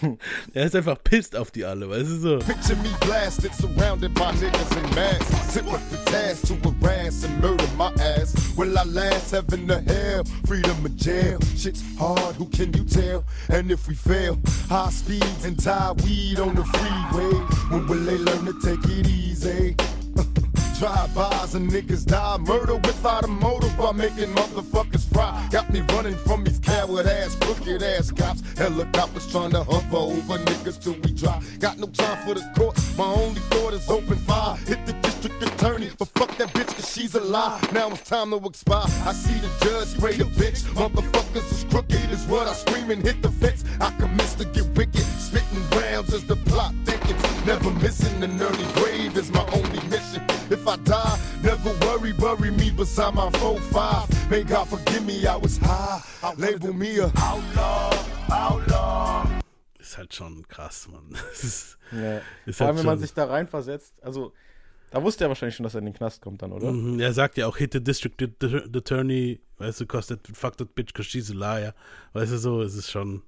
[laughs] er ist einfach pisst auf die alle, weißt du so? Picture me blasted, surrounded by niggas in masks. Sit with the task to harass and murder my ass. Will I last heaven to hell? Freedom or jail? Shit's hard, who can you tell? And if we fail, high speeds and tie weed on the freeway. When will they learn to take it easy? Drive-bys and niggas die. Murder without a motive by making motherfuckers fry. Got me running from these coward ass, crooked ass cops. Helicopters trying to hover over niggas till we drop. Got no time for the court. My only thought is open fire. Hit the district attorney, but fuck that bitch cause she's a lie. Now it's time to expire. I see the judge spray the bitch. Motherfuckers is crooked is what I scream and hit the fence. I commence to get wicked. Spitting rounds as the plot thickens. Never missing an early grave is my only. If I die, never worry, bury me beside my 4-5. May God forgive me, I was high. Label me a outlaw, outlaw. Ist halt schon krass, Mann. [laughs] Ist, Ja. ist Vor allem, halt wenn man sich da reinversetzt. Also, da wusste er wahrscheinlich schon, dass er in den Knast kommt dann, oder? Mhm, er sagt ja auch, hit the district att- attorney, weißt du, kostet fuck that bitch cause she's a liar. Weißt du so, es ist schon.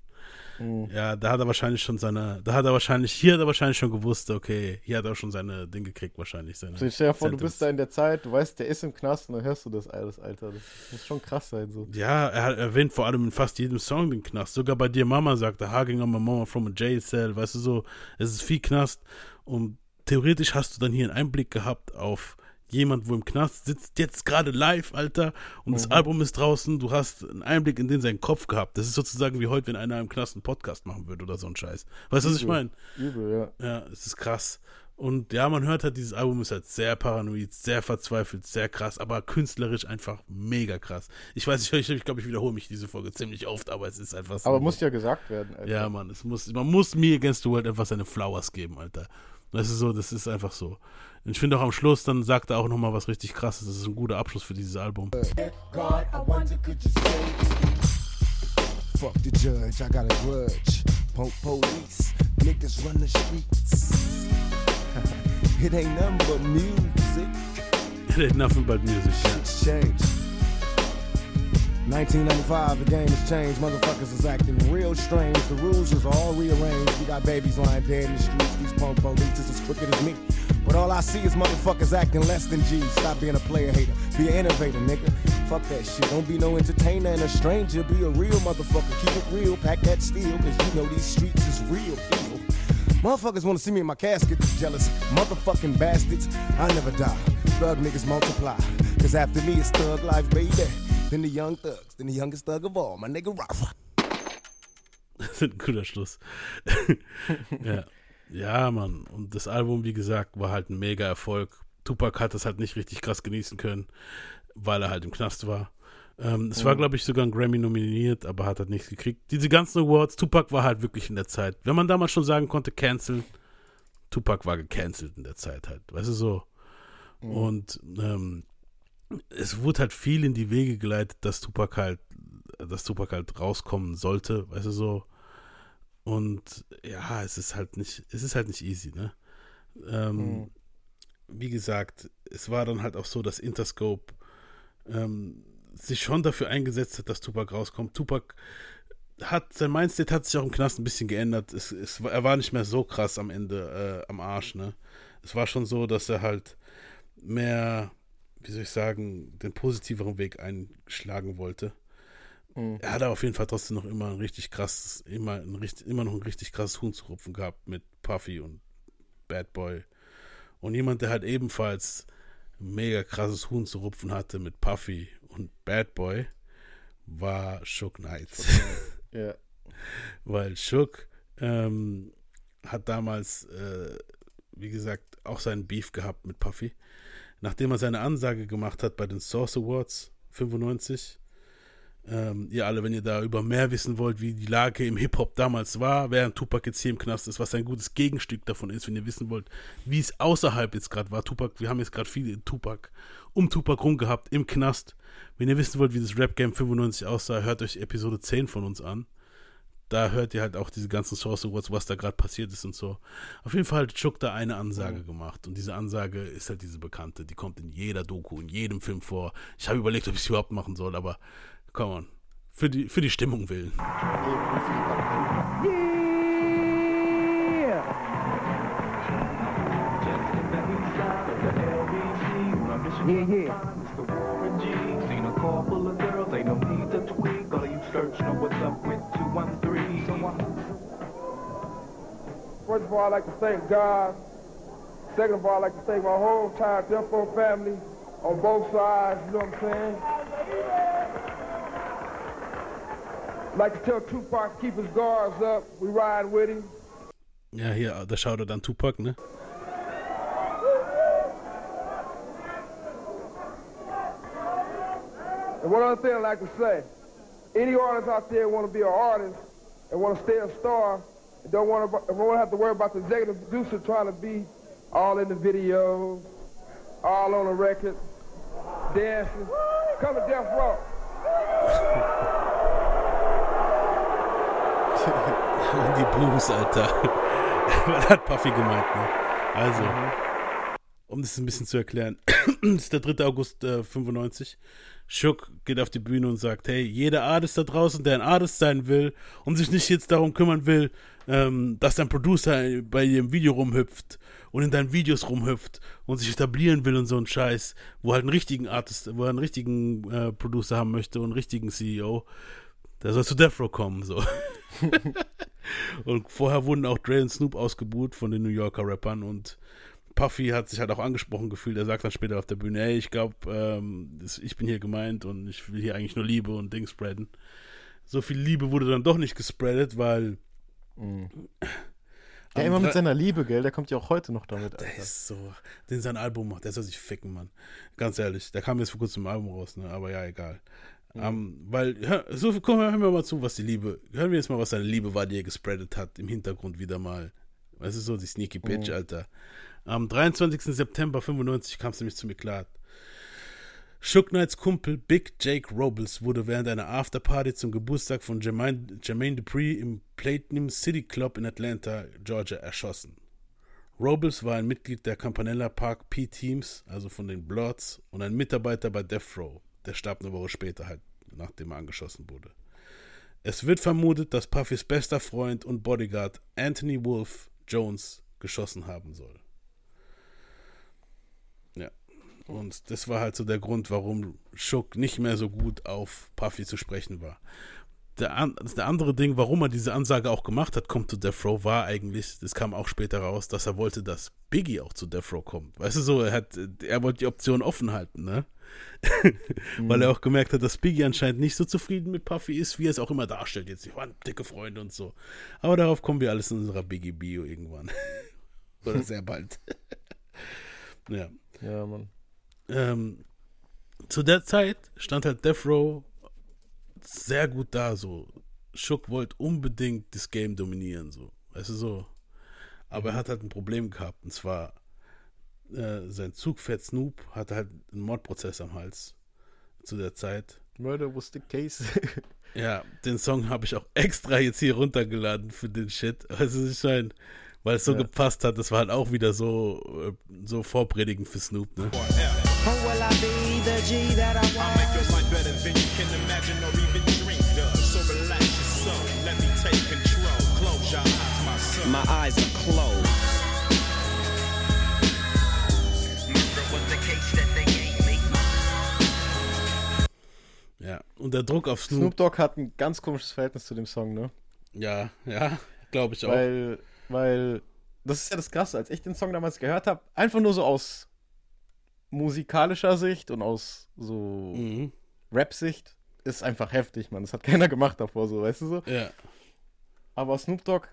Mhm. Ja, da hat er wahrscheinlich schon seine, da hat er wahrscheinlich, hier hat er wahrscheinlich schon gewusst, okay, hier hat er auch schon seine Dinge gekriegt, wahrscheinlich. Seine Also ich stell dir vor, du bist da in der Zeit, du weißt, der ist im Knast und dann hörst du das alles, Alter. Das muss schon krass sein, so. Ja, er hat erwähnt vor allem in fast jedem Song den Knast. Sogar bei dir Mama sagt er, Hugging on my mama from a jail cell. Weißt du so, es ist viel Knast. Und theoretisch hast du dann hier einen Einblick gehabt auf jemand, wo im Knast sitzt, jetzt gerade live, Alter. Und das Mhm. Album ist draußen. Du hast einen Einblick in den seinen Kopf gehabt. Das ist sozusagen wie heute, wenn einer im Knast einen Podcast machen würde oder so ein Scheiß. Weißt du, was ich meine? Übel, ja. Ja, es ist krass. Und ja, man hört halt, dieses Album ist halt sehr paranoid, sehr verzweifelt, sehr krass, aber künstlerisch einfach mega krass. Ich weiß, ich, ich glaube, ich wiederhole mich diese Folge ziemlich oft, aber es ist einfach so. Aber muss ja gesagt werden, Alter. Ja, Mann, es muss, man muss mir Against the World einfach seine Flowers geben, Alter. Das ist so, das ist einfach so. Und ich finde auch am Schluss, dann sagt er auch nochmal was richtig krasses. Das ist ein guter Abschluss für dieses Album. God, I wonder could you save me? Fuck the judge, I got a grudge. Punk police, niggas run the streets. it ain't nothing but music. It ain't nothing but music. Shit's changed. 1995, the game has changed. Motherfuckers is acting real strange. The rules is all rearranged. We got babies lying dead in the streets. These punk police is as crooked as me. But all I see is motherfuckers acting less than G. Stop being a player hater. Be an innovator, nigga. Fuck that shit. Don't be no entertainer and a stranger. Be a real motherfucker. Keep it real. Pack that steel. Cause you know these streets is real. Real. Motherfuckers wanna see me in my casket. Jealous motherfucking bastards. I never die. Thug niggas multiply. Cause after me it's thug life, baby. Then the young thugs. Then the youngest thug of all. My nigga Rafa. Das ist ein guter Schluss. [laughs] ja. Ja, Mann. Und das Album, wie gesagt, war halt ein mega Erfolg. Tupac hat das halt nicht richtig krass genießen können, weil er halt im Knast war. Ähm, es war, Mhm. glaube ich, sogar ein Grammy nominiert, aber hat halt nichts gekriegt. Diese ganzen Awards, Tupac war halt wirklich in der Zeit. Wenn man damals schon sagen konnte, cancel, Tupac war gecancelt in der Zeit halt. Weißt du so? Mhm. Und ähm, es wurde halt viel in die Wege geleitet, dass Tupac halt, dass Tupac halt rauskommen sollte, weißt du so. Und ja, es ist halt nicht, es ist halt nicht easy, ne? Ähm, Mhm. Wie gesagt, es war dann halt auch so, dass Interscope ähm, sich schon dafür eingesetzt hat, dass Tupac rauskommt. Tupac hat, sein Mindset hat sich auch im Knast ein bisschen geändert. Es, es, er war nicht mehr so krass am Ende äh, am Arsch, ne? Es war schon so, dass er halt mehr, wie soll ich sagen, den positiveren Weg einschlagen wollte. Mhm. Er hat auf jeden Fall trotzdem noch immer ein richtig krasses, immer, ein, richtig- immer noch ein richtig krasses Huhn zu rupfen gehabt mit Puffy und Bad Boy. Und jemand, der halt ebenfalls ein mega krasses Huhn zu rupfen hatte mit Puffy und Bad Boy, war Shook Knight. [laughs] Ja. Weil Shook ähm, hat damals, äh, wie gesagt, auch seinen Beef gehabt mit Puffy. Nachdem er seine Ansage gemacht hat bei den Source Awards 95, ähm, ihr alle, wenn ihr da über mehr wissen wollt, wie die Lage im Hip-Hop damals war, während Tupac jetzt hier im Knast ist, was ein gutes Gegenstück davon ist, wenn ihr wissen wollt, wie es außerhalb jetzt gerade war. Tupac, wir haben jetzt gerade viele Tupac, um Tupac rum gehabt, im Knast. Wenn ihr wissen wollt, wie das Rap Game 95 aussah, hört euch Episode 10 von uns an. Da hört ihr halt auch diese ganzen Source Awards, was da gerade passiert ist und so. Auf jeden Fall hat Chuck da eine Ansage gemacht. Und diese Ansage ist halt diese bekannte. Die kommt in jeder Doku, in jedem Film vor. Ich habe überlegt, ob ich es überhaupt machen soll, aber come on. Für die, für die Stimmung willen. Yeah, yeah. It's the Warren G. Seen a car full of girls, ain't no need to tweak. All you search know what's up with 213. First of all, I'd like to thank God. Second of all, I'd like to thank my whole entire Row family on both sides, you know what I'm saying? I'd like to tell Tupac to keep his guards up. We ride with him. Ja, hier, da schaut dann Tupac, ne? And one other thing I'd like to say, any artist out there want to be an artist and want to stay a star and don't want to, don't want to have to worry about the executive producer trying to be all in the videos, all on the record, dancing, come to Death Row. [laughs] Die Blues, Alter. [laughs] Was hat Puffy gemeint, ne? Also, um das ein bisschen zu erklären, [clears throat] das ist der 3. August äh, 95. Shook geht auf die Bühne und sagt, hey, jeder Artist da draußen, der ein Artist sein will und sich nicht jetzt darum kümmern will, ähm, dass dein Producer bei ihrem Video rumhüpft und in deinen Videos rumhüpft und sich etablieren will und so ein Scheiß, wo halt einen richtigen Artist, wo er einen richtigen äh, Producer haben möchte und einen richtigen CEO, der soll zu Death Row kommen, so. [laughs] [laughs] und vorher wurden auch Dre und Snoop ausgebuht von den New Yorker Rappern und Puffy hat sich halt auch angesprochen gefühlt. Er sagt dann später auf der Bühne, hey, ich glaube, ähm, ich bin hier gemeint und ich will hier eigentlich nur Liebe und Ding spreaden. So viel Liebe wurde dann doch nicht gespreadet, weil Ja, am immer mit seiner Liebe, gell? Der kommt ja auch heute noch damit, Der Alter. ist so, den sein Album macht, der soll sich ficken, Mann. Ganz ehrlich, der kam jetzt vor kurzem im Album raus, ne? Aber ja, egal. Ähm, weil, hör, so, komm, hören wir mal zu, was die Liebe, hören wir jetzt mal, was seine Liebe war, die er gespreadet hat, im Hintergrund wieder mal. Weißt du, so die Sneaky Bitch, Mhm. Alter. Am 23. September 95 kam es nämlich zum Eklat. Shook Knights Kumpel Big Jake Robles wurde während einer Afterparty zum Geburtstag von Jermaine, Jermaine Dupri im Platinum City Club in Atlanta, Georgia, erschossen. Robles war ein Mitglied der Campanella Park P-Teams, also von den Bloods, und ein Mitarbeiter bei Death Row. Der starb eine Woche später halt, nachdem er angeschossen wurde. Es wird vermutet, dass Puffys bester Freund und Bodyguard Anthony Wolf Jones geschossen haben soll. Ja. Und das war halt so der Grund, warum Shook nicht mehr so gut auf Puffy zu sprechen war. Der, an, der andere Ding, warum er diese Ansage auch gemacht hat, kommt zu Death Row, war eigentlich, das kam auch später raus, dass er wollte, dass Biggie auch zu Death Row kommt. Weißt du so, er hat, er wollte die Option offen halten, ne? [laughs] Weil er auch gemerkt hat, dass Biggie anscheinend nicht so zufrieden mit Puffy ist, wie er es auch immer darstellt. Jetzt, die waren dicke Freunde und so. Aber darauf kommen wir alles in unserer Biggie-Bio irgendwann. [laughs] Oder sehr bald. [laughs] ja. Ja, Mann. Ähm, zu der Zeit stand halt Death Row sehr gut da, so. Shook wollte unbedingt das Game dominieren, so. Weißt du, so. Aber er hat halt ein Problem gehabt, und zwar äh, sein Zugpferd Snoop hatte halt einen Mordprozess am Hals zu der Zeit. Murder was the case. [laughs] Ja, den Song habe ich auch extra jetzt hier runtergeladen für den Shit. Also ich meine, weil es so Ja. gepasst hat, das war halt auch wieder so, äh, so vorpredigend für Snoop, ne? Or will I be Ja, und der Druck auf Snoop. Snoop Dogg hat ein ganz komisches Verhältnis zu dem Song, ne? Ja, ja, glaube ich auch. Weil, weil, das ist ja das Krasse, als ich den Song damals gehört habe, einfach nur so aus musikalischer Sicht und aus so Mhm. Rap-Sicht, ist einfach heftig, man. Das hat [laughs] keiner gemacht davor, so, weißt du so? Ja. Aber Snoop Dogg,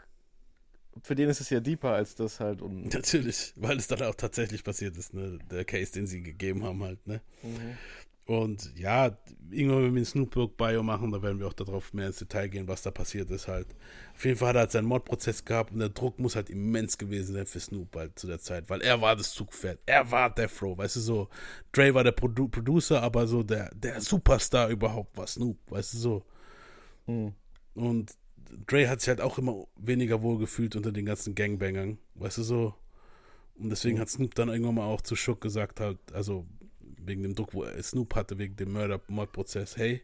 für den ist es ja deeper als das halt. Und [laughs] Natürlich, weil es dann auch tatsächlich passiert ist, ne? Der Case, den sie gegeben haben, halt, ne? Mhm. Und ja, irgendwann, wenn wir ein Snoop Dogg Bio machen, da werden wir auch darauf mehr ins Detail gehen, was da passiert ist halt. Auf jeden Fall hat er halt seinen Mordprozess gehabt und der Druck muss halt immens gewesen sein für Snoop halt zu der Zeit, weil er war das Zugpferd. Er war Death Row, weißt du so. Dre war der Produ Producer, aber so der, der Superstar überhaupt war Snoop, weißt du so. Mhm. Und Dre hat sich halt auch immer weniger wohl gefühlt unter den ganzen Gangbangern, weißt du so. Und deswegen hat Snoop dann irgendwann mal auch zu Shook gesagt halt, also wegen dem Druck, wo er Snoop hatte, wegen dem Mörder-Mordprozess, hey,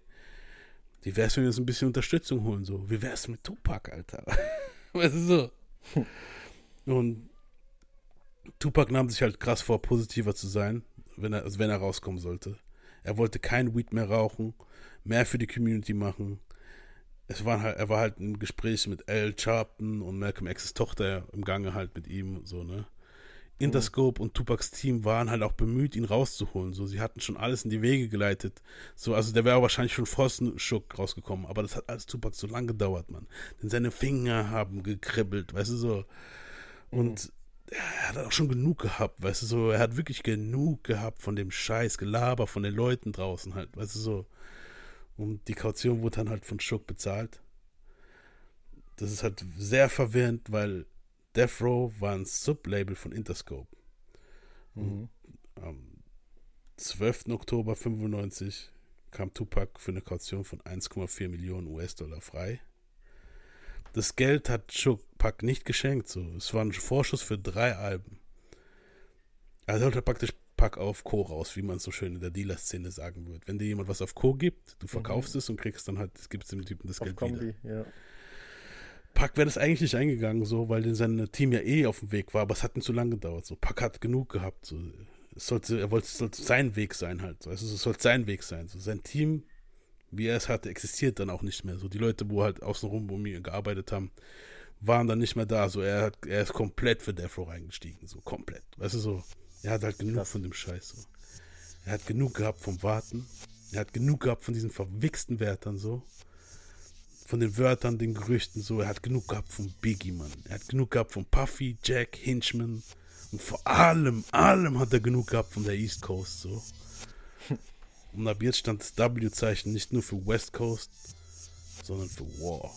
wie wär's, wenn wir uns ein bisschen Unterstützung holen, so? Wie wär's mit Tupac, Alter? [laughs] weißt du so? Und Tupac nahm sich halt krass vor, positiver zu sein, wenn er, also wenn er rauskommen sollte. Er wollte kein Weed mehr rauchen, mehr für die Community machen. Es war halt, er war halt im Gespräch mit Al Sharpton und Malcolm X's Tochter im Gange halt mit ihm, so, ne? Interscope und Tupacs Team waren halt auch bemüht, ihn rauszuholen. So, sie hatten schon alles in die Wege geleitet. So, also der wäre wahrscheinlich schon vor Schuck rausgekommen, aber das hat alles Tupac so lang gedauert, Mann. Denn seine Finger haben gekribbelt, weißt du so. Und er hat auch schon genug gehabt, weißt du so. Er hat wirklich genug gehabt von dem Scheiß, Gelaber von den Leuten draußen halt, weißt du so. Und die Kaution wurde dann halt von Schuck bezahlt. Das ist halt sehr verwirrend, weil Death Row war ein Sublabel von Interscope. Mhm. Und am 12. Oktober 95 kam Tupac für eine Kaution von 1,4 Millionen US-Dollar frei. Das Geld hat Tupac nicht geschenkt. So. Es war ein Vorschuss für drei Alben. Er sollte praktisch Pack auf Co. raus, wie man so schön in der Dealer-Szene sagen würde. Wenn dir jemand was auf Co. gibt, du verkaufst es und kriegst dann halt, es gibt dem Typen das Auf Geld Kombi, wieder. ja. Pack wäre das eigentlich nicht eingegangen, so, weil sein Team ja eh auf dem Weg war, aber es hat ihm zu lange gedauert. So, Pack hat genug gehabt. So. Es sollte, er wollte, es sollte sein Weg sein halt. So. Also es sollte sein Weg sein. So. Sein Team, wie er es hatte, existiert dann auch nicht mehr. So die Leute, wo halt außenrum um ihn gearbeitet haben, waren dann nicht mehr da. So er hat, er ist komplett für Death Row reingestiegen. So komplett. Weißt du so, er hat halt genug von dem Scheiß. So. Er hat genug gehabt vom Warten. Er hat genug gehabt von diesen verwichsten Wärtern so von den Wörtern, den Gerüchten, so, er hat genug gehabt von Biggie, Mann. Er hat genug gehabt von Puffy, Jack, Hinchman. Und vor allem, allem hat er genug gehabt von der East Coast, so. [laughs] Und ab jetzt stand das W-Zeichen nicht nur für West Coast, sondern für War.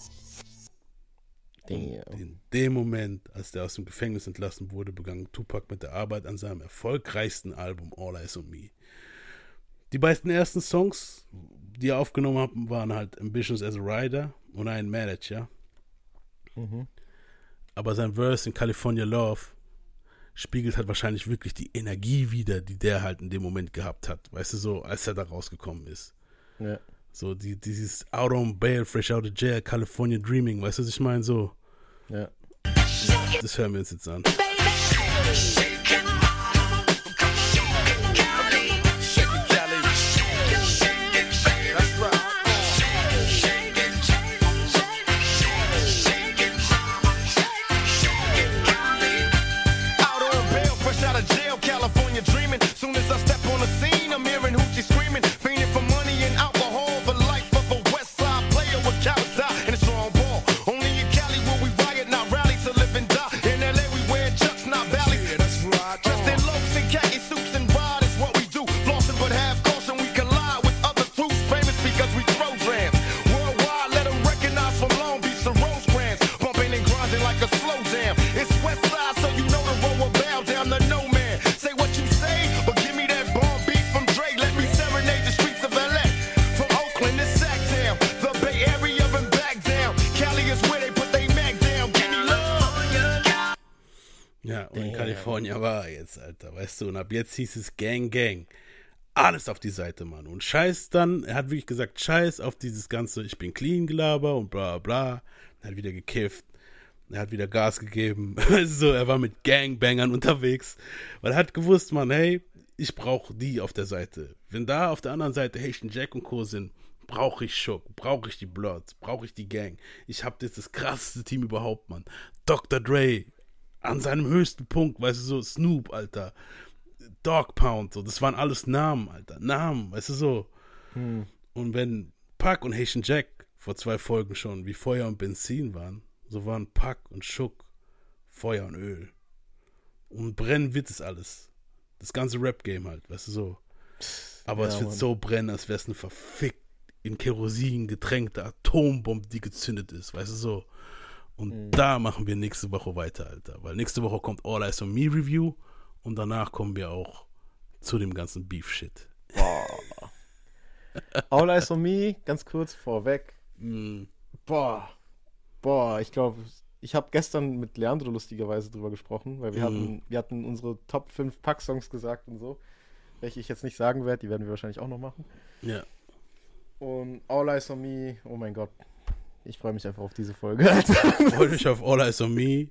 In dem Moment, als der aus dem Gefängnis entlassen wurde, begann Tupac mit der Arbeit an seinem erfolgreichsten Album All Eyes on Me. Die beiden ersten Songs, die er aufgenommen hat, waren halt Ambitions as a Rider und ein Manager. Mhm. Aber sein Verse in California Love spiegelt halt wahrscheinlich wirklich die Energie wieder, die der halt in dem Moment gehabt hat. Weißt du, so, als er da rausgekommen ist. Ja. So, die, dieses Out on Bail, Fresh Out of Jail, California Dreaming, weißt du, was ich meine? So. Ja. Das hören wir uns jetzt an. Alter, weißt du, und ab jetzt hieß es Gang, Gang. Alles auf die Seite, Mann. Und scheiß dann, er hat wirklich gesagt, scheiß auf dieses ganze, ich bin clean Gelaber und bla bla. Er hat wieder gekifft. Er hat wieder Gas gegeben. [laughs] so, er war mit Gangbangern unterwegs. Weil er hat gewusst, Mann, hey, ich brauche die auf der Seite. Wenn da auf der anderen Seite Haitian Jack und Co. sind, brauche ich Schock, brauche ich die Bloods, brauche ich die Gang. Ich habe jetzt das krasseste Team überhaupt, Mann. Dr. Dre an seinem höchsten Punkt, weißt du, so Snoop, Alter. Dog Pound, so, das waren alles Namen, Alter. Namen, weißt du so. Hm. Und wenn Pac und Haitian Jack vor zwei Folgen schon wie Feuer und Benzin waren, so waren Pac und Schuck Feuer und Öl. Und brennen wird es alles. Das ganze Rap-Game halt, weißt du so. Aber Ja, es wird Mann. so brennen, als wäre es eine verfickt in Kerosin getränkte Atombombe, die gezündet ist, weißt du so. Und Mhm. da machen wir nächste Woche weiter, Alter. Weil nächste Woche kommt All Eyes on Me Review und danach kommen wir auch zu dem ganzen Beef-Shit. Boah. All Eyes on Me, ganz kurz vorweg. Mm. Boah. Boah, ich glaube, ich habe gestern mit Leandro lustigerweise drüber gesprochen, weil wir Mhm. hatten, wir hatten unsere Top 5 Pack-Songs gesagt und so. Welche ich jetzt nicht sagen werde, die werden wir wahrscheinlich auch noch machen. Ja. Und All Eyes on Me, oh mein Gott. Ich freue mich einfach auf diese Folge. Alter. [laughs] Freut euch [laughs] auf All Eyes on Me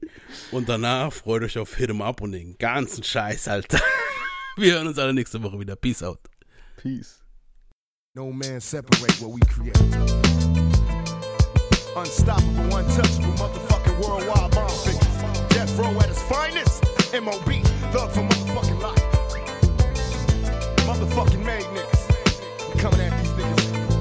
und danach freut euch auf Hit 'em Up und den ganzen Scheiß, Alter. [laughs] Wir hören uns alle nächste Woche wieder. Peace out. Peace. No man separate what we create. Unstoppable, untouchable, motherfucking worldwide bomb figures. Death row at its finest. MOB, thug for motherfucking life. Motherfucking made niggas. Coming at these niggas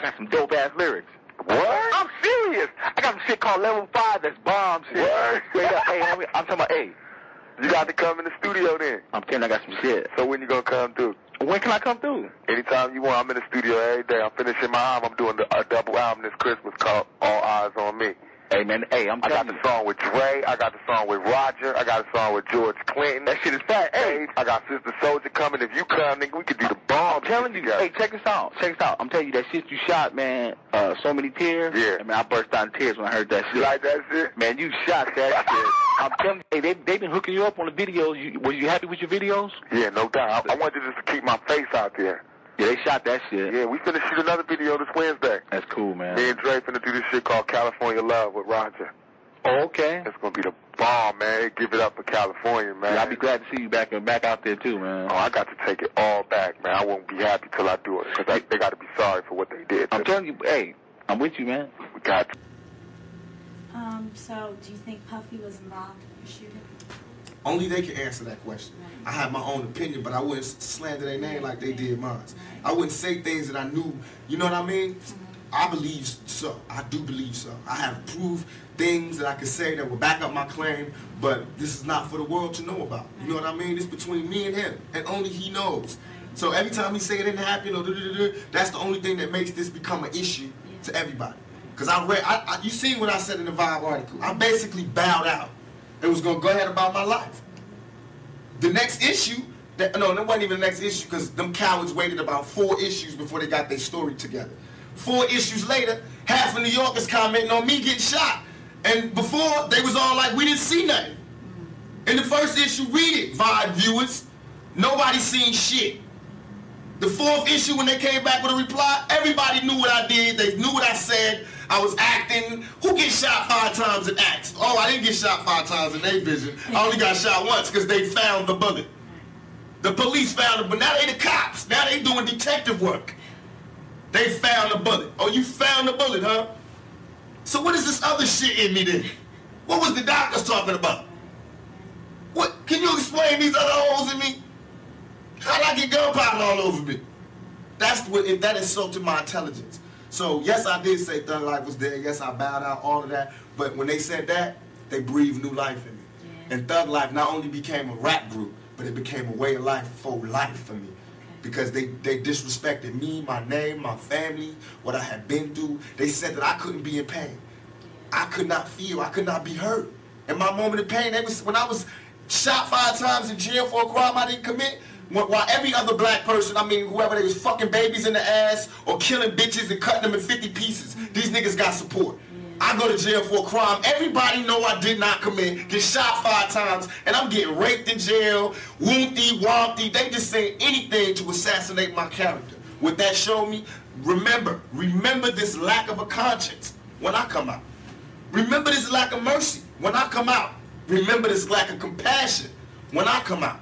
I got some dope ass lyrics. What? I'm serious. I got some shit called Level Five that's bomb shit. What? Straight up. Hey, homie, I'm talking about. Hey, you got to come in the studio then. I'm telling you, I got some shit. So when you gonna come through? When can I come through? Anytime you want. I'm in the studio every day. I'm finishing my album. I'm doing the, a double album this Christmas called All Eyes on Me. Hey man, hey, I'm I got the song with Dre. I got the song with Roger. I got a song with George Clinton. That shit is fat. Hey, I got Sister Soldier coming. If you come, nigga, we could do the bomb. I'm telling you. Guys, hey, check this out. Check this out. I'm telling you that shit you shot, man. Uh, so many tears. Yeah. I mean, I burst out in tears when I heard that shit. You like that shit? Man, you shot that [laughs] shit. I'm telling you, hey, they they been hooking you up on the videos. You, was you happy with your videos? Yeah, no doubt. I, I wanted just to keep my face out there. Yeah, they shot that shit. Yeah, we finna shoot another video this Wednesday. That's cool, man. Me and Dre finna do this shit called California Love with Roger. Oh, okay. It's gonna be the bomb, man. Give it up for California, man. Yeah, I'll be glad to see you back back out there too, man. Oh, I got to take it all back, man. I won't be happy till I do it, cause they got to be sorry for what they did. I'm telling you, hey, I'm with you, man. We got to. Um, so do you think Puffy was involved in the shooting? Only they can answer that question. I have my own opinion, but I wouldn't slander their name like they did mine. I wouldn't say things that I knew. You know what I mean? Mm-hmm. I believe so. I do believe so. I have proof things that I can say that will back up my claim, but this is not for the world to know about. You know what I mean? It's between me and him, and only he knows. So every time he say it didn't happen, or that's the only thing that makes this become an issue to everybody. Because I read, I, I, you seen what I said in the Vibe article. I basically bowed out and was gonna go ahead about my life. The next issue, that, no, that wasn't even the next issue because them cowards waited about four issues before they got their story together. Four issues later, half of New Yorkers commenting on me getting shot. And before, they was all like, we didn't see nothing. In the first issue, read it, Vibe viewers. Nobody seen shit. The fourth issue, when they came back with a reply, everybody knew what I did. They knew what I said. I was acting. Who gets shot five times in acts? Oh, I didn't get shot five times in A Vision. I only got shot once because they found the bullet. The police found it, but now they the cops. Now they doing detective work. They found the bullet. Oh, you found the bullet, huh? So what is this other shit in me then? What was the doctors talking about? What? Can you explain these other holes in me? How'd I get gunpowder all over me? That's what if that insulted my intelligence. So yes, I did say Thug Life was there. Yes, I bowed out all of that. But when they said that, they breathed new life in me. And Thug Life not only became a rap group, but it became a way of life for life for me. Because they, they disrespected me, my name, my family, what I had been through. They said that I couldn't be in pain. I could not feel, I could not be hurt. In my moment of pain, they was when I was shot five times in jail for a crime I didn't commit, while every other black person, I mean whoever they was fucking babies in the ass or killing bitches and cutting them in 50 pieces, these niggas got support. I go to jail for a crime. Everybody know I did not commit. Get shot five times, and I'm getting raped in jail. Woonty, wompty. They just say anything to assassinate my character. What that show me? Remember, remember this lack of a conscience when I come out. Remember this lack of mercy when I come out. Remember this lack of compassion when I come out.